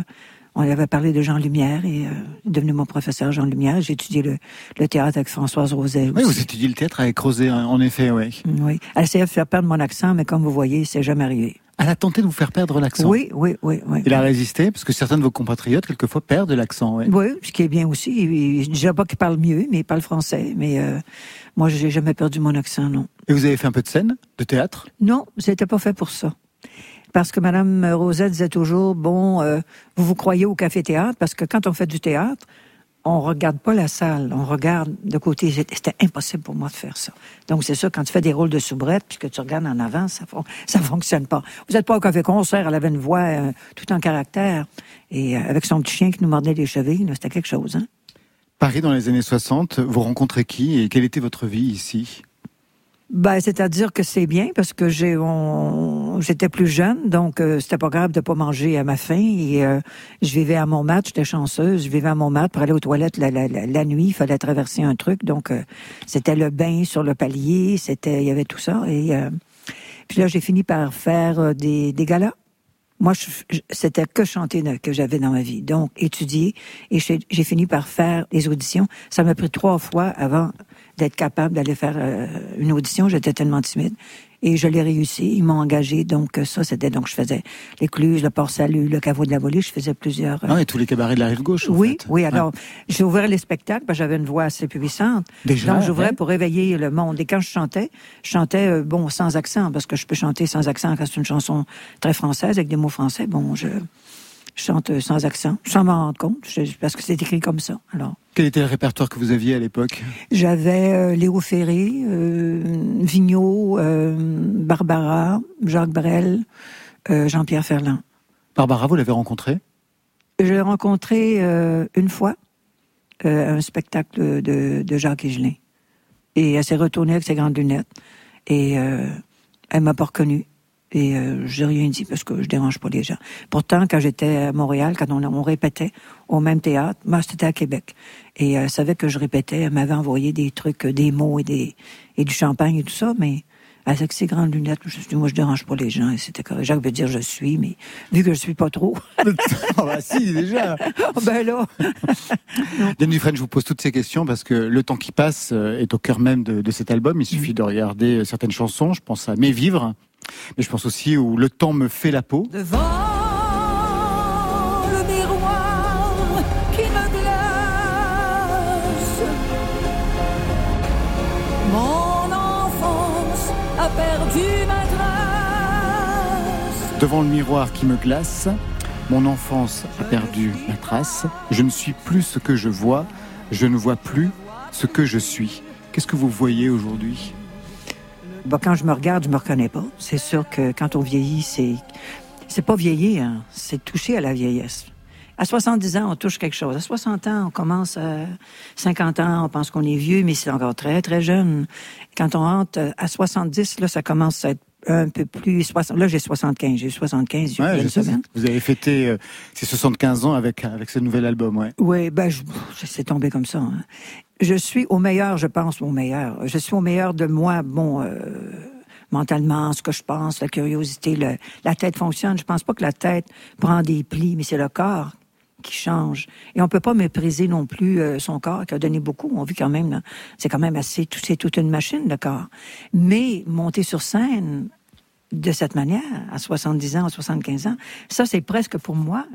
Speaker 31: on avait parlé de Jean Lumière et euh, il est devenu mon professeur Jean Lumière. J'ai étudié le, le théâtre avec Françoise Roset.
Speaker 1: Oui, vous étudiez le théâtre avec Rosé, hein, en effet, oui.
Speaker 31: Oui. Elle essayait de faire perdre mon accent, mais comme vous voyez, c'est jamais arrivé.
Speaker 1: Elle a tenté de vous faire perdre l'accent.
Speaker 31: Oui, oui, oui, oui.
Speaker 1: Il a résisté, parce que certains de vos compatriotes, quelquefois, perdent l'accent, oui.
Speaker 31: Oui, ce qui est bien aussi. Je dirais pas qu'il parle mieux, mais il parle français. Mais euh, moi, j'ai jamais perdu mon accent, non.
Speaker 1: Et vous avez fait un peu de scène, de théâtre?
Speaker 31: Non, c'était pas fait pour ça. Parce que Madame Rosette disait toujours, bon, euh, vous vous croyez au café-théâtre, parce que quand on fait du théâtre, on regarde pas la salle, on regarde de côté. C'était impossible pour moi de faire ça. Donc c'est ça, quand tu fais des rôles de soubrette, puis que tu regardes en avant, ça ça fonctionne pas. Vous êtes pas au café-concert, elle avait une voix euh, tout en caractère, et euh, avec son petit chien qui nous mordait les chevilles, c'était quelque chose, hein?
Speaker 1: Paris dans les années 60, vous rencontrez qui et quelle était votre vie ici?
Speaker 31: Ben, c'est-à-dire que c'est bien parce que j'ai on- j'étais plus jeune, donc euh, c'était pas grave de pas manger à ma faim. Et euh, je vivais à Montmartre, j'étais chanceuse. Je vivais à Montmartre pour aller aux toilettes la, la, la, la nuit. Il fallait traverser un truc, donc euh, c'était le bain sur le palier, c'était il y avait tout ça. Et euh, puis là, j'ai fini par faire euh, des, des galas. Moi, c'était que chanter que j'avais dans ma vie. Donc, étudier. Et j'ai fini par faire des auditions. Ça m'a pris trois fois avant d'être capable d'aller faire euh, une audition. J'étais tellement timide. Et je l'ai réussi. Ils m'ont engagé. Donc, euh, ça, c'était... Donc, je faisais l'écluse, le port-salut, le caveau de la volée. Je faisais plusieurs... euh,
Speaker 1: Non, et tous les cabarets de la rive gauche,
Speaker 31: oui,
Speaker 1: fait.
Speaker 31: oui. Alors, j'ai ouvert les spectacles parce que j'avais une voix assez puissante.
Speaker 1: Déjà,
Speaker 31: Donc, j'ouvrais
Speaker 1: ouais.
Speaker 31: pour réveiller le monde. Et quand je chantais, je chantais, euh, bon, sans accent, parce que je peux chanter sans accent quand c'est une chanson très française, avec des mots français. Bon, je, je chante euh, sans accent, sans m'en rendre compte, parce que c'est écrit comme ça. Alors,
Speaker 1: Quel était le répertoire que vous aviez à l'époque?
Speaker 31: J'avais euh, Léo Ferré, euh, Vigneault, euh, Barbara, Jacques Brel, Jean-Pierre Ferland.
Speaker 1: Barbara, vous l'avez rencontrée?
Speaker 31: Je l'ai rencontré euh, une fois à un spectacle de, de Jacques Higelin. Et elle s'est retournée avec ses grandes lunettes. Et elle m'a pas reconnue. Et euh, j'ai rien dit parce que je dérange pas les gens. Pourtant, quand j'étais à Montréal, quand on, on répétait au même théâtre, moi c'était à Québec. Et euh, elle savait que je répétais, elle m'avait envoyé des trucs, euh, des mots et des et du champagne et tout ça, mais avec ses grandes lunettes, je me suis dit, moi je dérange pas les gens. Et c'était correct. Jacques veut dire je suis, mais vu que je suis pas trop.
Speaker 1: Ah bah si, déjà.
Speaker 31: ben là.
Speaker 1: Yann Dufresne, je vous pose toutes ces questions parce que le temps qui passe euh, est au cœur même de, de cet album. Il suffit de regarder euh, certaines chansons. Je pense à Mes Vivres, Mais je pense aussi où le temps me fait la peau.
Speaker 30: Devant le miroir qui me glace, mon enfance a perdu ma trace.
Speaker 1: Devant le miroir qui me glace, mon enfance a perdu ma trace. Je ne suis plus ce que je vois, je ne vois plus ce que je suis. Qu'est-ce que vous voyez aujourd'hui?
Speaker 31: Bon, quand je me regarde, je me reconnais pas. C'est sûr que quand on vieillit, c'est c'est pas vieillir, hein, c'est toucher à la vieillesse. À 70 ans, on touche quelque chose. À 60 ans, on commence à 50 ans, on pense qu'on est vieux, mais c'est encore très, très jeune. Quand on rentre à 70, là, ça commence à être un peu plus... 60, là, j'ai 75. J'ai eu 75 il y a
Speaker 1: Ouais,
Speaker 31: une semaine.
Speaker 1: Vous avez fêté euh, ces 75 ans avec, avec ce nouvel album, ouais.
Speaker 31: Oui, ben, je- c'est tombé comme ça. hein. Je suis au meilleur, je pense, au meilleur. Je suis au meilleur de moi, bon, euh, mentalement, ce que je pense, la curiosité, le- la tête fonctionne. Je pense pas que la tête prend des plis, mais c'est le corps qui change. Et on peut pas mépriser non plus euh, son corps qui a donné beaucoup. On vit quand même, c'est quand même assez, tout- c'est toute une machine, le corps. Mais monter sur scène de cette manière, à 70 ans, à 75 ans, ça, c'est presque pour moi,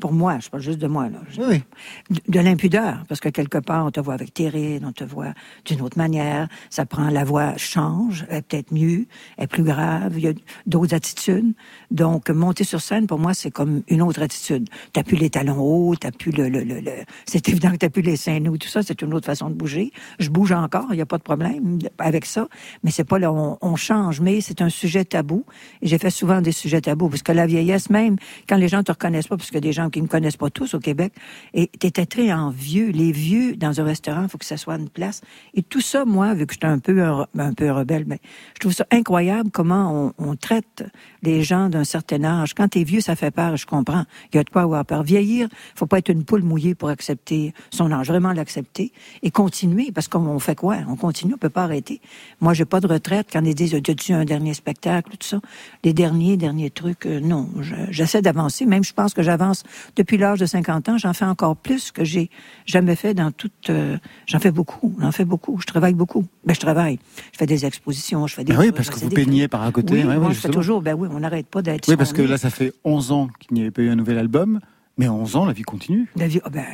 Speaker 31: pour moi, je parle juste de moi, là. Je- de, de l'impudeur, parce que quelque part, on te voit avec tes rides, on te voit d'une autre manière, ça prend, la voix change, elle est peut-être mieux, elle est plus grave, il y a d'autres attitudes. Donc, monter sur scène, pour moi, c'est comme une autre attitude. T'as plus les talons hauts, t'as plus le, le, le, le- c'est évident que t'as plus les seins nus, tout ça, c'est une autre façon de bouger. Je bouge encore, il n'y a pas de problème avec ça, mais c'est pas là, on, on change, mais c'est un sujet tabou. Et j'ai fait souvent des sujets tabous, parce que la vieillesse, même quand les gens te reconnaissent pas, parce que des gens qui ne connaissent pas tous au Québec, et t'étais très en vieux. Les vieux, dans un restaurant, il faut que ça soit une place. Et tout ça, moi, vu que j'étais un peu un, peu rebelle, mais je trouve ça incroyable comment on, traite les gens d'un certain âge. Quand t'es vieux, ça fait peur, je comprends. Il y a de quoi avoir peur. Vieillir, faut pas être une poule mouillée pour accepter son âge, vraiment l'accepter et continuer, parce qu'on fait quoi? On continue, on peut pas arrêter. Moi, j'ai pas de retraite. Quand ils disent, as-tu un dernier spectacle, tout ça? Les derniers, derniers trucs, euh, non. Je- J'essaie d'avancer. Même, je pense que j'avance depuis l'âge de 50 ans. J'en fais encore plus que j'ai jamais fait dans toute... euh, j'en fais beaucoup. J'en fais beaucoup. Je travaille beaucoup. Ben, je travaille. Je fais des expositions, je fais des...
Speaker 1: Ben oui, parce que vous peignez par à côté.
Speaker 31: Oui,
Speaker 1: ouais,
Speaker 31: moi, je fais toujours... Ben oui, on n'arrête pas d'être...
Speaker 1: Oui,
Speaker 31: ce
Speaker 1: parce que
Speaker 31: est.
Speaker 1: là, ça fait 11 ans qu'il n'y avait pas eu un nouvel album, mais 11 ans, la vie continue.
Speaker 31: La vie- ah ben,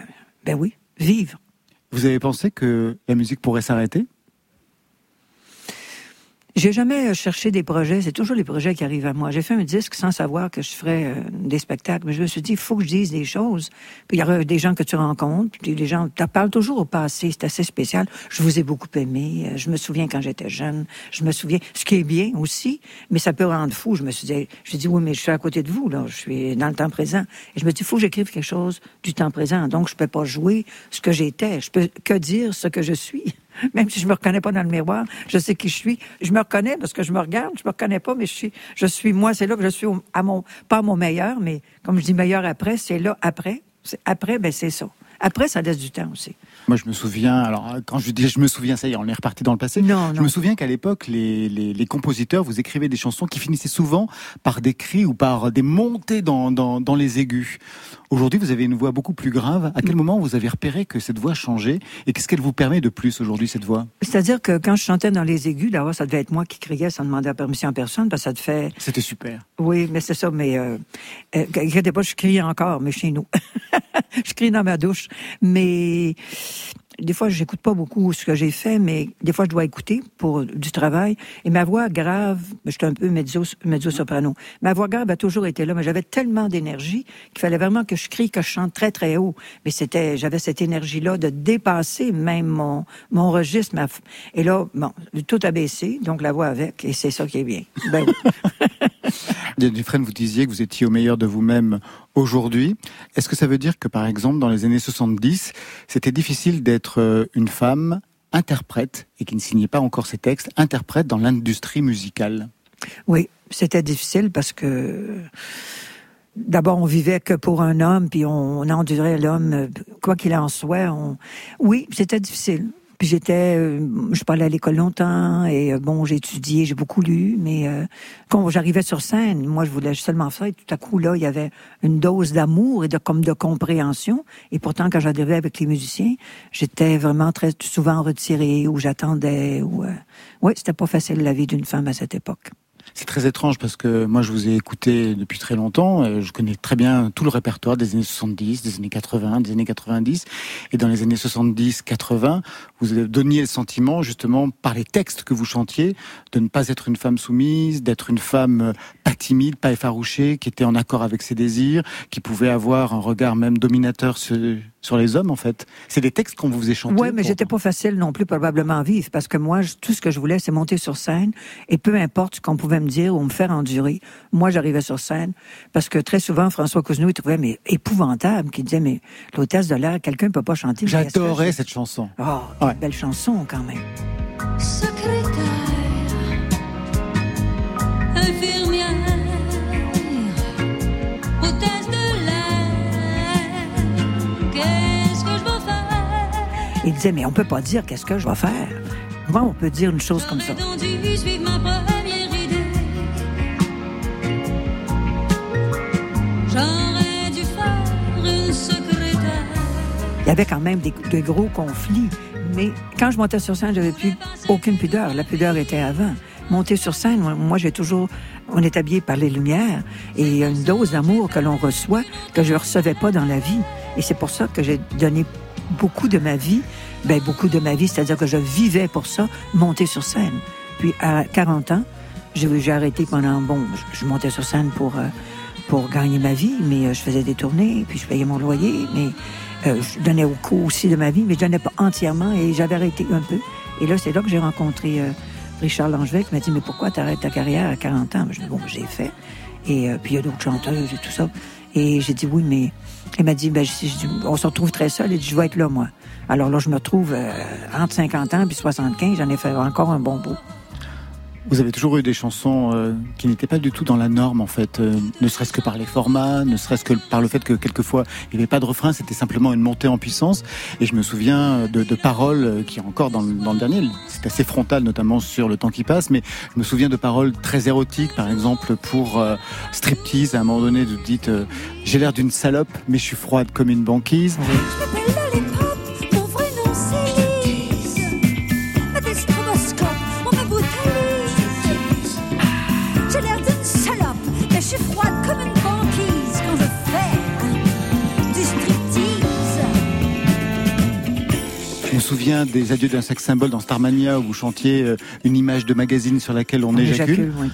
Speaker 31: ben oui, vivre.
Speaker 1: Vous avez pensé que la musique pourrait s'arrêter?
Speaker 31: J'ai jamais euh, cherché des projets, c'est toujours les projets qui arrivent à moi. J'ai fait un disque sans savoir que je ferais euh, des spectacles, mais je me suis dit, il faut que je dise des choses. Puis il y aura des gens que tu rencontres, puis les gens, tu parles toujours au passé, c'est assez spécial. Je vous ai beaucoup aimé, euh, je me souviens quand j'étais jeune, je me souviens, ce qui est bien aussi, mais ça peut rendre fou. Je me suis dit, je dis, oui, mais je suis à côté de vous, là, je suis dans le temps présent. Et je me dis, il faut que j'écrive quelque chose du temps présent, donc je peux pas jouer ce que j'étais, je peux que dire ce que je suis. Même si je me reconnais pas dans le miroir, je sais qui je suis. Je me reconnais parce que je me regarde, je me reconnais pas, mais je suis, je suis moi. C'est là que je suis à mon, pas à mon meilleur, mais comme je dis meilleur après, c'est là après. Après, ben c'est ça. Après, ça laisse du temps aussi.
Speaker 1: Moi, je me souviens, alors quand je dis je me souviens, ça y est, on est reparti dans le passé.
Speaker 31: Non,
Speaker 1: Je me souviens qu'à l'époque, les, les, les compositeurs, vous écrivez des chansons qui finissaient souvent par des cris ou par des montées dans, dans, dans les aigus. Aujourd'hui, vous avez une voix beaucoup plus grave. À quel moment vous avez repéré que cette voix changeait et qu'est-ce qu'elle vous permet de plus aujourd'hui, cette voix?
Speaker 31: C'est-à-dire que quand je chantais dans les aigus, d'abord, ça devait être moi qui criais sans demander la permission à personne, parce que ça te fait.
Speaker 1: C'était super.
Speaker 31: Oui, mais c'est ça, mais euh, euh, inquiétez pas, je crie encore, mais chez nous. je crie dans ma douche. Mais des fois, j'écoute pas beaucoup ce que j'ai fait, mais des fois, je dois écouter pour du travail. Et ma voix grave, je suis un peu mezzo, mezzo-soprano. Ma voix grave a toujours été là, mais j'avais tellement d'énergie qu'il fallait vraiment que je crie, que je chante très, très haut. Mais c'était, j'avais cette énergie-là de dépasser même mon, mon registre. Et là, bon, tout a baissé, donc la voix avec, et c'est ça qui est bien. Ben.
Speaker 1: Dufresne, vous disiez que vous étiez au meilleur de vous-même aujourd'hui. Est-ce que ça veut dire que, par exemple, dans les années 70, c'était difficile d'être euh, une femme interprète et qui ne signait pas encore ses textes, interprète dans l'industrie musicale?
Speaker 31: Oui, c'était difficile parce que d'abord on vivait que pour un homme, puis on, endurait l'homme, quoi qu'il en soit. Oui, c'était difficile. Puis j'étais, euh, je allée à l'école longtemps et euh, bon, j'ai étudié, j'ai beaucoup lu, mais euh, quand j'arrivais sur scène, moi je voulais seulement ça et tout à coup là, il y avait une dose d'amour et de comme de compréhension. Et pourtant, quand j'arrivais avec les musiciens, j'étais vraiment très souvent retirée ou j'attendais ou euh, oui, c'était pas facile la vie d'une femme à cette époque.
Speaker 1: C'est très étrange parce que moi je vous ai écouté depuis très longtemps. Je connais très bien tout le répertoire des années 70, des années 80, des années 90. Et dans les années 70-80, vous donniez le sentiment justement par les textes que vous chantiez de ne pas être une femme soumise, d'être une femme euh, pas timide, pas effarouchée, qui était en accord avec ses désirs, qui pouvait avoir un regard même dominateur sur, sur les hommes en fait. C'est des textes qu'on vous faisait chanter.
Speaker 31: Oui, mais
Speaker 1: pour-
Speaker 31: j'étais pas facile non plus probablement à vivre parce que moi, je- tout ce que je voulais, c'est monter sur scène et peu importe ce qu'on pouvait me dire ou me faire endurer, moi j'arrivais sur scène parce que très souvent François Cousineau il trouvait mais épouvantable, qui disait mais l'hôtesse de l'air, quelqu'un peut pas chanter.
Speaker 1: J'adorais cette chanson.
Speaker 31: Oh,
Speaker 1: Ouais.
Speaker 31: belle chanson quand même.
Speaker 30: Secrétaire,
Speaker 31: Il disait mais on peut pas dire qu'est-ce que je vais faire. Comment on peut dire une chose comme ça? Il y avait quand même des, de gros conflits. Mais quand je montais sur scène, j'avais plus aucune pudeur. La pudeur était avant. Monter sur scène, moi, j'ai toujours, on est habillé par les lumières et il y a une dose d'amour que l'on reçoit que je recevais pas dans la vie. Et c'est pour ça que j'ai donné beaucoup de ma vie, ben beaucoup de ma vie, c'est-à-dire que je vivais pour ça, monter sur scène. Puis à 40 ans, j'ai arrêté pendant, bon, je, montais sur scène pour euh, pour gagner ma vie, mais euh, je faisais des tournées, puis je payais mon loyer, mais euh, je donnais au cours aussi de ma vie, mais je donnais pas entièrement et j'avais arrêté un peu. Et là, c'est là que j'ai rencontré Richard Langevin qui m'a dit, mais pourquoi t'arrêtes ta carrière à 40 ans? Je dis, bon, j'ai fait. Et puis il y a d'autres chanteuses et tout ça. Et j'ai dit, oui, mais il m'a dit, ben, je- je on se retrouve très seul. Il dit, je vais être là, moi. Alors là, je me retrouve euh, entre 50 ans puis 75. J'en ai fait encore un bon bout.
Speaker 1: Vous avez toujours eu des chansons euh, qui n'étaient pas du tout dans la norme, en fait, euh, ne serait-ce que par les formats, ne serait-ce que par le fait que quelquefois il n'y avait pas de refrain, c'était simplement une montée en puissance. Et je me souviens euh, de, de paroles euh, qui, encore dans, le- dans le dernier, c'est assez frontal, notamment sur le temps qui passe, mais je me souviens de paroles très érotiques, par exemple pour euh, striptease. À un moment donné, vous dites euh, J'ai l'air d'une salope, mais je suis froide comme une banquise. Souviens des adieux d'un sexe symbole dans Starmania où vous chantiez euh, une image de magazine sur laquelle on,
Speaker 31: On
Speaker 1: éjacule.
Speaker 31: éjacule, oui.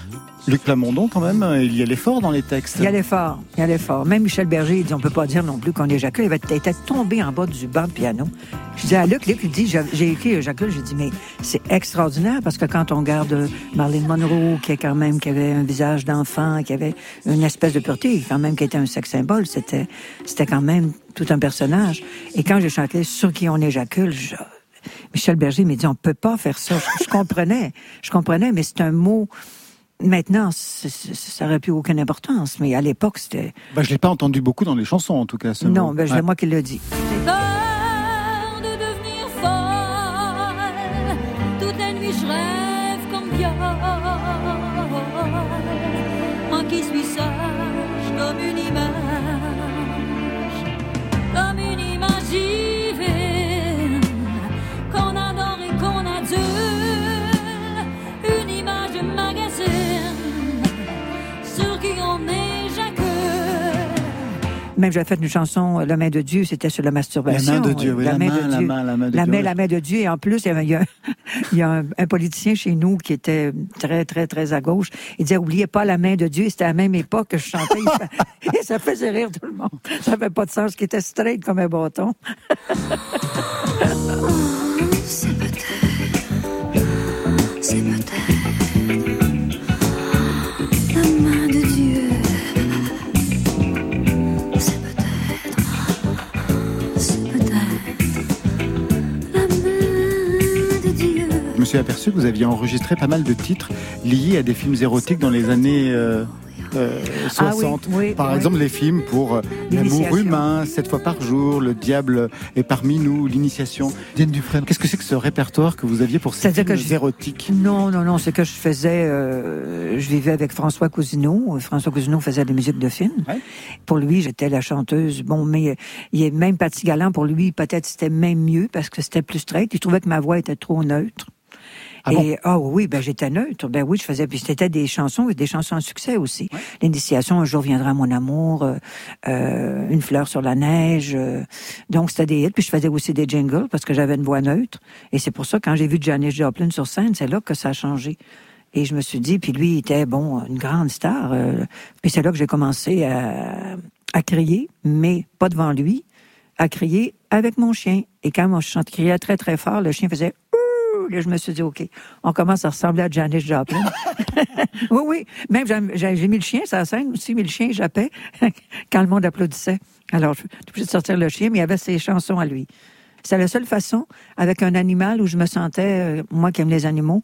Speaker 1: Luc Plamondon, quand même, euh, il y a l'effort dans les textes.
Speaker 31: Il y a l'effort, il y a l'effort. Même Michel Berger, il dit, on peut pas dire non plus qu'on éjacule. Il était- était tombé en bas du banc de piano. Je dis à Luc, Luc, il dit, j'ai écrit éjacule. J'ai dit, mais c'est extraordinaire parce que quand on regarde Marilyn Monroe, qui est quand même, qui avait un visage d'enfant, qui avait une espèce de pureté, quand même, qui était un sex symbole, c'était, c'était quand même tout un personnage. Et quand j'ai chanté sur qui on éjacule, je- Michel Berger m'a dit, on peut pas faire ça. Je, je comprenais, je comprenais, mais c'est un mot, Maintenant, ça n'aurait plus aucune importance, mais à l'époque, c'était...
Speaker 1: Bah, je l'ai pas entendu beaucoup dans les chansons, en tout cas. ce
Speaker 31: Non,
Speaker 1: mot.
Speaker 31: ben, c'est
Speaker 1: Ouais.
Speaker 31: moi qui l'ai dit.
Speaker 30: J'ai
Speaker 31: Même j'avais fait une chanson, La main de Dieu, c'était sur la masturbation.
Speaker 1: La main de Dieu, oui, la main, la main, la main de
Speaker 31: la
Speaker 1: Dieu,
Speaker 31: Main,
Speaker 1: oui.
Speaker 31: la main de Dieu. Et en plus, il y, avait- il y a, il y a un, un politicien chez nous qui était très, très, très à gauche. Il disait, oubliez pas la main de Dieu. C'était à la même époque que je chantais. Et ça faisait rire tout le monde. Ça n'avait pas de sens, qui était straight comme un bâton.
Speaker 1: suis aperçu que vous aviez enregistré pas mal de titres liés à des films érotiques dans les années euh, euh,
Speaker 31: Ah oui,
Speaker 1: 60.
Speaker 31: oui,
Speaker 1: par
Speaker 31: oui.
Speaker 1: exemple, les films pour euh, L'amour humain, Sept fois par jour, Le diable est parmi nous, L'initiation. Diane Dufresne, qu'est-ce que c'est que ce répertoire que vous aviez pour ces films
Speaker 31: que je-
Speaker 1: érotiques
Speaker 31: Non, non, non. Ce que je faisais, euh, je vivais avec François Cousineau. François Cousineau faisait des musiques de films. Pour lui, j'étais la chanteuse. Bon, mais il est même Paty Galland, pour lui, peut-être c'était même mieux parce que c'était plus straight. Il trouvait que ma voix était trop neutre.
Speaker 1: Ah
Speaker 32: et ah oui, ben j'étais neutre. Ben oui, je faisais. Puis c'était des chansons, des chansons à succès aussi. L'initiation, un jour viendra mon amour, euh, euh, une fleur sur la neige. euh, donc c'était des hits. Puis je faisais aussi des jingles parce que j'avais une voix neutre. Et c'est pour ça quand j'ai vu Janis Joplin sur scène, c'est là que ça a changé. Et je me suis dit, puis lui il était bon, une grande star. euh, puis c'est là que j'ai commencé à, à crier, mais pas devant lui, à crier avec mon chien. Et quand je chantais, criais très très fort, le chien faisait Là, je me suis dit, OK, on commence à ressembler à Janis Joplin. oui, oui. Même, j'ai- mis le chien sur la scène aussi, mis le chien, jappait quand le monde applaudissait. Alors, je suis obligée de sortir le chien, mais il y avait ses chansons à lui. C'est la seule façon, avec un animal, où je me sentais, euh, moi qui aime les animaux,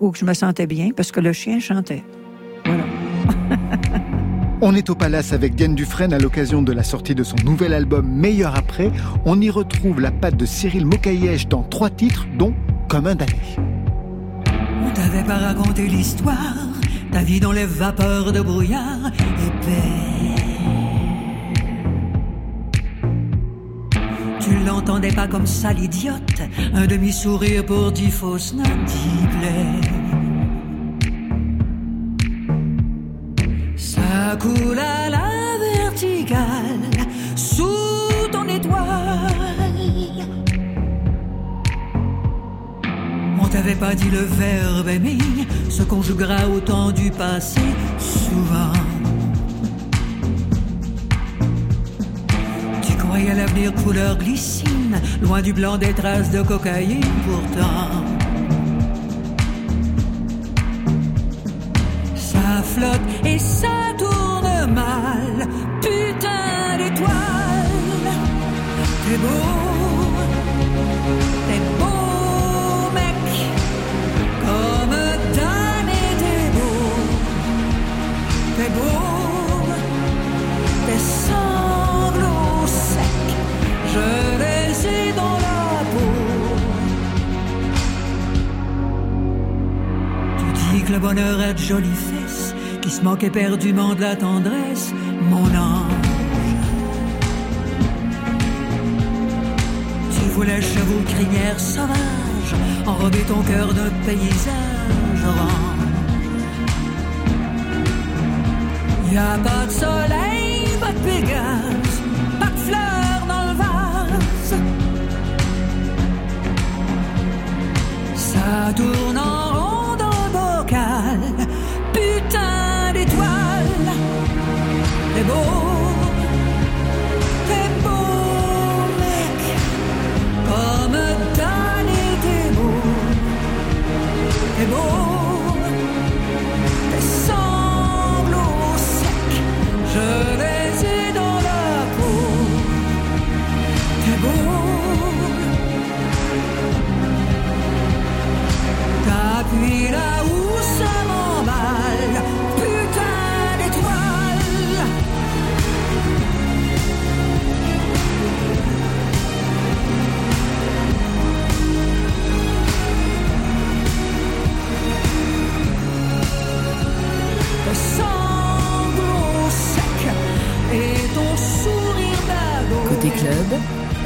Speaker 32: où je me sentais bien, parce que le chien chantait.
Speaker 1: On est au Palace avec Diane Dufresne à l'occasion de la sortie de son nouvel album Meilleur après. On y retrouve la patte de Cyril Mokayesh dans trois titres, dont Comme un.
Speaker 31: On t'avait pas raconté l'histoire, ta vie dans les vapeurs de brouillard épais. Tu l'entendais pas comme ça, l'idiote, un demi-sourire pour dix fausses notes. Ça coule à la verticale, On t'avait pas dit le verbe aimer se conjuguera au temps du passé souvent. Tu croyais l'avenir couleur glycine, loin du blanc des traces de cocaïne pourtant. Ça flotte et ça tourne mal, putain d'étoile. T'es beau t'es beau, tes sanglots secs, je les ai dans la peau. Tu dis que le bonheur a de jolies fesses, qui se manque éperdument de la tendresse, mon ange. Tu voulais chevaux crinière sauvage, enrober ton cœur de paysage orange. Y pas de soleil, pas de pégase, pas de fleurs dans le vase. Ça tourne en rond dans le bocal, putain d'étoile. T'es beau, t'es beau, mec, comme damné t'es beau. T'es beau,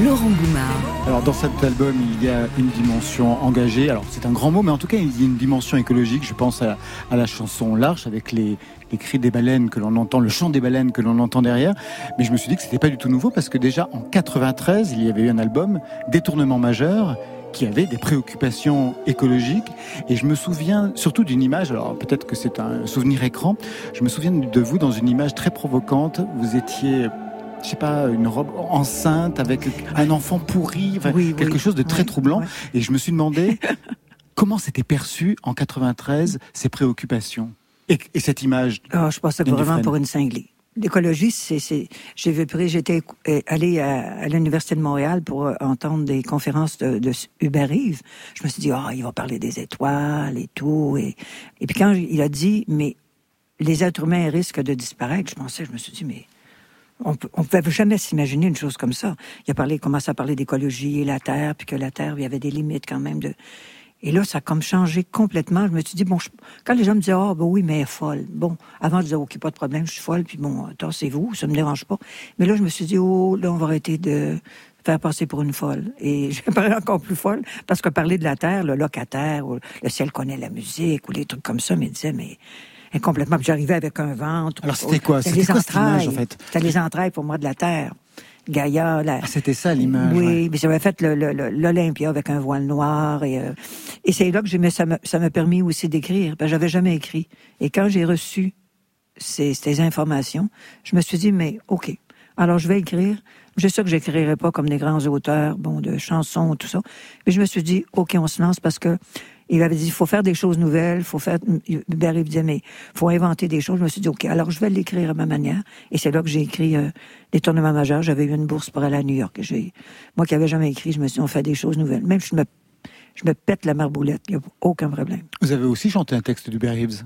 Speaker 17: Laurent Goumard.
Speaker 1: Alors dans cet album, il y a une dimension engagée. Alors c'est un grand mot, mais en tout cas, il y a une dimension écologique. Je pense à, la chanson L'Arche avec les, les cris des baleines que l'on entend, le chant des baleines que l'on entend derrière. Mais je me suis dit que c'était pas du tout nouveau parce que déjà en 93, il y avait eu un album Détournement majeur qui avait des préoccupations écologiques. Et je me souviens surtout d'une image, alors peut-être que c'est un souvenir écran, je me souviens de vous dans une image très provocante. Vous étiez je sais pas, une robe enceinte avec un enfant pourri, enfin, quelque chose de très troublant. Et je me suis demandé comment c'était perçu en 93 ces préoccupations et, et cette image.
Speaker 32: Ah, je passais
Speaker 1: Diane
Speaker 32: vraiment
Speaker 1: Dufresne.
Speaker 32: pour une cinglée. L'écologie, c'est, c'est, j'ai j'étais allée à, à l'Université de Montréal pour euh, entendre des conférences de, de Hubert Reeves. Je me suis dit, ah, il va parler des étoiles et tout. Et, et puis quand il a dit, mais les êtres humains risquent de disparaître, je pensais, je me suis dit, mais on peut- ne pouvait jamais s'imaginer une chose comme ça. Il a parlé, commencé à parler d'écologie et la Terre, puis que la Terre, il y avait des limites quand même de.
Speaker 31: Et là, ça a comme changé complètement. Je me suis dit, bon, quand les gens me disaient, ah, ben oui, mais elle est folle. Bon, avant, je disais, OK, pas de problème, je suis folle, puis bon, tassez-vous, ça me dérange pas. Mais là, je me suis dit, oh, là, on va arrêter de faire passer pour une folle. Et je parais encore plus folle, parce que parler de la Terre, le locataire, ou le ciel connaît la musique, ou les trucs comme ça, me disaient, mais est complètement. J'arrivais avec un ventre.
Speaker 1: Alors, c'était quoi?
Speaker 31: C'était les
Speaker 1: quoi cette image,
Speaker 31: entrailles.
Speaker 1: en fait?
Speaker 31: C'était les entrailles pour moi de la Terre. Gaïa, la,
Speaker 1: Ah, c'était ça l'image.
Speaker 31: oui,
Speaker 1: ouais.
Speaker 31: mais j'avais fait l'Olympia avec un voile noir et, euh, et c'est là que j'ai ça m'a ça permis aussi d'écrire. que j'avais jamais écrit. Et quand j'ai reçu ces, ces informations, je me suis dit mais ok, alors je vais écrire. Je sais que j'écrirai pas comme des grands auteurs, bon de chansons tout ça, mais je me suis dit ok, on se lance parce que il avait dit, il faut faire des choses nouvelles, faut faire, Hubert il disait, mais faut inventer des choses. Je me suis dit, OK, alors je vais l'écrire à ma manière. Et c'est là que j'ai écrit euh, des tournements majeurs. J'avais eu une bourse pour aller à New York. J'ai, moi qui avais jamais écrit, je me suis dit, on fait des choses nouvelles. Même si je me, je me pète la marboulette, il n'y a aucun problème.
Speaker 1: Vous avez aussi chanté un texte d'Hubert Reeves.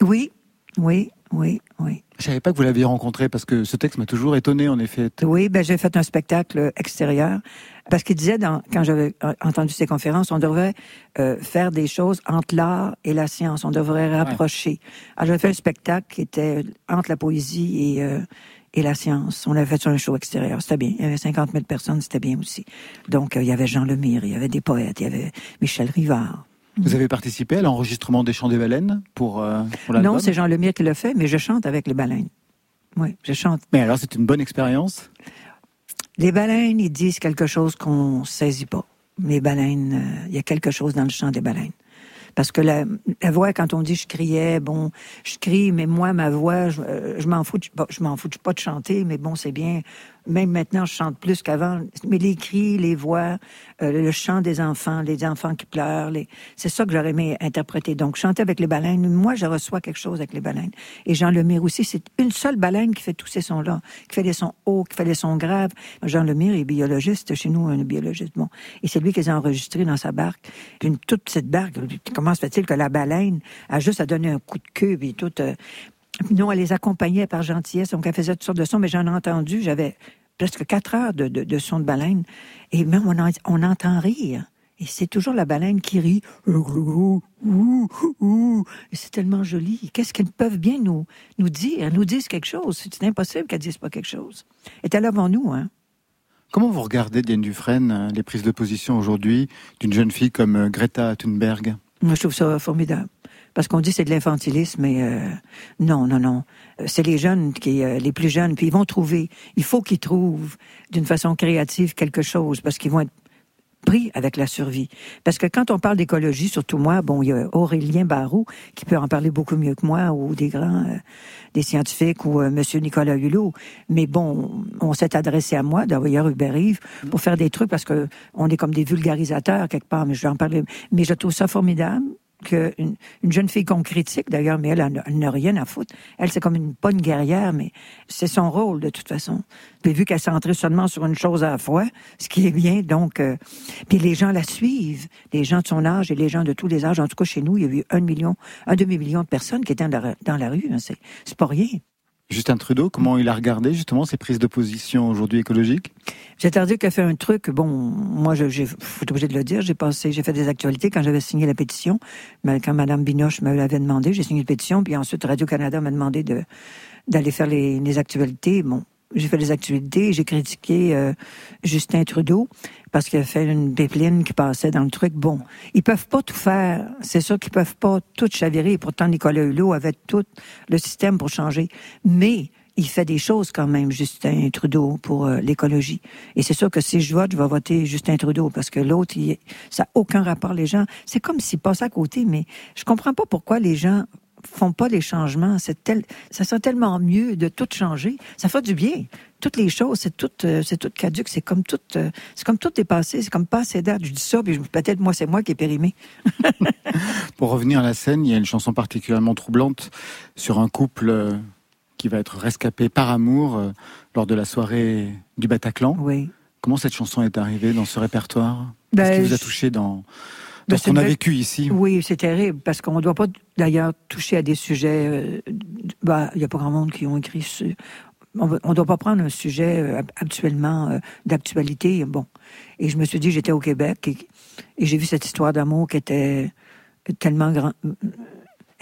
Speaker 31: Oui, oui, oui, oui.
Speaker 1: Je savais pas que vous l'aviez rencontré parce que ce texte m'a toujours étonné, en effet.
Speaker 31: Oui, ben j'ai fait un spectacle extérieur parce qu'il disait dans, quand j'avais entendu ces conférences, on devrait euh, faire des choses entre l'art et la science. On devrait rapprocher. Alors j'avais fait un spectacle qui était entre la poésie et euh, et la science. On l'avait fait sur un show extérieur. C'était bien. Il y avait 50 000 personnes, c'était bien aussi. Donc euh, il y avait Jean Lemire, il y avait des poètes, il y avait Michel Rivard.
Speaker 1: Vous avez participé à l'enregistrement des Chants des Baleines pour, euh, pour
Speaker 31: Non, c'est Jean Lemire qui l'a fait, mais je chante avec les baleines. Oui, je chante.
Speaker 1: Mais alors, c'est une bonne expérience
Speaker 31: Les baleines, ils disent quelque chose qu'on saisit pas. Les baleines, euh, il y a quelque chose dans le chant des baleines. Parce que la, la voix, quand on dit je criais, bon, je crie, mais moi, ma voix, je, je m'en fous, de- bon, je m'en fous de- pas de chanter, mais bon, c'est bien. Même maintenant, je chante plus qu'avant. Mais les cris, les voix, euh, le chant des enfants, les enfants qui pleurent, les... c'est ça que j'aurais aimé interpréter. Donc, chanter avec les baleines, moi, je reçois quelque chose avec les baleines. Et Jean Lemire aussi, c'est une seule baleine qui fait tous ces sons-là, qui fait des sons hauts, qui fait des sons graves. Jean Lemire est biologiste, chez nous, un biologiste, bon. Et c'est lui qui les a enregistrés dans sa barque. Une toute petite barque. Comment se fait-il que la baleine a juste à donner un coup de queue, puis tout... euh, non, elle les accompagnait par gentillesse, donc elle faisait toutes sortes de sons, mais j'en ai entendu, j'avais presque quatre heures de, de, de sons de baleine, et même on, en- on entend rire. Et c'est toujours la baleine qui rit. C'est tellement joli. Qu'est-ce qu'elles peuvent bien nous, nous dire? Elles nous disent quelque chose? C'est impossible qu'elles disent pas quelque chose. Et elles avant nous, hein.
Speaker 1: Comment vous regardez, Diane Dufresne, les prises de position aujourd'hui d'une jeune fille comme euh, Greta Thunberg?
Speaker 31: Moi, je trouve ça formidable. Parce qu'on dit c'est de l'infantilisme, mais euh, non, non, non. Euh, C'est les jeunes, qui, euh, les plus jeunes, puis ils vont trouver. Il faut qu'ils trouvent d'une façon créative quelque chose, parce qu'ils vont être pris avec la survie. Parce que quand on parle d'écologie, surtout moi, bon, il y a Aurélien Barrault qui peut en parler beaucoup mieux que moi, ou des grands, des scientifiques, ou euh, Monsieur Nicolas Hulot. Mais bon, on s'est adressé à moi, d'ailleurs Hubert Yves, pour faire des trucs parce que on est comme des vulgarisateurs quelque part. Mais je vais en parler. Mais je trouve ça formidable qu'une une jeune fille qu'on critique d'ailleurs, mais elle, elle, n'a- rien à foutre. Elle, c'est comme une bonne guerrière, mais c'est son rôle de toute façon. Puis vu qu'elle centrée seulement sur une chose à la fois, ce qui est bien, donc, euh, puis les gens la suivent, les gens de son âge et les gens de tous les âges. En tout cas, chez nous, il y a eu un million, un demi-million de personnes qui étaient dans la, dans la rue. hein. C'est pas rien.
Speaker 1: Justin Trudeau, comment il a regardé justement ces prises de position aujourd'hui écologiques?
Speaker 31: J'ai tardé qu'elle fait un truc. Bon, moi, je, être obligé de le dire. J'ai passé, j'ai fait des actualités quand j'avais signé la pétition. Mais quand Madame Binoche me l'avait demandé, j'ai signé une pétition. Puis ensuite, Radio Canada m'a demandé de d'aller faire les, actualités. Bon, j'ai fait les actualités. J'ai critiqué euh, Justin Trudeau parce qu'il a fait une pipeline qui passait dans le truc. Bon, ils peuvent pas tout faire. C'est sûr qu'ils peuvent pas tout chavirer. Pourtant, Nicolas Hulot avait tout le système pour changer. Mais il fait des choses quand même, Justin Trudeau, pour euh, l'écologie. Et c'est sûr que si je vote, je vais voter Justin Trudeau parce que l'autre, ça n'a aucun rapport. Les gens, c'est comme s'ils passaient à côté, mais je comprends pas pourquoi les gens font pas les changements. C'est tel, ça serait tellement mieux de tout changer. Ça fait du bien. Toutes les choses, c'est tout, euh, c'est tout caduque. C'est comme tout, euh, c'est comme tout dépassé. C'est comme pas assez date. Je dis ça, puis peut-être moi, c'est moi qui ai périmé.
Speaker 1: Pour revenir à la scène, il y a une chanson particulièrement troublante sur un couple euh, qui va être rescapé par amour euh, lors de la soirée du Bataclan.
Speaker 31: Oui.
Speaker 1: Comment cette chanson est arrivée dans ce répertoire?
Speaker 31: Ben,
Speaker 1: Qu'est-ce qui vous a touché dans, dans
Speaker 31: Ben,
Speaker 1: ce qu'on a vécu ici?
Speaker 31: Oui, c'est terrible parce qu'on ne doit pas d'ailleurs toucher à des sujets. euh, bah, il n'y a pas grand monde qui ont écrit sur. On ne doit pas prendre un sujet euh, habituellement euh, d'actualité. Bon. Et je me suis dit, j'étais au Québec et, et j'ai vu cette histoire d'amour qui était tellement grand,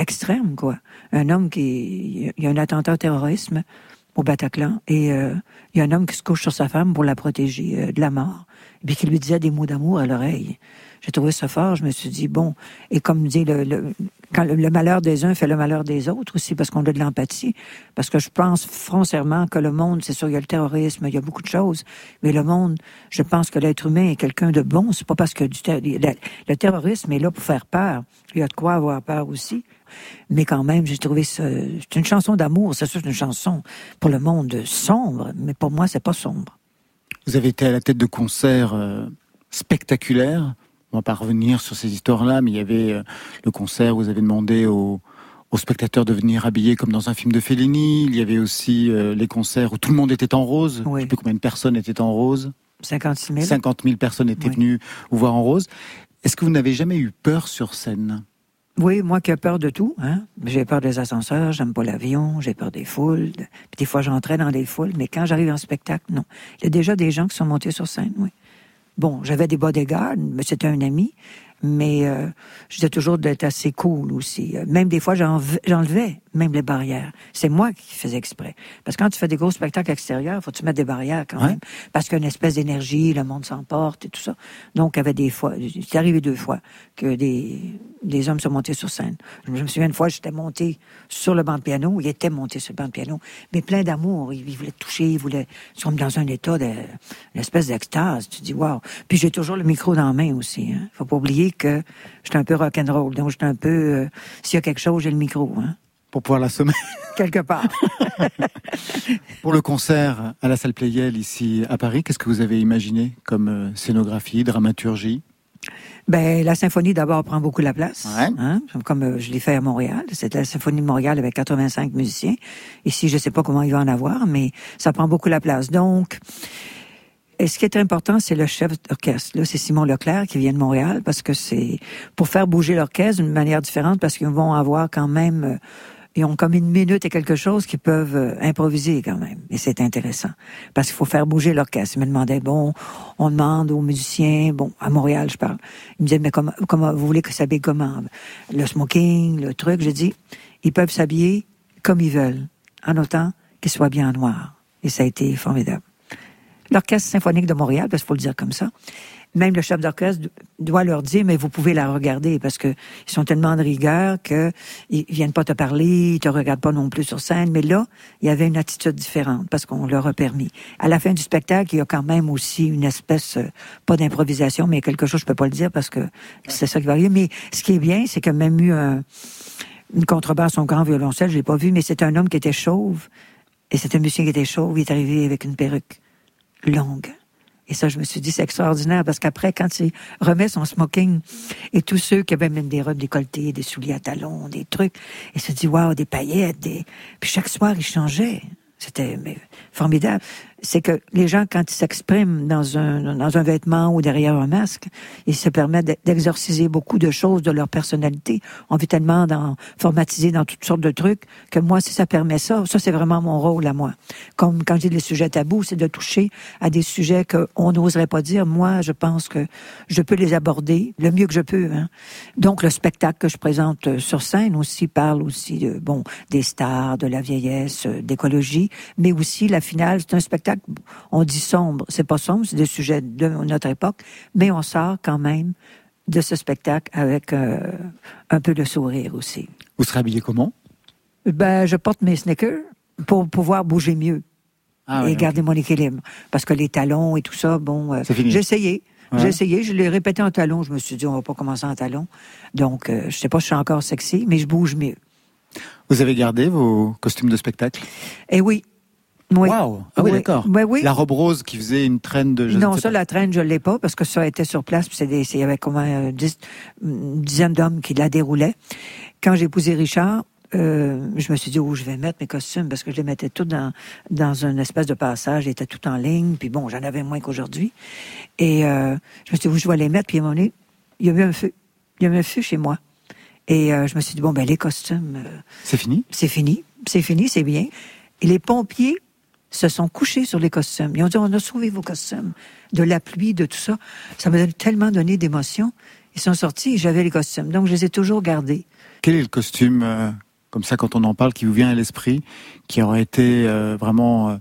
Speaker 31: extrême, quoi. Un homme qui. Il y a un attentat terrorisme au Bataclan et euh, il y a un homme qui se couche sur sa femme pour la protéger euh, de la mort. Et puis qui lui disait des mots d'amour à l'oreille. J'ai trouvé ça fort. Je me suis dit, bon, et comme dit le, le- le, le malheur des uns fait le malheur des autres aussi, parce qu'on a de l'empathie. Parce que je pense foncièrement que le monde, c'est sûr, il y a le terrorisme, il y a beaucoup de choses, mais le monde, je pense que l'être humain est quelqu'un de bon. C'est pas parce que le, terrorisme est là pour faire peur. Il y a de quoi avoir peur aussi. Mais quand même, j'ai trouvé ça. C'est une chanson d'amour, c'est sûr, c'est une chanson pour le monde sombre, mais pour moi, c'est pas sombre.
Speaker 1: Vous avez été à la tête de concerts euh, spectaculaires. On va pas revenir sur ces histoires-là, mais il y avait euh, le concert où vous avez demandé aux, aux spectateurs de venir habillés comme dans un film de Fellini. Il y avait aussi euh, les concerts où tout le monde était en rose. Je ne sais plus combien de personnes étaient en rose.
Speaker 31: 56 000.
Speaker 1: 50 000 personnes étaient
Speaker 31: Oui.
Speaker 1: venues vous voir en rose. Est-ce que vous n'avez jamais eu peur sur scène?
Speaker 31: Oui, moi qui ai peur de tout, hein. J'ai peur des ascenseurs, j'aime pas l'avion, j'ai peur des foules. Des fois, j'entrais dans des foules, mais quand j'arrive en spectacle, non. Il y a déjà des gens qui sont montés sur scène, oui. Bon, j'avais des bodyguards, mais c'était un ami, mais euh, j'étais toujours d'être assez cool aussi. Euh, Même des fois, j'enlevais même les barrières. C'est moi qui faisais exprès. Parce que quand tu fais des gros spectacles extérieurs, faut que tu mettre des barrières quand même. Parce qu'il y a une espèce d'énergie, le monde s'emporte et tout ça. Donc, il y avait des fois, c'est arrivé deux fois que des, des hommes sont montés sur scène. Je me souviens une fois, j'étais monté sur le banc de piano, il était monté sur le banc de piano, mais plein d'amour. Il, il voulait toucher, il voulait, ils sont dans un état de, une espèce d'extase. Tu dis, waouh. Puis j'ai toujours le micro dans la main aussi. Hein. Faut pas oublier que j'étais un peu rock'n'roll. Donc, j'étais un peu, euh, s'il y a quelque chose, j'ai le micro, hein.
Speaker 1: pour pouvoir l'assommer
Speaker 31: Quelque part.
Speaker 1: Pour le concert à la salle Playel ici à Paris, qu'est-ce que vous avez imaginé comme euh, scénographie, dramaturgie?
Speaker 31: Ben, la symphonie d'abord prend beaucoup la place, hein, comme euh, je l'ai fait à Montréal. C'était la symphonie de Montréal avec 85 musiciens. Ici, je sais pas comment il va en avoir, mais ça prend beaucoup la place. Donc, et ce qui est important, c'est le chef d'orchestre. Là, c'est Simon Leclerc qui vient de Montréal parce que c'est pour faire bouger l'orchestre d'une manière différente parce qu'ils vont avoir quand même, euh, ils ont comme une minute et quelque chose qu'ils peuvent euh, improviser quand même. Et c'est intéressant parce qu'il faut faire bouger l'orchestre. Il me demandait, bon, on demande aux musiciens, bon, à Montréal, je parle. Il me disait, mais comment, comment vous voulez que s'habille comment? Le smoking, le truc. J'ai dit, ils peuvent s'habiller comme ils veulent, en autant qu'ils soient bien en noir. Et ça a été formidable l'Orchestre symphonique de Montréal, parce qu'il faut le dire comme ça, même le chef d'orchestre doit leur dire, mais vous pouvez la regarder, parce que ils sont tellement de rigueur que ils viennent pas te parler, ils te regardent pas non plus sur scène. Mais là, il y avait une attitude différente, parce qu'on leur a permis. À la fin du spectacle, il y a quand même aussi une espèce, euh, pas d'improvisation, mais quelque chose, je peux pas le dire, parce que c'est ça qui va arriver. Mais ce qui est bien, c'est qu'il y a même eu un, une contrebasse, son grand violoncelle, je l'ai pas vu, mais c'est un homme qui était chauve, et c'est un musicien qui était chauve, il est arrivé avec une perruque longue. Et ça, je me suis dit, c'est extraordinaire parce qu'après, quand il remet son smoking et tous ceux qui avaient même des robes décolletées, des souliers à talons, des trucs, il se dit, waouh, des paillettes, des... Puis chaque soir, il changeait. C'était formidable. C'est que les gens, quand ils s'expriment dans un, dans un vêtement ou derrière un masque, ils se permettent d'e- d'exorciser beaucoup de choses de leur personnalité. On vit tellement dans, formatisé dans toutes sortes de trucs que moi, si ça permet ça, ça c'est vraiment mon rôle à moi. Comme quand je dis les sujets tabous, c'est de toucher à des sujets qu'on n'oserait pas dire. Moi, je pense que je peux les aborder le mieux que je peux. Hein. Donc, le spectacle que je présente euh, sur scène aussi parle aussi de, bon, des stars, de la vieillesse, euh, d'écologie, mais aussi la finale, c'est un spectacle, on dit sombre, c'est pas sombre, c'est des sujets de notre époque, mais on sort quand même de ce spectacle avec euh, un peu de sourire aussi.
Speaker 1: Vous serez habillé comment?
Speaker 31: Ben, je porte mes sneakers pour pouvoir bouger mieux
Speaker 1: Ah
Speaker 31: et
Speaker 1: ouais,
Speaker 31: garder mon équilibre. Parce que les talons et tout ça, bon, euh, j'ai essayé.
Speaker 1: Ouais.
Speaker 31: J'ai essayé, je l'ai répété en talons. Je me suis dit, on va pas commencer en talons. Donc, euh, je sais pas si je suis encore sexy, mais je bouge mieux.
Speaker 1: Vous avez gardé vos costumes de spectacle?
Speaker 31: Eh oui. Oui.
Speaker 1: Waouh Ah oui,
Speaker 31: Oui.
Speaker 1: d'accord.
Speaker 31: Ben oui.
Speaker 1: La robe rose qui faisait une traîne de... je
Speaker 31: non, ça,
Speaker 1: pas.
Speaker 31: la traîne, je l'ai pas parce que ça était sur place. Puis des- il y avait comme un dix- une dizaine d'hommes qui la déroulaient. Quand j'ai épousé Richard, euh, je me suis dit, où je vais mettre mes costumes parce que je les mettais tous dans, dans une espèce de passage. Ils étaient tout en ligne. Puis bon, j'en avais moins qu'aujourd'hui. Et euh, je me suis dit, où je vais les mettre. Puis à un moment donné, il y a eu un feu. Il y a eu un feu chez moi. Et euh, je me suis dit, bon, ben les costumes, euh,
Speaker 1: C'est fini?
Speaker 31: c'est fini. C'est fini, c'est bien. Et les pompiers se sont couchés sur les costumes. Ils ont dit, on a sauvé vos costumes de la pluie, de tout ça. Ça m'a tellement donné d'émotion. Ils sont sortis et j'avais les costumes. Donc, je les ai toujours gardés.
Speaker 1: Quel est le costume, euh, comme ça, quand on en parle, qui vous vient à l'esprit, qui aurait été euh, vraiment euh,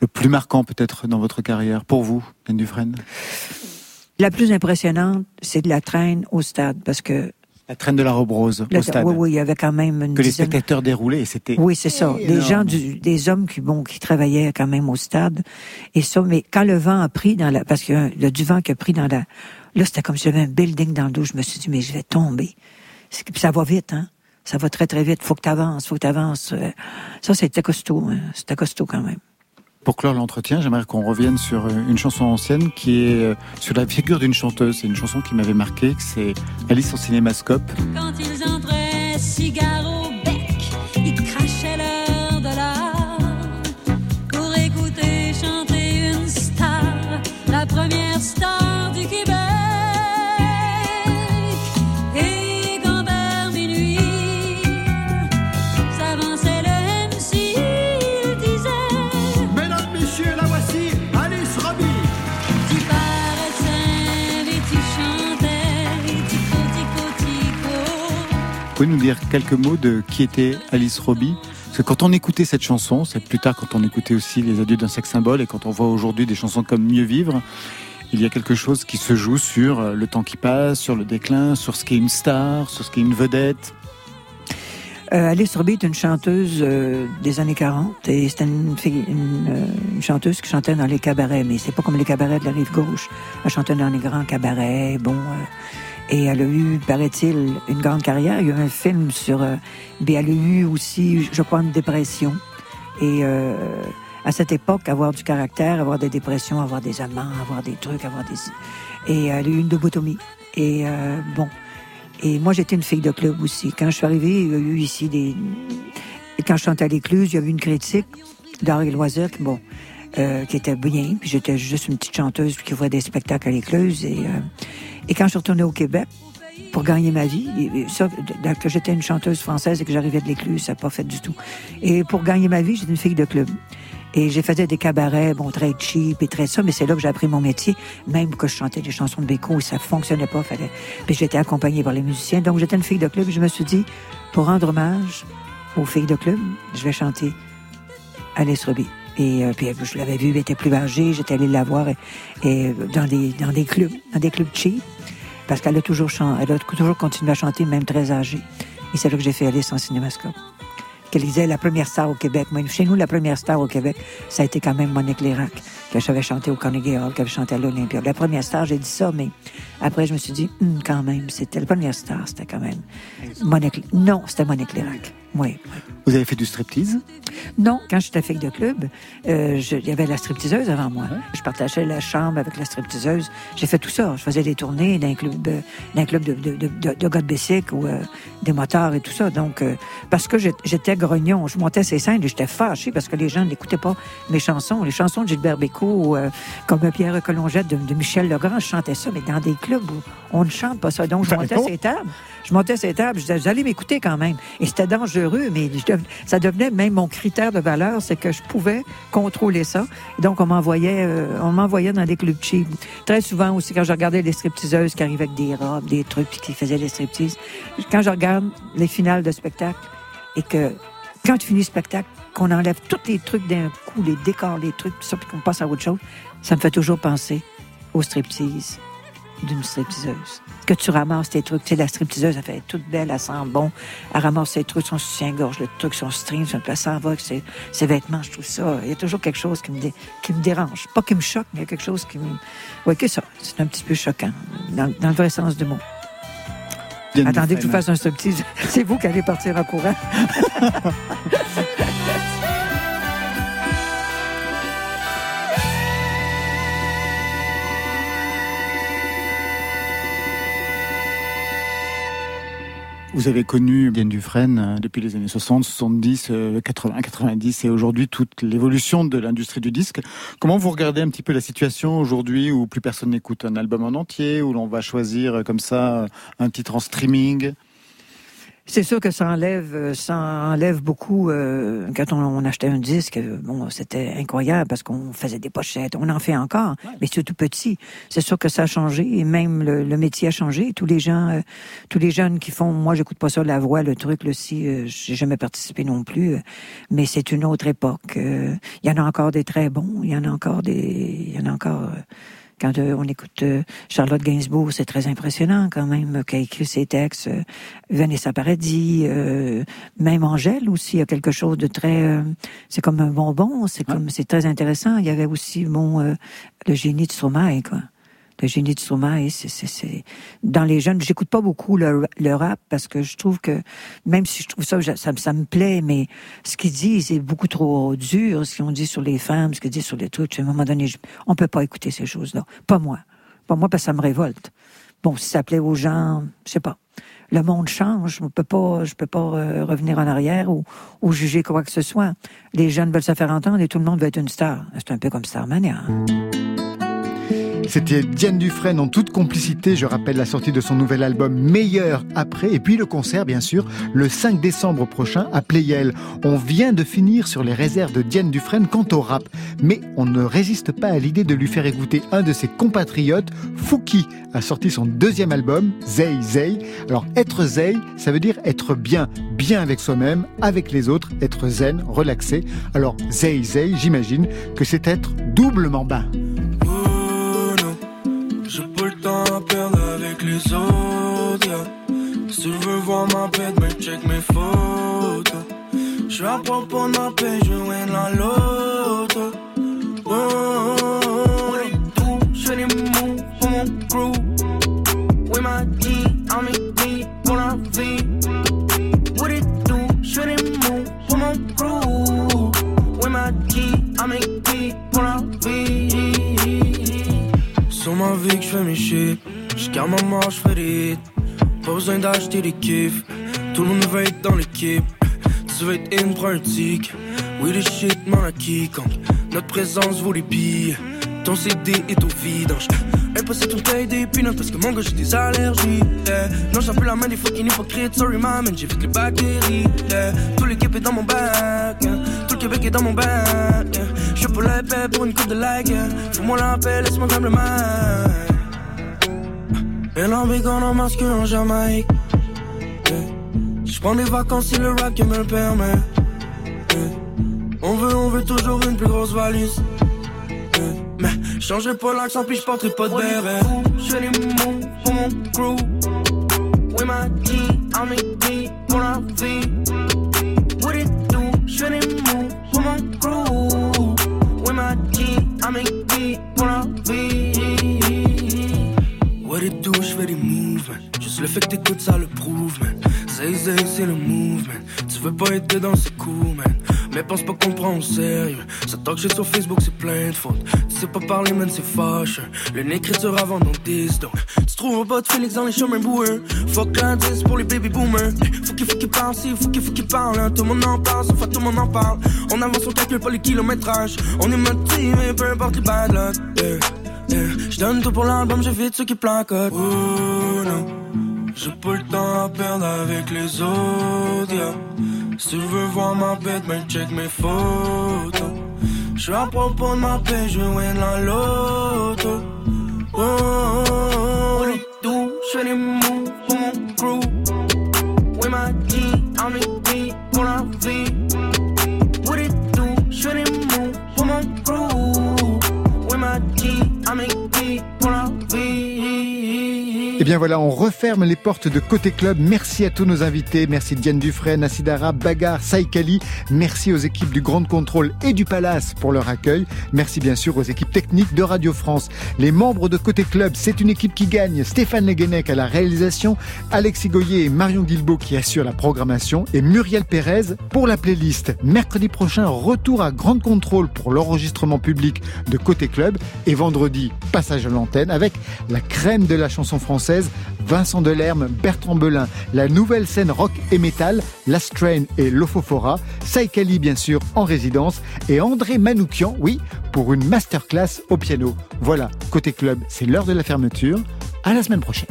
Speaker 1: le plus marquant, peut-être, dans votre carrière, pour vous, Yann Dufresne?
Speaker 31: La plus impressionnante, c'est de la traîne au stade, parce que
Speaker 1: La traîne de la robe rose, au stade.
Speaker 31: Oui, oui, il y avait quand même une
Speaker 1: Que les spectateurs déroulaient, et c'était...
Speaker 31: Oui, c'est ça. Des gens, du- des hommes qui, bon, qui travaillaient quand même au stade. Et ça, mais quand le vent a pris dans la, parce que euh, le du vent qui a pris dans la, là, c'était comme si j'avais un building dans le dos. Je me suis dit, mais je vais tomber. Ça va vite, hein. Ça va très, très vite. Faut que t'avances, faut que t'avances. Euh, Ça, c'était costaud, hein. C'était costaud quand même.
Speaker 1: Pour clore l'entretien, j'aimerais qu'on revienne sur euh, une chanson ancienne qui est euh, sur la figure d'une chanteuse. C'est une chanson qui m'avait marqué, c'est Alice en cinémascope.
Speaker 30: Quand ils entraient,
Speaker 1: pouvez nous dire quelques mots de qui était Alice Robbie Parce que quand on écoutait cette chanson, c'est plus tard quand on écoutait aussi Les Adieux d'un sexe symbole et quand on voit aujourd'hui des chansons comme Mieux vivre, il y a quelque chose qui se joue sur euh, le temps qui passe, sur le déclin, sur ce qu'est une star, sur ce qu'est une vedette.
Speaker 31: Euh, Alice Robbie est une chanteuse euh, des années 40 et c'était une, une chanteuse qui chantait dans les cabarets, mais c'est pas comme les cabarets de la rive gauche. Elle chantait dans les grands cabarets, bon. Euh, et elle a eu, paraît-il, une grande carrière. Il y a eu un film sur. euh, mais elle a eu aussi, je crois, une dépression. Et euh, à cette époque, avoir du caractère, avoir des dépressions, avoir des amants, avoir des trucs, avoir des. Et elle a eu une lobotomie. Et euh, bon. Et moi, j'étais une fille de club aussi. Quand je suis arrivée, il y a eu ici des. Quand je chantais à l'écluse, il y a eu une critique d'art et qui, bon, euh, qui était bien. Puis j'étais juste une petite chanteuse qui voit des spectacles à l'écluse. Et, euh, et quand je suis retournée au Québec, pour gagner ma vie, et- et ça, que j'étais une chanteuse française et que j'arrivais de l'écluse, ça n'a pas fait du tout. Et pour gagner ma vie, j'étais une fille de club. Et j'ai faisais des cabarets, bon, très cheap et très ça, mais c'est là que j'ai appris mon métier. Même que je chantais des chansons de Béco, ça fonctionnait pas, fallait. Puis j'étais accompagnée par les musiciens. Donc j'étais une fille de club. Je me suis dit, pour rendre hommage aux filles de club, je vais chanter Alice Robbie. Et euh, puis je l'avais vue, elle était plus âgée, j'étais allée la voir et, et dans des dans des clubs, dans des clubs cheap, parce qu'elle a toujours chan- elle a toujours continué à chanter, même très âgée. Et c'est là que j'ai fait Alice en cinémascope. Qu'elle disait la première star au Québec. Moi, chez nous, la première star au Québec, ça a été quand même Monique Lérac, que j'avais chanté au Carnegie Hall, qu'elle chanté à l'Olympia. La première star, j'ai dit ça, mais après, je me suis dit, Hum, quand même, c'était la première star, c'était quand même Monique. Non, c'était Monique Lérac. Oui.
Speaker 1: Vous avez fait du striptease?
Speaker 31: Non, quand j'étais fille de club, euh, il y avait la stripteaseuse avant moi. Je partageais la chambre avec la stripteaseuse. J'ai fait tout ça. Je faisais des tournées d'un club, euh, d'un club de, de, de, de, bicycle ou euh, des motards et tout ça. Donc, euh, parce que j'étais grognon, je montais ces scènes et j'étais fâchée parce que les gens n'écoutaient pas mes chansons. Les chansons de Gilbert Bécaud, comme Pierre Colongette de, de Michel Legrand, je chantais ça, mais dans des clubs où on ne chante pas ça. Donc, je montais ces tables. Je montais ces tables. Je disais, vous allez m'écouter quand même. Et c'était dangereux, mais je ça devenait même mon critère de valeur, c'est que je pouvais contrôler ça. Donc, on m'envoyait, euh, on m'envoyait dans des clubs cheap. Très souvent aussi, quand je regardais les stripteaseuses qui arrivaient avec des robes, des trucs, puis qui faisaient les striptease. Quand je regarde les finales de spectacle et que quand tu finis le spectacle, qu'on enlève tous les trucs d'un coup, les décors, les trucs, ça, puis qu'on passe à autre chose, ça me fait toujours penser au striptease d'une stripteaseuse. Que tu ramasses tes trucs. Tu sais, la stripteaseuse, elle fait toute belle, elle sent bon. Elle ramasse ses trucs, son soutien-gorge, le truc, son string, son elle s'en va avec ses, ses vêtements, je trouve ça. Il y a toujours quelque chose qui me, dé- qui me dérange. Pas qui me choque, mais il y a quelque chose qui me. Oui, que ça. C'est un petit peu choquant, dans, dans le vrai sens du mot. Attendez que je vous
Speaker 1: Dufresne.
Speaker 31: fasse un striptease. C'est vous qui allez partir en courant.
Speaker 1: Vous avez connu Diane Dufresne euh, depuis les années 60, 70, euh, 80, 90 et aujourd'hui toute l'évolution de l'industrie du disque. Comment vous regardez un petit peu la situation aujourd'hui où plus personne n'écoute un album en entier, où l'on va choisir euh, comme ça euh, un titre en streaming?
Speaker 31: C'est sûr que ça enlève, euh, ça enlève beaucoup. euh, quand on, on achetait un disque, euh, bon, c'était incroyable parce qu'on faisait des pochettes. On en fait encore, mais c'est tout petit. C'est sûr que ça a changé et même le, le métier a changé. Tous les gens, euh, tous les jeunes qui font, moi, j'écoute pas ça, la voix, le truc, le si, euh, j'ai jamais participé non plus. mais c'est une autre époque. Il y en a encore des très bons. Il y en a encore des, il y en a encore. Quand euh, on écoute euh, Charlotte Gainsbourg, c'est très impressionnant quand même, euh, qui a écrit ses textes. euh, Vanessa Paradis, euh, même Angèle aussi, il y a quelque chose de très... euh, c'est comme un bonbon, c'est comme c'est très intéressant. Il y avait aussi, bon, euh, le génie de Stromae, quoi. Le génie de Stromae, c'est. Dans les jeunes, j'écoute pas beaucoup le, le rap parce que je trouve que, même si je trouve ça, ça, ça me plaît, mais ce qu'ils disent est beaucoup trop dur, ce qu'ils ont dit sur les femmes, ce qu'ils disent sur les trucs. À un moment donné, je- on peut pas écouter ces choses-là. Pas moi. Pas moi parce que ça me révolte. Bon, si ça plaît aux gens, je sais pas. Le monde change. On peut pas, je peux pas euh, revenir en arrière ou, ou juger quoi que ce soit. Les jeunes veulent se faire entendre et tout le monde veut être une star. C'est un peu comme Starmania. hein.
Speaker 1: C'était Diane Dufresne en toute complicité. Je rappelle la sortie de son nouvel album Meilleur après. Et puis le concert, bien sûr, le 5 décembre prochain à Playel. On vient de finir sur les réserves de Diane Dufresne quant au rap. Mais on ne résiste pas à l'idée de lui faire écouter un de ses compatriotes. Fouki a sorti son deuxième album, Zey Zey. Alors être Zey, ça veut dire être bien. Bien avec soi-même, avec les autres, être zen, relaxé. Alors Zey Zey, j'imagine que c'est être doublement bas.
Speaker 5: À perdre avec les autres. Si tu veux voir ma bête, mais check mes photos. J'suis à propos de ma paix, je win la loto. Oh, tout, j'fais des moves pour mon crew. Oui, ma G, en mes pour la vie. What it do, j'fais des moves pour mon crew. Oui, ma G, en mes pour la vie. Sur ma vie que je fais mes shit. Jusqu'à ma mort je fais des hits. Pas besoin d'acheter des kiffs. Tout le monde veut être dans l'équipe. Tu veux être in, prends un tic. Oui les shit m'en a quiconque Notre présence vaut les billets Ton CD est au vidange. Impossible de payer des peanuts parce que mon gars j'ai des allergies. Yeah. Non j'ai plus la main des fucking hypocrites. Sorry man, que les bactéries. Yeah. Tout l'équipe est dans mon bac yeah. Tout le Québec est dans mon bac yeah. Je pour l'épée pour une coupe de like. Fous-moi la paix, laisse-moi comme le Et l'ambigon en masque en Jamaïque yeah. Je prends des vacances si le rap me le permet yeah. On veut, on veut toujours une plus grosse valise yeah. Mais je changerai pas l'accent puis je porterai pas de béret Je fais des moves pour mon crew Oui ma en mes pour la vie What it do, je fais des moves, man. Juste le fait que t'écoutes ça le prouve. Zay Zay, c'est le move, man. Tu veux pas être dedans, c'est cool, man. Mais pense pas qu'on prend au sérieux. Ça talk shit sur Facebook, c'est plein de fautes. Tu sais pas parler, man, c'est fâche. Une écriture avant nos 10, donc. Tu trouveras pas de Félix dans les chemins boueux. Fuck l'indice pour les baby boomers. Faut qu'il faut qu'il parle, si, faut qu'il faut qu'il parle. hein. Tout le monde en parle, sauf à tout le monde en parle. On avance, on calcule pas les kilométrages. On est motivé, peu importe les bad luck. Yeah. Yeah. Je tout pour l'album, fais ceux qui placotent. Oh non, j'ai pas le temps à perdre avec les autres. yeah. Si tu veux voir ma bête, mais check mes photos. Je à propos de ma paix, je win la loto. Oh, oh, oh, les tout, je fais des moves pour mon crew. Oui, ma G, en mes pour la vie. What it do, je fais des moves pour mon crew. Oui, ma G, en mes pour la vie.
Speaker 1: Et bien voilà, on referme les portes de Côté Club. Merci à tous nos invités. Merci Diane Dufresne, Assidara, Bagar, Saïkali. Merci aux équipes du Grand Contrôle et du Palace pour leur accueil. Merci bien sûr aux équipes techniques de Radio France. Les membres de Côté Club, c'est une équipe qui gagne. Stéphane Leguenec à la réalisation, Alexis Goyer et Marion Guilbault qui assurent la programmation et Muriel Pérez pour la playlist. Mercredi prochain, retour à Grand Contrôle pour l'enregistrement public de Côté Club et vendredi, passage à l'antenne avec la crème de la chanson française, Vincent Delerme, Bertrand Belin, la nouvelle scène rock et métal, Last Train et Lofofora, Saïkali bien sûr en résidence et André Manoukian, oui, pour une masterclass au piano. Voilà, côté club, c'est l'heure de la fermeture. À la semaine prochaine.